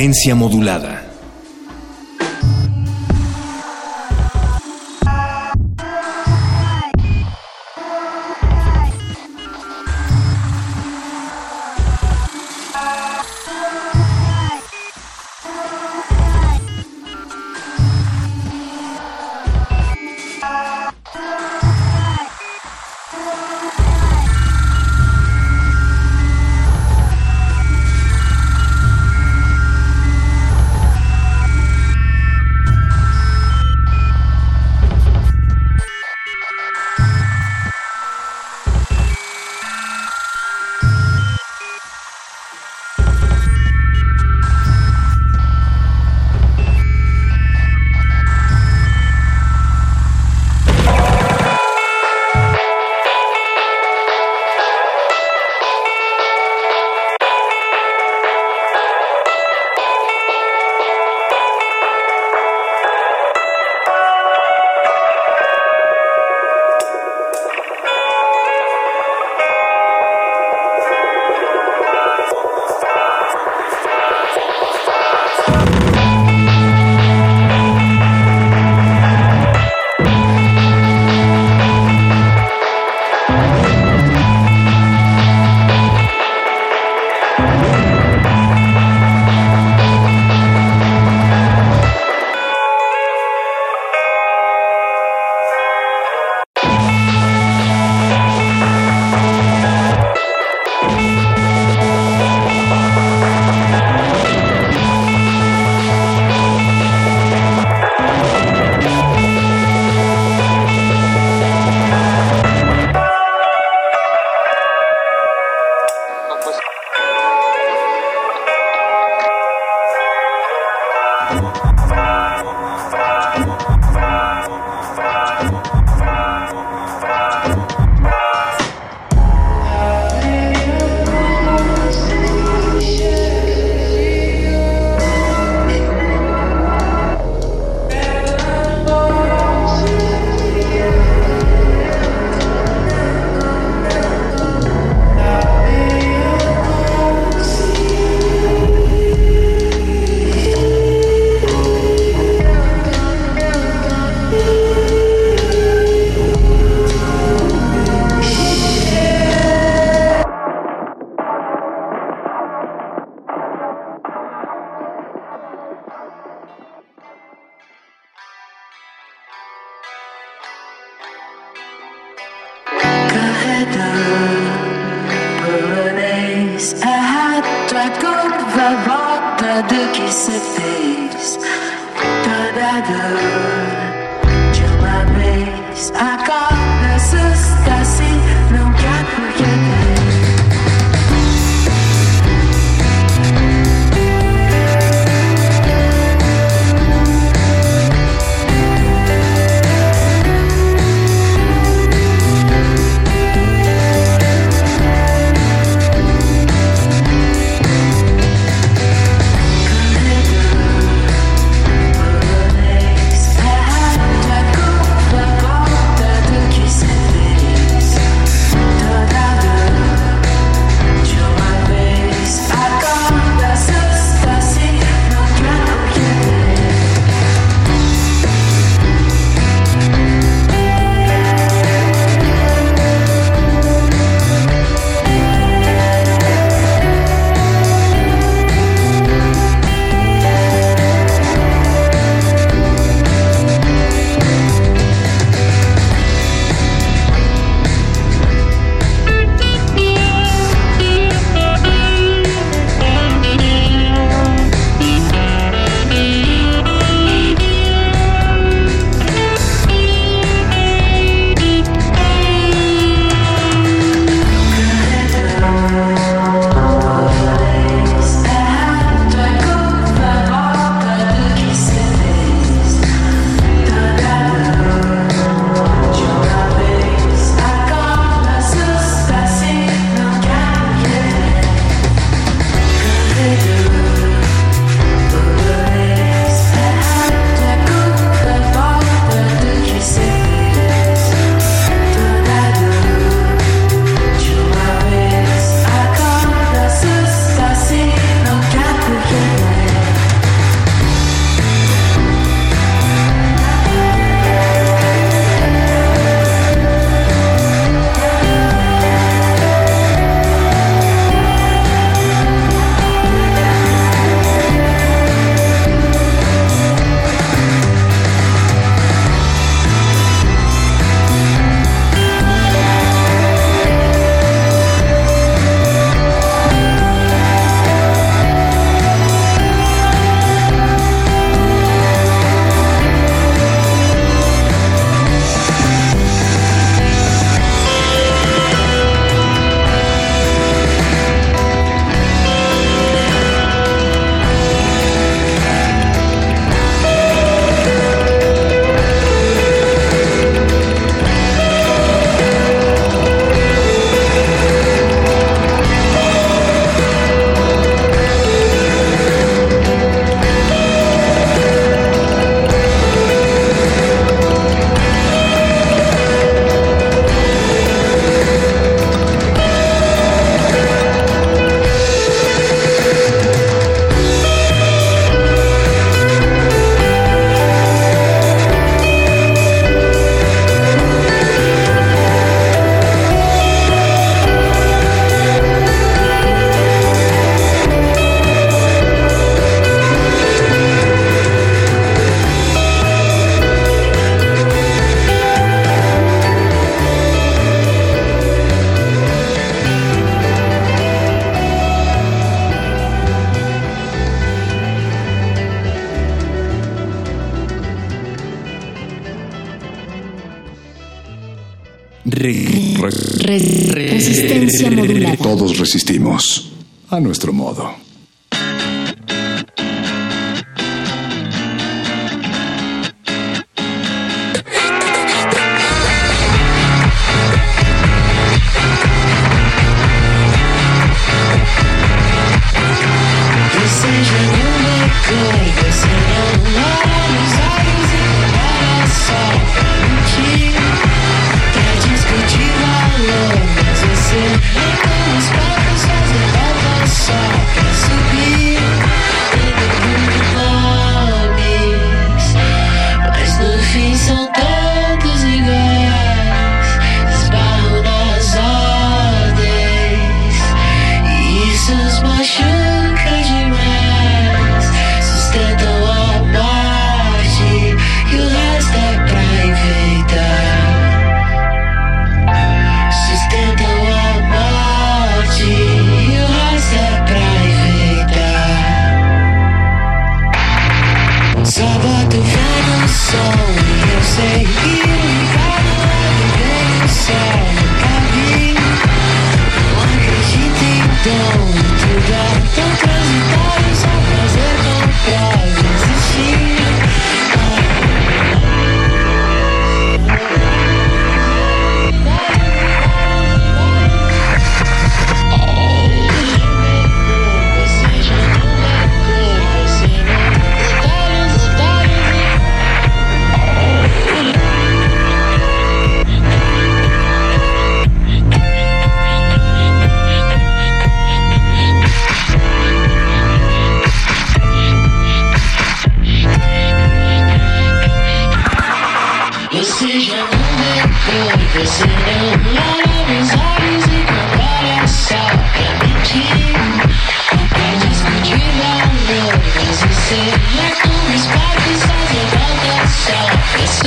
Resistencia modulada. Todos resistimos a nuestro modo. It's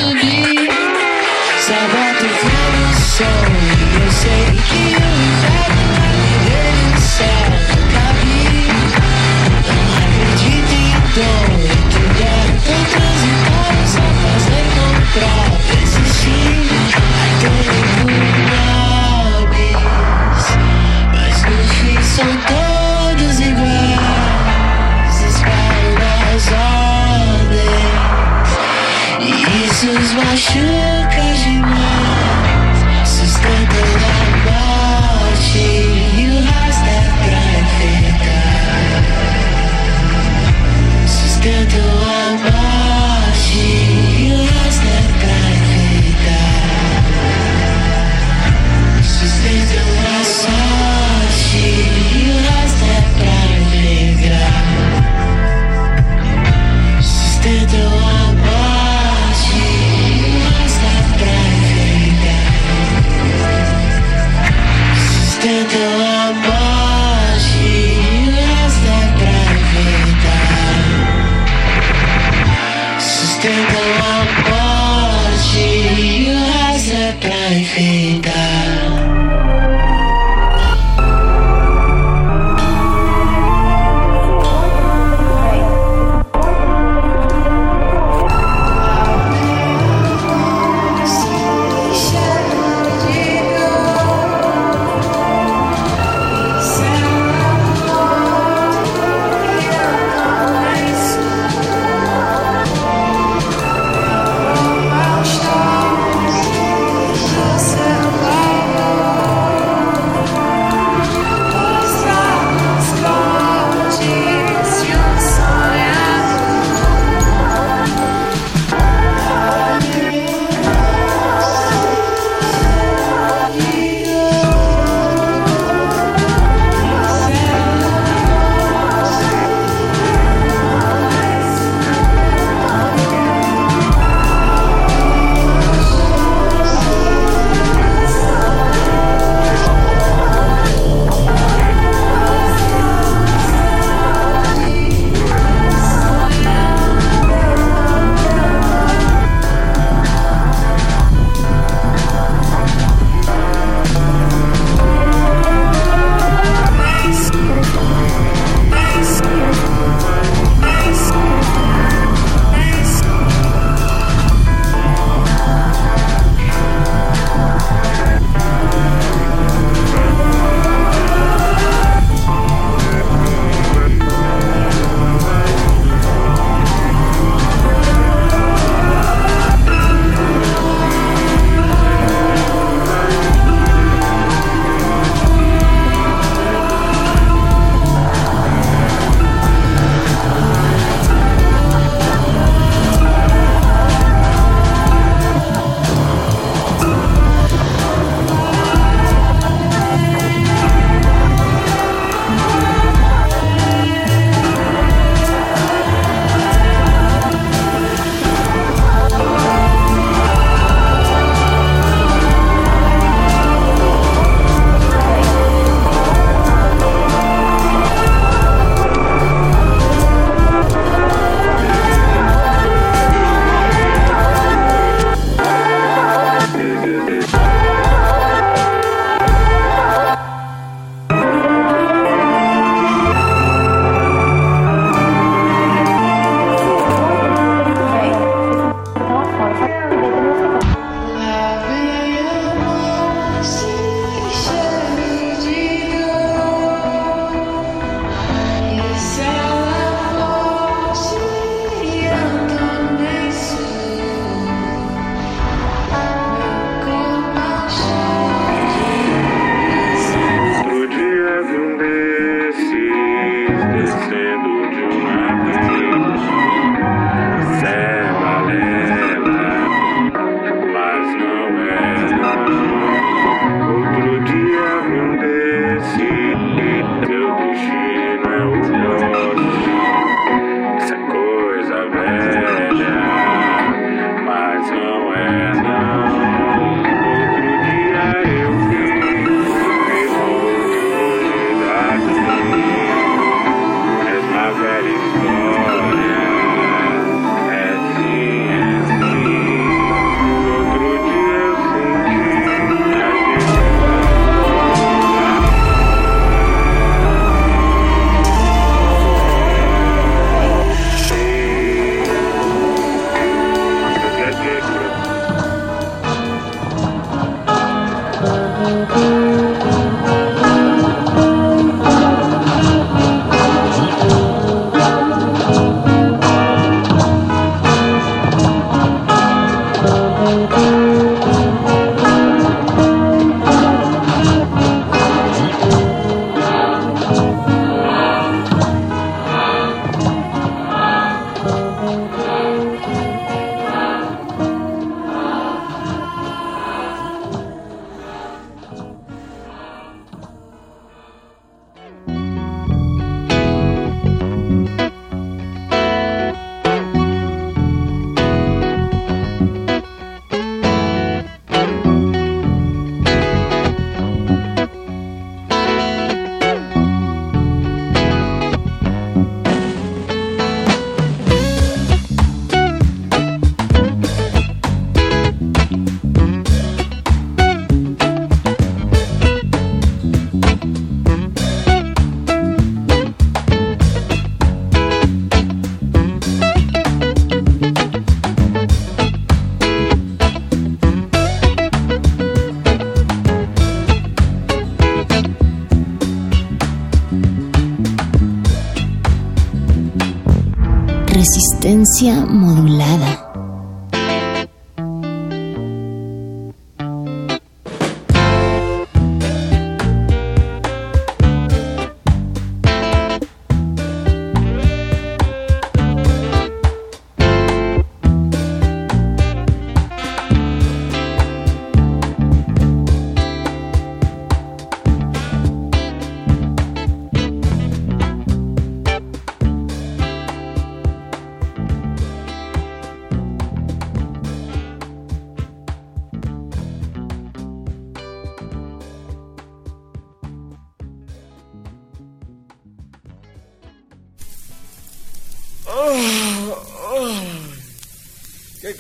Resistencia modulada.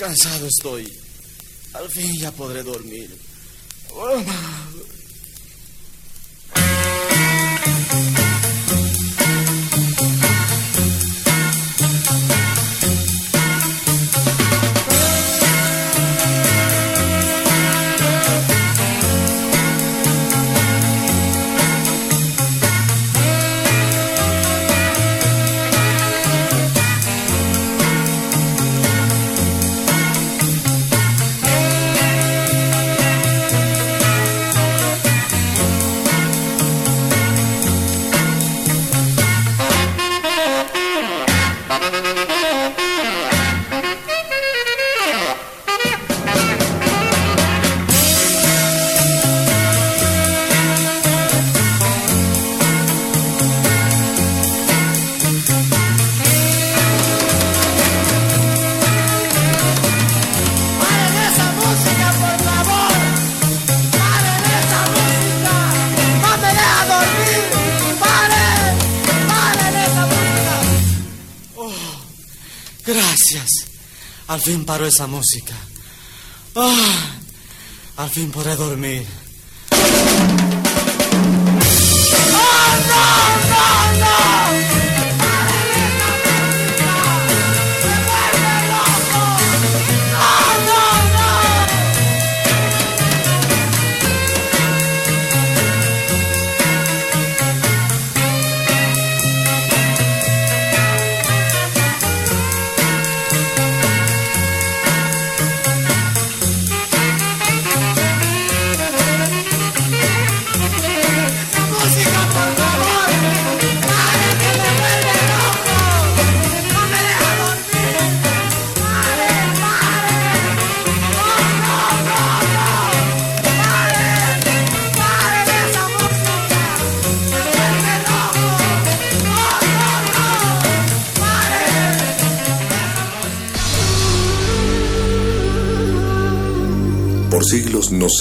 Cansado estoy. Al fin ya podré dormir. Fin paró esa música. Ah, al fin podré dormir.